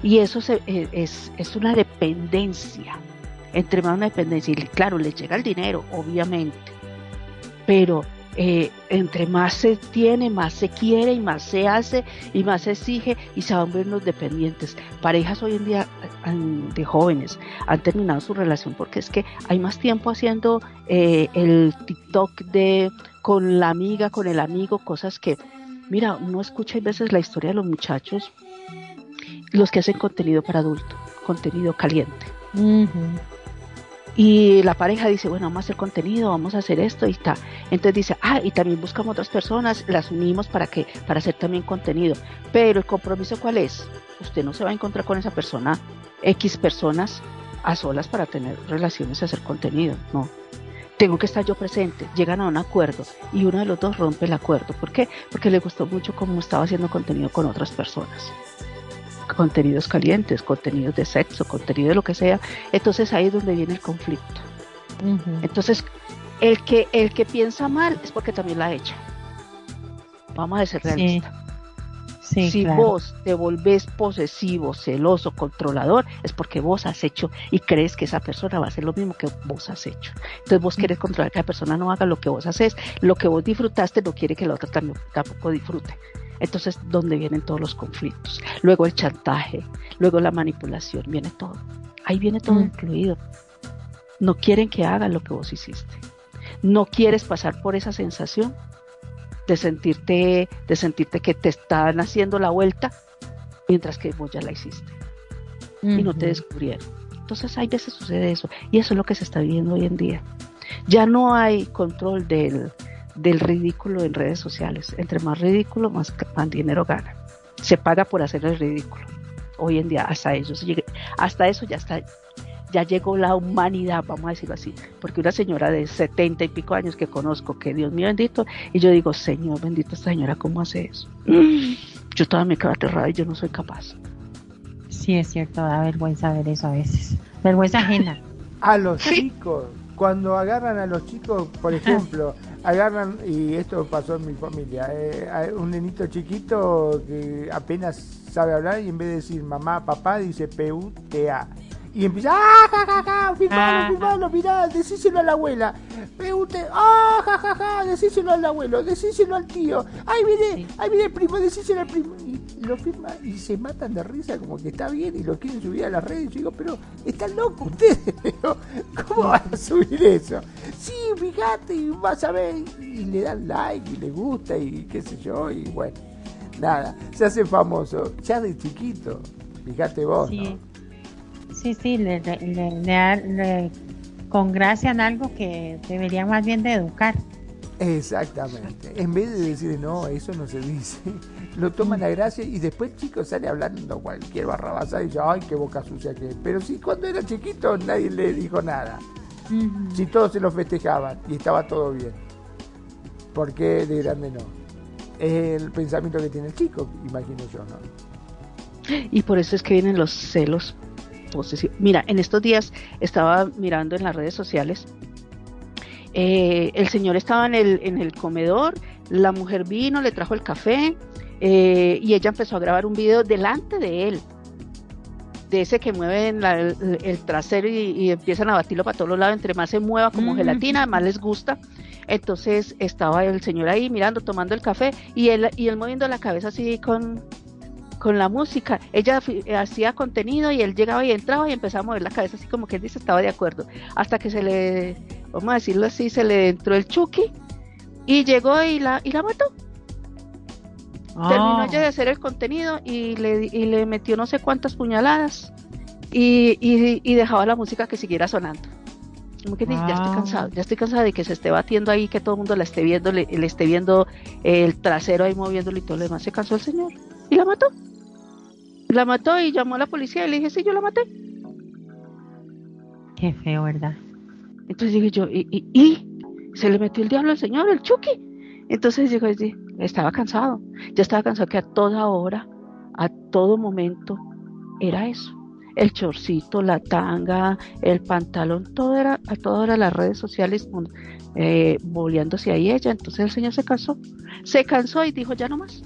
Y eso eh, es, es, una dependencia, entre más una dependencia. Y claro, le llega el dinero, obviamente. Pero eh, entre más se tiene, más se quiere y más se hace y más se exige y se van viendo dependientes. Parejas hoy en día de jóvenes han terminado su relación porque es que hay más tiempo haciendo eh, el TikTok de con la amiga, con el amigo, cosas que, mira, uno escucha a veces la historia de los muchachos, los que hacen contenido para adultos, contenido caliente. Y la pareja dice, bueno, vamos a hacer contenido, vamos a hacer esto y está. Entonces dice, ah, y también buscamos otras personas, las unimos para que, para hacer también contenido. Pero el compromiso cuál es? Usted no se va a encontrar con esa persona, X personas a solas para tener relaciones y hacer contenido, no tengo que estar yo presente, llegan a un acuerdo y uno de los dos rompe el acuerdo. ¿Por qué? Porque le gustó mucho cómo estaba haciendo contenido con otras personas. Contenidos calientes, contenidos de sexo, contenido de lo que sea. Entonces ahí es donde viene el conflicto. Entonces, el que, el que piensa mal es porque también la ha hecho. Vamos a ser realistas. Si vos te volvés posesivo, celoso, controlador, es porque vos has hecho y crees que esa persona va a hacer lo mismo que vos has hecho. Entonces vos querés controlar que la persona no haga lo que vos haces, lo que vos disfrutaste no quiere que la otra tampoco disfrute. Entonces, ¿dónde vienen todos los conflictos? Luego el chantaje, luego la manipulación, viene todo. Ahí viene todo mm. incluido. No quieren que hagan lo que vos hiciste. No quieres pasar por esa sensación de sentirte, de sentirte que te están haciendo la vuelta mientras que vos ya la hiciste y no te descubrieron. Entonces hay veces sucede eso y eso es lo que se está viviendo hoy en día. Ya no hay control del, del ridículo en redes sociales. Entre más ridículo, más, más dinero gana. Se paga por hacer el ridículo. Hoy en día hasta eso, hasta eso ya está ya llegó la humanidad, vamos a decirlo así, porque una señora de setenta y pico años que conozco, que Dios mío bendito, y yo digo, Señor bendito, esta señora, ¿cómo hace eso? Yo todavía me quedo aterrada y yo no soy capaz. Sí, es cierto, da vergüenza ver eso a veces. Vergüenza ajena. A los chicos, cuando agarran a los chicos, por ejemplo, agarran, y esto pasó en mi familia, eh, un nenito chiquito que apenas sabe hablar y en vez de decir mamá, papá, dice P-U-T-A y empieza, ¡ah, ja, ja, ja! Filmalo, filmalo, mirá, decíselo a la abuela. Pregunte, ¡ah, ja, ja, ja! Decíselo al abuelo, decíselo al tío. ¡Ay, viene, ay, viene el primo, decíselo al primo! Y lo firma y se matan de risa como que está bien y lo quieren subir a las redes. Y yo digo, pero están locos ustedes. ¿Cómo van a subir eso? Sí, fíjate, y vas a ver. Y le dan like y le gusta y qué sé yo. Y bueno, nada, se hace famoso. Ya de chiquito, fíjate vos, ¿no? Sí, sí, le, le, congracian algo que deberían más bien de educar. Exactamente. En vez de decir, no, eso no se dice, lo toman a gracia y después chicos sale hablando cualquier barrabasa y dice, ay, qué boca sucia que Pero sí, cuando era chiquito nadie le dijo nada. Si todos se lo festejaban y estaba todo bien. ¿Por qué de grande no? Es el pensamiento que tiene el chico, imagino yo, ¿no? Y por eso es que vienen los celos Mira, en estos días estaba mirando en las redes sociales, eh, el señor estaba en el, en el comedor, la mujer vino, le trajo el café eh, y ella empezó a grabar un video delante de él, de ese que mueve el, trasero y, empiezan a batirlo para todos los lados, entre más se mueva como gelatina, más les gusta. Entonces estaba el señor ahí mirando, tomando el café y él, y él moviendo la cabeza así con, con la música. Ella eh, hacía contenido y él llegaba y entraba y empezaba a mover la cabeza así como que él dice estaba de acuerdo. Hasta que se le, vamos a decirlo así, se le entró el Chucky y llegó y la, y la mató. Terminó ella de hacer el contenido y le, y le metió no sé cuántas puñaladas y, y, dejaba la música que siguiera sonando. Como que ya estoy cansado, ya estoy cansada de que se esté batiendo ahí, que todo el mundo la esté viendo, le, le esté viendo el trasero ahí moviéndolo y todo lo demás. Se cansó el señor y la mató. La mató y llamó a la policía y le dije, sí, yo la maté. Qué feo, ¿verdad? Entonces dije yo, ¿y, y, se le metió el diablo al señor, el Chucky? Entonces dijo, estaba cansado. Ya estaba cansado que a toda hora, a todo momento, era eso. El chorcito, la tanga, el pantalón, todo era, a toda hora las redes sociales eh, boleándose ahí ella. Entonces el señor se cansó. Se cansó y dijo, ya no más.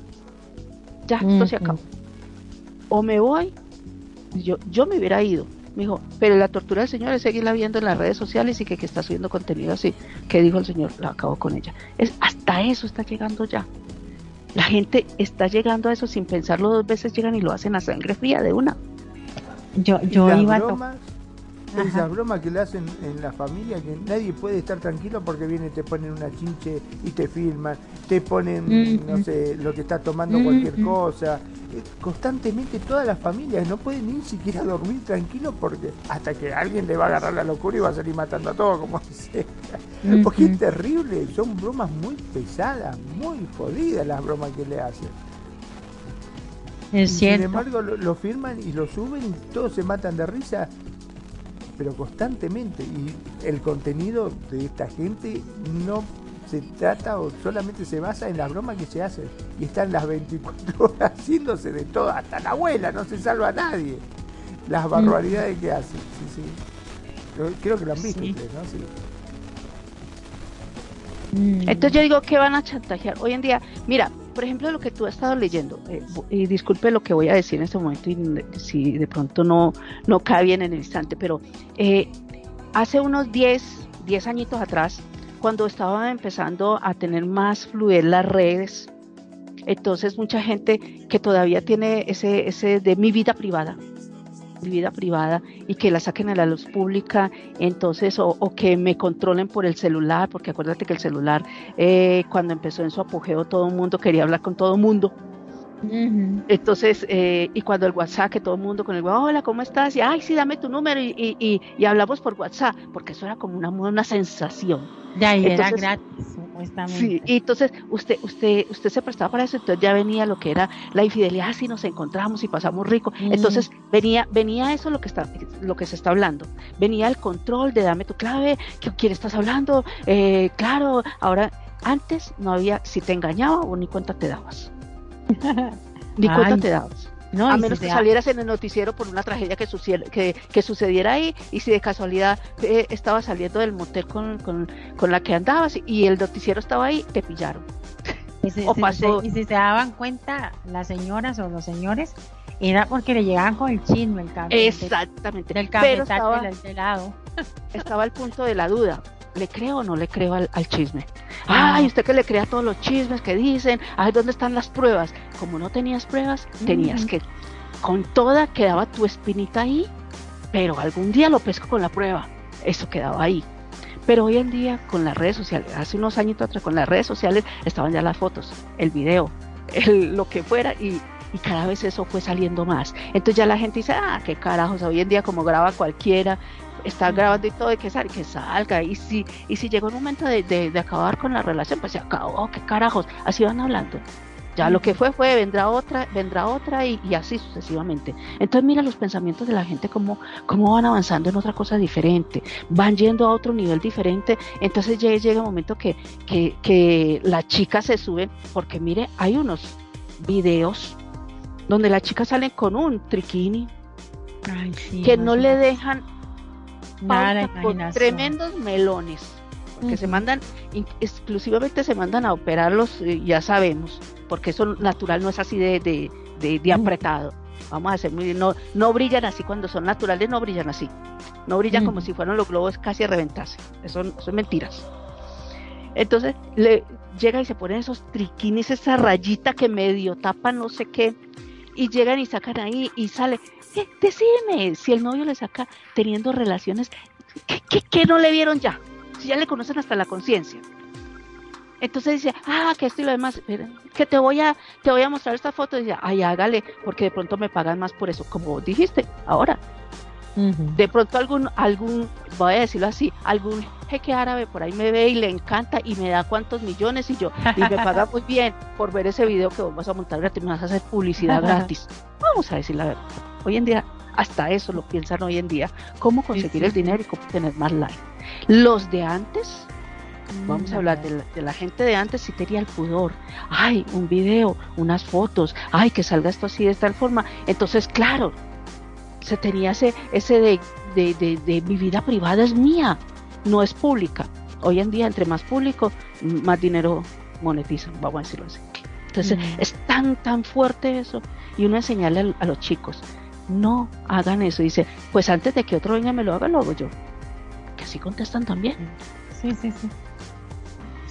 Ya, esto se acabó o me voy, yo, yo me hubiera ido. Me dijo, pero la tortura del Señor es seguirla viendo en las redes sociales y que, que está subiendo contenido así. ¿Qué dijo el Señor? La acabó con ella. Es, hasta eso está llegando ya. La gente está llegando a eso sin pensarlo dos veces, llegan y lo hacen a sangre fría de una. Yo, yo iba a esa broma que le hacen en la familia, que nadie puede estar tranquilo porque viene, te ponen una chinche y te filman, te ponen, no sé, lo que está tomando cualquier cosa. Eh, constantemente todas las familias no pueden ni siquiera dormir tranquilo porque hasta que alguien le va a agarrar la locura y va a salir matando a todos, como dice. Porque es terrible, son bromas muy pesadas, muy jodidas las bromas que le hacen. Es cierto. Sin embargo, lo, lo, firman y lo suben y todos se matan de risa pero constantemente. Y el contenido de esta gente no se trata o solamente se basa en la broma que se hace. Y están las 24 horas haciéndose de todo, hasta la abuela, no se salva a nadie. Las barbaridades que hacen. Sí, sí. Creo que lo han visto ¿no? Sí. Mm. Entonces yo digo que van a chantajear. Hoy en día, mira, por ejemplo, lo que tú has estado leyendo, eh, y disculpe lo que voy a decir en este momento, y si de pronto no, no cae bien en el instante, pero eh, hace unos 10, 10 añitos atrás, cuando estaba empezando a tener más fluidez las redes, entonces mucha gente que todavía tiene ese, ese de mi vida privada, vida privada y que la saquen a la luz pública, entonces, o, que me controlen por el celular, porque acuérdate que el celular, eh, cuando empezó en su apogeo, todo el mundo quería hablar con todo el mundo. Entonces, eh, y cuando el WhatsApp, que todo el mundo con el hola, ¿cómo estás? Y, ay, sí, dame tu número y, y, y, hablamos por WhatsApp, porque eso era como una, una sensación. Ya, y era gratis. Sí, y entonces usted, usted, usted se prestaba para eso, entonces ya venía lo que era la infidelidad, si nos encontramos y pasamos rico. Entonces venía, venía eso lo que está, lo que se está hablando. Venía el control de dame tu clave, quién estás hablando, eh, claro, ahora antes no había, si te engañaba o ni cuenta te dabas. ni cuenta te dabas a menos que salieras en el noticiero por una tragedia que, que, sucediera ahí y si de casualidad eh, estaba saliendo del motel con, la que andabas y el noticiero estaba ahí, te pillaron. Y si, o pasó... y si se daban cuenta las señoras o los señores, era porque le llegaban con el chisme el cable. Exactamente. Del, Pero estaba, del estaba al punto de la duda. ¿Le creo o no le creo al, chisme? Ah. Ay, usted que le crea todos los chismes que dicen, ay, ¿dónde están las pruebas? Como no tenías pruebas, tenías que, con toda quedaba tu espinita ahí, pero algún día lo pesco con la prueba. Eso quedaba ahí. Pero hoy en día, con las redes sociales, hace unos años atrás, con las redes sociales, estaban ya las fotos, el video, lo que fuera, y, y cada vez eso fue saliendo más. Entonces ya la gente dice, ah, qué carajos, hoy en día como graba cualquiera, está grabando y todo, y que, salga, que salga. Y si, y si llegó el momento de, de, acabar con la relación, pues se acabó, qué carajos, así van hablando. Ya lo que fue fue, vendrá otra, vendrá otra y, así sucesivamente. Entonces mira los pensamientos de la gente cómo, cómo van avanzando en otra cosa diferente, van yendo a otro nivel diferente. Entonces llega, llega el momento que, que, que la chica se sube, porque mire, hay unos videos donde las chicas salen con un triquini que no le dejan con tremendos melones, que se mandan, exclusivamente se mandan a operarlos, eh, ya sabemos, porque eso natural no es así de, de, apretado. Vamos a hacer muy no, no brillan así cuando son naturales, no brillan así. No brillan como si fueran los globos casi a reventarse. Eso, son mentiras. Entonces le llega y se ponen esos triquinis, esa rayita que medio tapa no sé qué, y llegan y sacan ahí y sale decime, si el novio le saca teniendo relaciones, ¿qué, no le vieron ya? Si ya le conocen hasta la conciencia. Entonces dice, ah, que esto y lo demás, que te voy a, te voy a mostrar esta foto. Y dice, ay, hágale, porque de pronto me pagan más por eso, como dijiste, ahora. De pronto algún, algún, voy a decirlo así, algún jeque árabe por ahí me ve y le encanta y me da cuántos millones y yo, y me paga muy bien por ver ese video que vos vas a montar gratis, me vas a hacer publicidad gratis. Vamos a decir la verdad. Hoy en día, hasta eso lo piensan hoy en día, cómo conseguir el dinero y cómo tener más like. Los de antes, vamos a hablar de la, gente de antes, si tenía el pudor. Ay, un video, unas fotos, ay, que salga esto así de tal forma. Entonces, claro, se tenía ese, ese de, de, de, mi vida privada es mía, no es pública. Hoy en día, entre más público, más dinero monetizan, vamos a decirlo así. Entonces, es tan, tan fuerte eso. Y uno enseñarle a los chicos, no hagan eso. Dice, pues antes de que otro venga me lo haga, lo hago yo. Que así contestan también. Sí, sí, sí.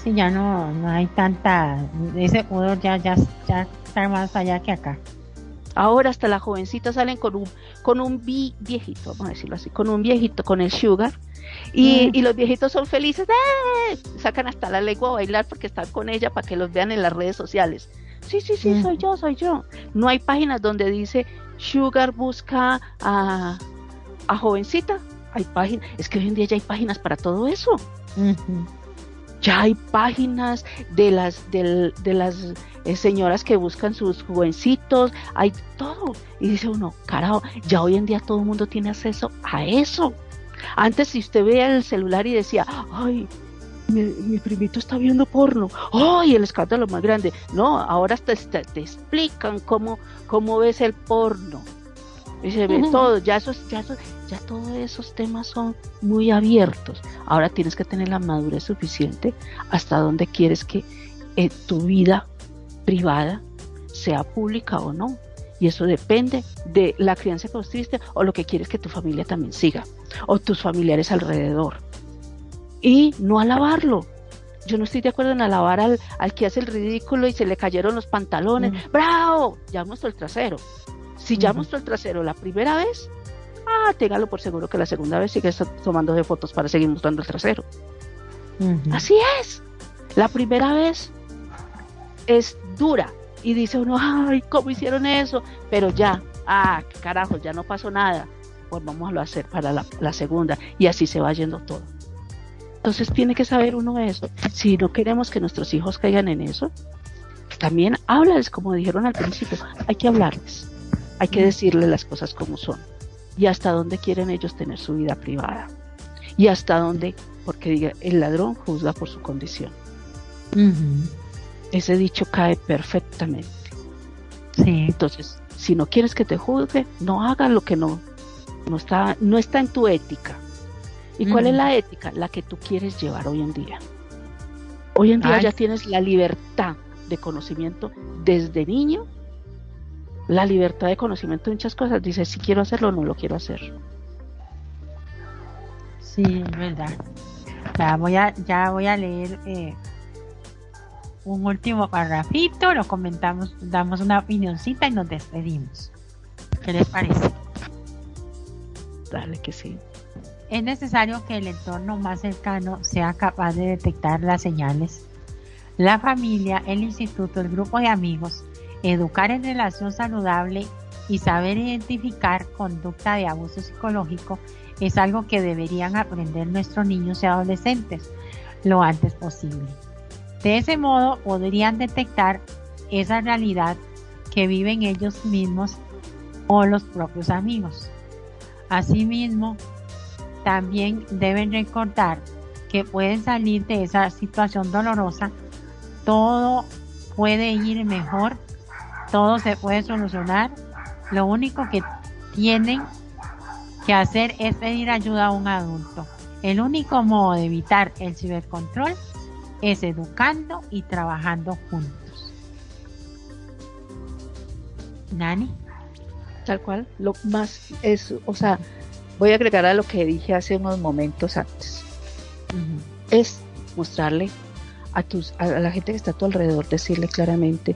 Sí, ya no, no hay tanta, ese pudor ya, ya, ya está más allá que acá. Ahora hasta las jovencitas salen con un, con un viejito, vamos a decirlo así, con un viejito, con el sugar, y, mm. y los viejitos son felices, ¡eh! sacan hasta la lengua a bailar porque están con ella para que los vean en las redes sociales. Sí, sí, sí, soy yo, soy yo. No hay páginas donde dice Sugar busca a, a jovencita. Hay páginas, es que hoy en día ya hay páginas para todo eso. Ya hay páginas de las de, las eh, señoras que buscan sus jovencitos, hay todo. Y dice uno, carajo, ya hoy en día todo el mundo tiene acceso a eso. Antes si usted veía el celular y decía, ay, mi, primito está viendo porno. ¡Ay, el escándalo más grande! No, ahora te, te, explican cómo, cómo ves el porno. Y se ve todo, ya, esos, ya, ya todos esos temas son muy abiertos. Ahora tienes que tener la madurez suficiente hasta donde quieres que eh, tu vida privada, sea pública o no. Y eso depende de la crianza que vos o lo que quieres que tu familia también siga, o tus familiares alrededor. Y no alabarlo. Yo no estoy de acuerdo en alabar al, al que hace el ridículo y se le cayeron los pantalones. Mm. ¡Bravo! Ya mostró el trasero. Si ya mostró el trasero la primera vez, ah, téngalo por seguro que la segunda vez sigue tomando de fotos para seguir mostrando el trasero. Así es. La primera vez es dura y dice uno, ay, ¿cómo hicieron eso? Pero ya, ah, carajo, ya no pasó nada. Pues vamos a hacer para la, la segunda y así se va yendo todo. Entonces tiene que saber uno eso. Si no queremos que nuestros hijos caigan en eso, también háblales, como dijeron al principio, hay que hablarles, hay que decirles las cosas como son y hasta dónde quieren ellos tener su vida privada y hasta dónde, porque diga, el ladrón juzga por su condición. Ese dicho cae perfectamente. Sí. Entonces, si no quieres que te juzgue, no hagas lo que no, no, está, no está en tu ética. ¿Y cuál es la ética? La que tú quieres llevar hoy en día. Hoy en día ya tienes la libertad de conocimiento desde niño la libertad de conocimiento de muchas cosas. Dice, si quiero hacerlo o no lo quiero hacer. Sí, es verdad. Ya voy a, ya voy a leer eh, un último parrafito, lo comentamos, damos una opinioncita y nos despedimos. ¿Qué les parece? Dale que sí. Es necesario que el entorno más cercano sea capaz de detectar las señales. La familia, el instituto, el grupo de amigos Educar en relación saludable y saber identificar conducta de abuso psicológico es algo que deberían aprender nuestros niños y adolescentes lo antes posible. De ese modo podrían detectar esa realidad que viven ellos mismos o los propios amigos. Asimismo, también deben recordar que pueden salir de esa situación dolorosa, todo puede ir mejor todo se puede solucionar. Lo único que tienen que hacer es pedir ayuda a un adulto. El único modo de evitar el cibercontrol es educando y trabajando juntos. Nani. Tal cual, lo más es, o sea, voy a agregar a lo que dije hace unos momentos antes. Es mostrarle a tus a la gente que está a tu alrededor, decirle claramente,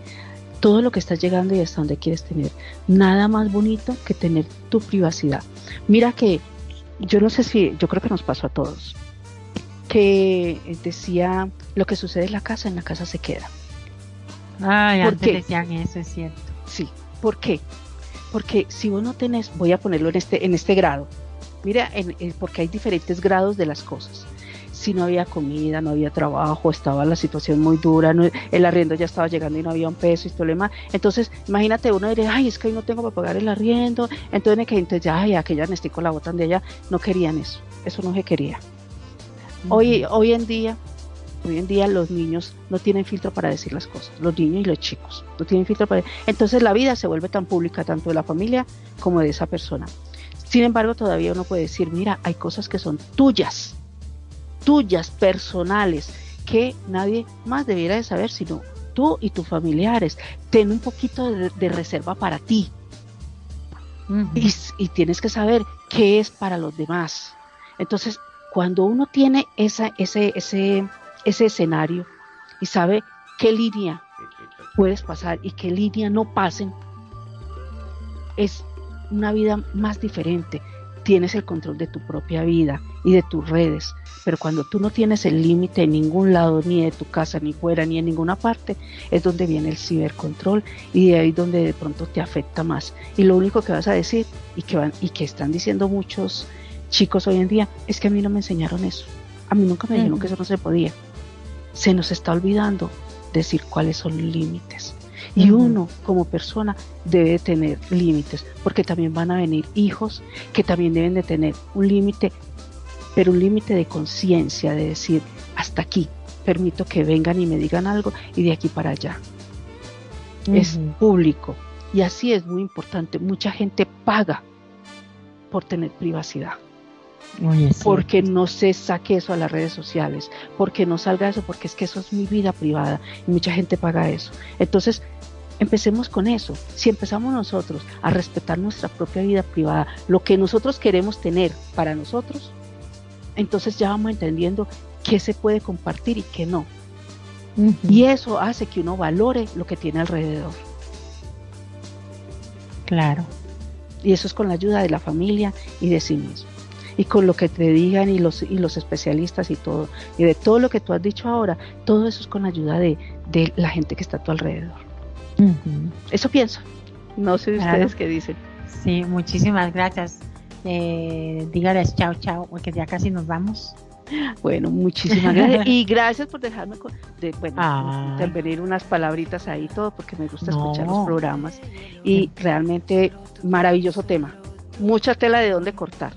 todo lo que estás llegando y hasta donde quieres tener. Nada más bonito que tener tu privacidad. Mira que yo no sé si, yo creo que nos pasó a todos, que decía, lo que sucede en la casa, en la casa se queda. Ay, antes decían eso, es cierto. Sí, ¿por qué? Porque si vos no tenés, voy a ponerlo en este, en este grado, mira, porque hay diferentes grados de las cosas si no había comida, no había trabajo, estaba la situación muy dura, el arriendo ya estaba llegando y no había un peso y todo lo demás. Entonces, imagínate, uno diría, ay, es que hoy no tengo para pagar el arriendo. Entonces, que entonces ya, ay, aquella Nestico la botan de allá, no querían eso, eso no se quería. Hoy, hoy en día, hoy en día los niños no tienen filtro para decir las cosas, los niños y los chicos no tienen filtro para. Entonces la vida se vuelve tan pública tanto de la familia como de esa persona. Sin embargo, todavía uno puede decir, mira, hay cosas que son tuyas tuyas, personales, que nadie más debiera de saber, sino tú y tus familiares. Ten un poquito de, reserva para ti. y, tienes que saber qué es para los demás. Entonces, cuando uno tiene esa, ese, ese, ese escenario y sabe qué línea puedes pasar y qué línea no pasen, es una vida más diferente. Tienes el control de tu propia vida y de tus redes. Pero cuando tú no tienes el límite en ningún lado, ni de tu casa, ni fuera, ni en ninguna parte, es donde viene el cibercontrol y de ahí donde de pronto te afecta más. Y lo único que vas a decir y que, van, y que están diciendo muchos chicos hoy en día es que a mí no me enseñaron eso. A mí nunca me dijeron que eso no se podía. Se nos está olvidando decir cuáles son los límites. Y uno como persona debe tener límites, porque también van a venir hijos que también deben de tener un límite pero un límite de conciencia, de decir, hasta aquí, permito que vengan y me digan algo y de aquí para allá. Es público. Y así es muy importante. Mucha gente paga por tener privacidad. porque no se saque eso a las redes sociales, porque no salga eso, porque es que eso es mi vida privada y mucha gente paga eso. Entonces, empecemos con eso. Si empezamos nosotros a respetar nuestra propia vida privada, lo que nosotros queremos tener para nosotros, entonces ya vamos entendiendo qué se puede compartir y qué no. Y eso hace que uno valore lo que tiene alrededor. Claro. Y eso es con la ayuda de la familia y de sí mismo y con lo que te digan y los, y los especialistas y todo, y de todo lo que tú has dicho ahora, todo eso es con ayuda de, la gente que está a tu alrededor. Eso pienso. No sé ustedes qué dicen. Sí, muchísimas gracias. Eh, dígales chao, chao, porque ya casi nos vamos. Bueno, muchísimas gracias. y gracias por dejarme de, bueno, intervenir unas palabritas ahí todo, porque me gusta escuchar los programas. Y realmente maravilloso tema. Mucha tela de dónde cortar.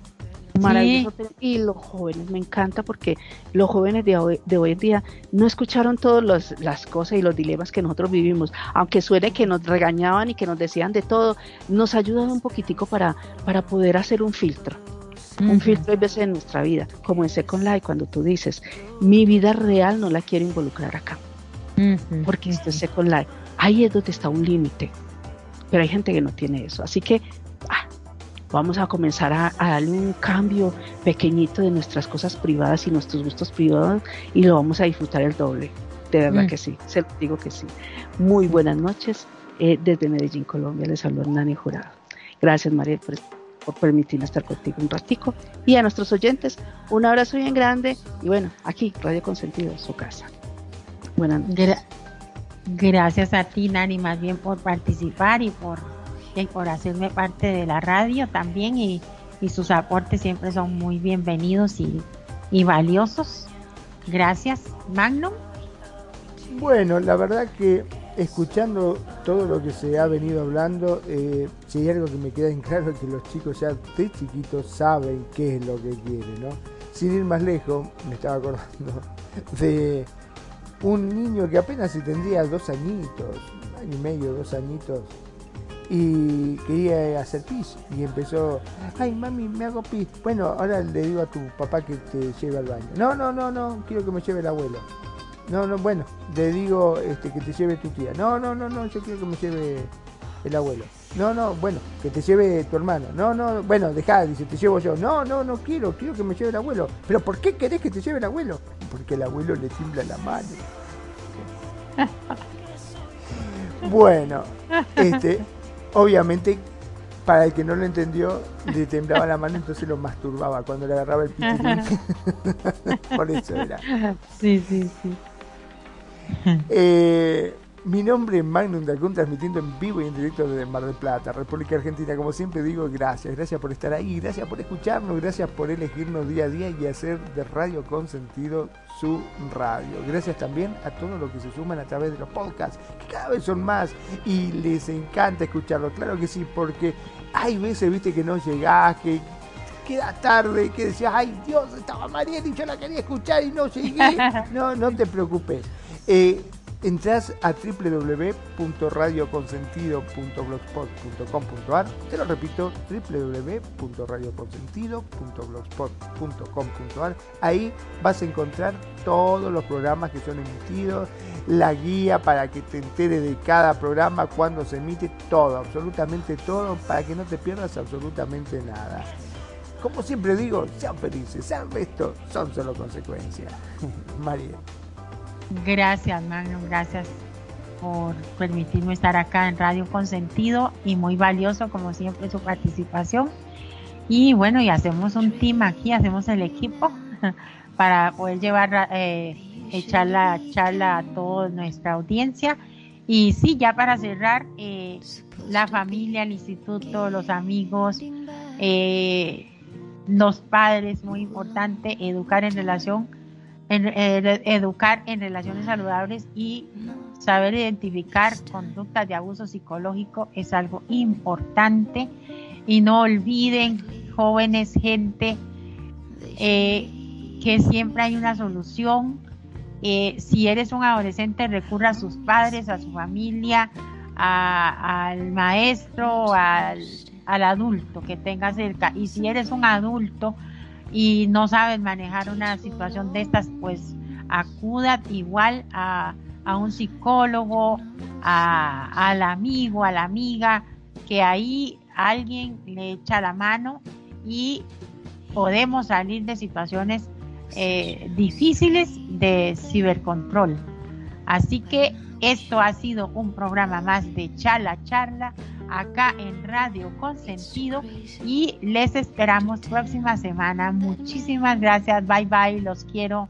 Maravilloso. Y los jóvenes, me encanta porque los jóvenes de hoy, de hoy en día no escucharon todas las cosas y los dilemas que nosotros vivimos. Aunque suene que nos regañaban y que nos decían de todo, nos ayudan un poquitico para, para poder hacer un filtro. Un filtro a veces en nuestra vida, como en Second Life, cuando tú dices, mi vida real no la quiero involucrar acá. Porque esto es Second Life. Ahí es donde está un límite. Pero hay gente que no tiene eso. Así que vamos a comenzar a, darle un cambio pequeñito de nuestras cosas privadas y nuestros gustos privados y lo vamos a disfrutar el doble. De verdad mm. que sí, se lo digo que sí. Muy buenas noches eh, desde Medellín, Colombia. Les habló Nani Jurado. Gracias, María, por, por permitirme estar contigo un ratico. Y a nuestros oyentes, un abrazo bien grande. Y bueno, aquí, Radio Consentido, su casa. Buenas noches. gracias a ti, Nani, más bien por participar y por por hacerme parte de la radio también y, sus aportes siempre son muy bienvenidos y, valiosos. Gracias, Magnum. Bueno, la verdad que escuchando todo lo que se ha venido hablando, eh, si hay algo que me queda en claro es que los chicos ya de chiquitos saben qué es lo que quieren, ¿no? Sin ir más lejos, me estaba acordando de un niño que apenas se tendría dos añitos, un año y medio, dos añitos, y quería hacer pis y empezó, ay mami, me hago pis. Bueno, ahora le digo a tu papá que te lleve al baño. No, no, no, no, quiero que me lleve el abuelo. No, no, bueno, le digo este, que te lleve tu tía. No, no, no, no, yo quiero que me lleve el abuelo. No, no, bueno, que te lleve tu hermano. No, no, bueno, dejá, dice, te llevo yo. No, no, no quiero, quiero que me lleve el abuelo. Pero ¿por qué querés que te lleve el abuelo? Porque el abuelo le tiembla la mano. bueno, este, Obviamente, para el que no lo entendió, le temblaba la mano, entonces lo masturbaba cuando le agarraba el pitilín. Por eso era. Sí, sí, sí. Eh, mi nombre es Magnum Dacun, transmitiendo en vivo y en directo desde Mar del Plata, República Argentina. Como siempre digo, gracias. Gracias por estar ahí, gracias por escucharnos, gracias por elegirnos día a día y hacer de Radio con sentido su radio. Gracias también a todos los que se suman a través de los podcasts, que cada vez son más y les encanta escucharlos. Claro que sí, porque hay veces, viste, que no llegás, que queda tarde, que decías, ay Dios, estaba Mariel y yo la quería escuchar y no llegué. No, no te preocupes. Eh, entras a www.radioconsentido.blogspot.com.ar te lo repito www.radioconsentido.blogspot.com.ar ahí vas a encontrar todos los programas que son emitidos la guía para que te enteres de cada programa cuando se emite todo absolutamente todo para que no te pierdas absolutamente nada. Como siempre digo sean felices sean esto son solo consecuencias. María Gracias, Magnum, gracias por permitirme estar acá en Radio Consentido y muy valioso como siempre su participación. Y bueno, y hacemos un team aquí, hacemos el equipo para poder llevar, eh, echar la charla a toda nuestra audiencia. Y sí, ya para cerrar, eh, la familia, el instituto, los amigos, eh, los padres, muy importante, educar en relación educar en relaciones saludables y saber identificar conductas de abuso psicológico es algo importante. Y no olviden jóvenes gente eh, que siempre hay una solución. Eh, si eres un adolescente recurra a sus padres a su familia al maestro al, al adulto que tenga cerca. Y si eres un adulto y no saben manejar una situación de estas, pues acudan igual a, un psicólogo, a, al amigo, a la amiga, que ahí alguien le echa la mano y podemos salir de situaciones eh, difíciles de cibercontrol. Así que esto ha sido un programa más de Charla Charla acá en Radio Consentido y les esperamos próxima semana. Muchísimas gracias. Bye bye. Los quiero.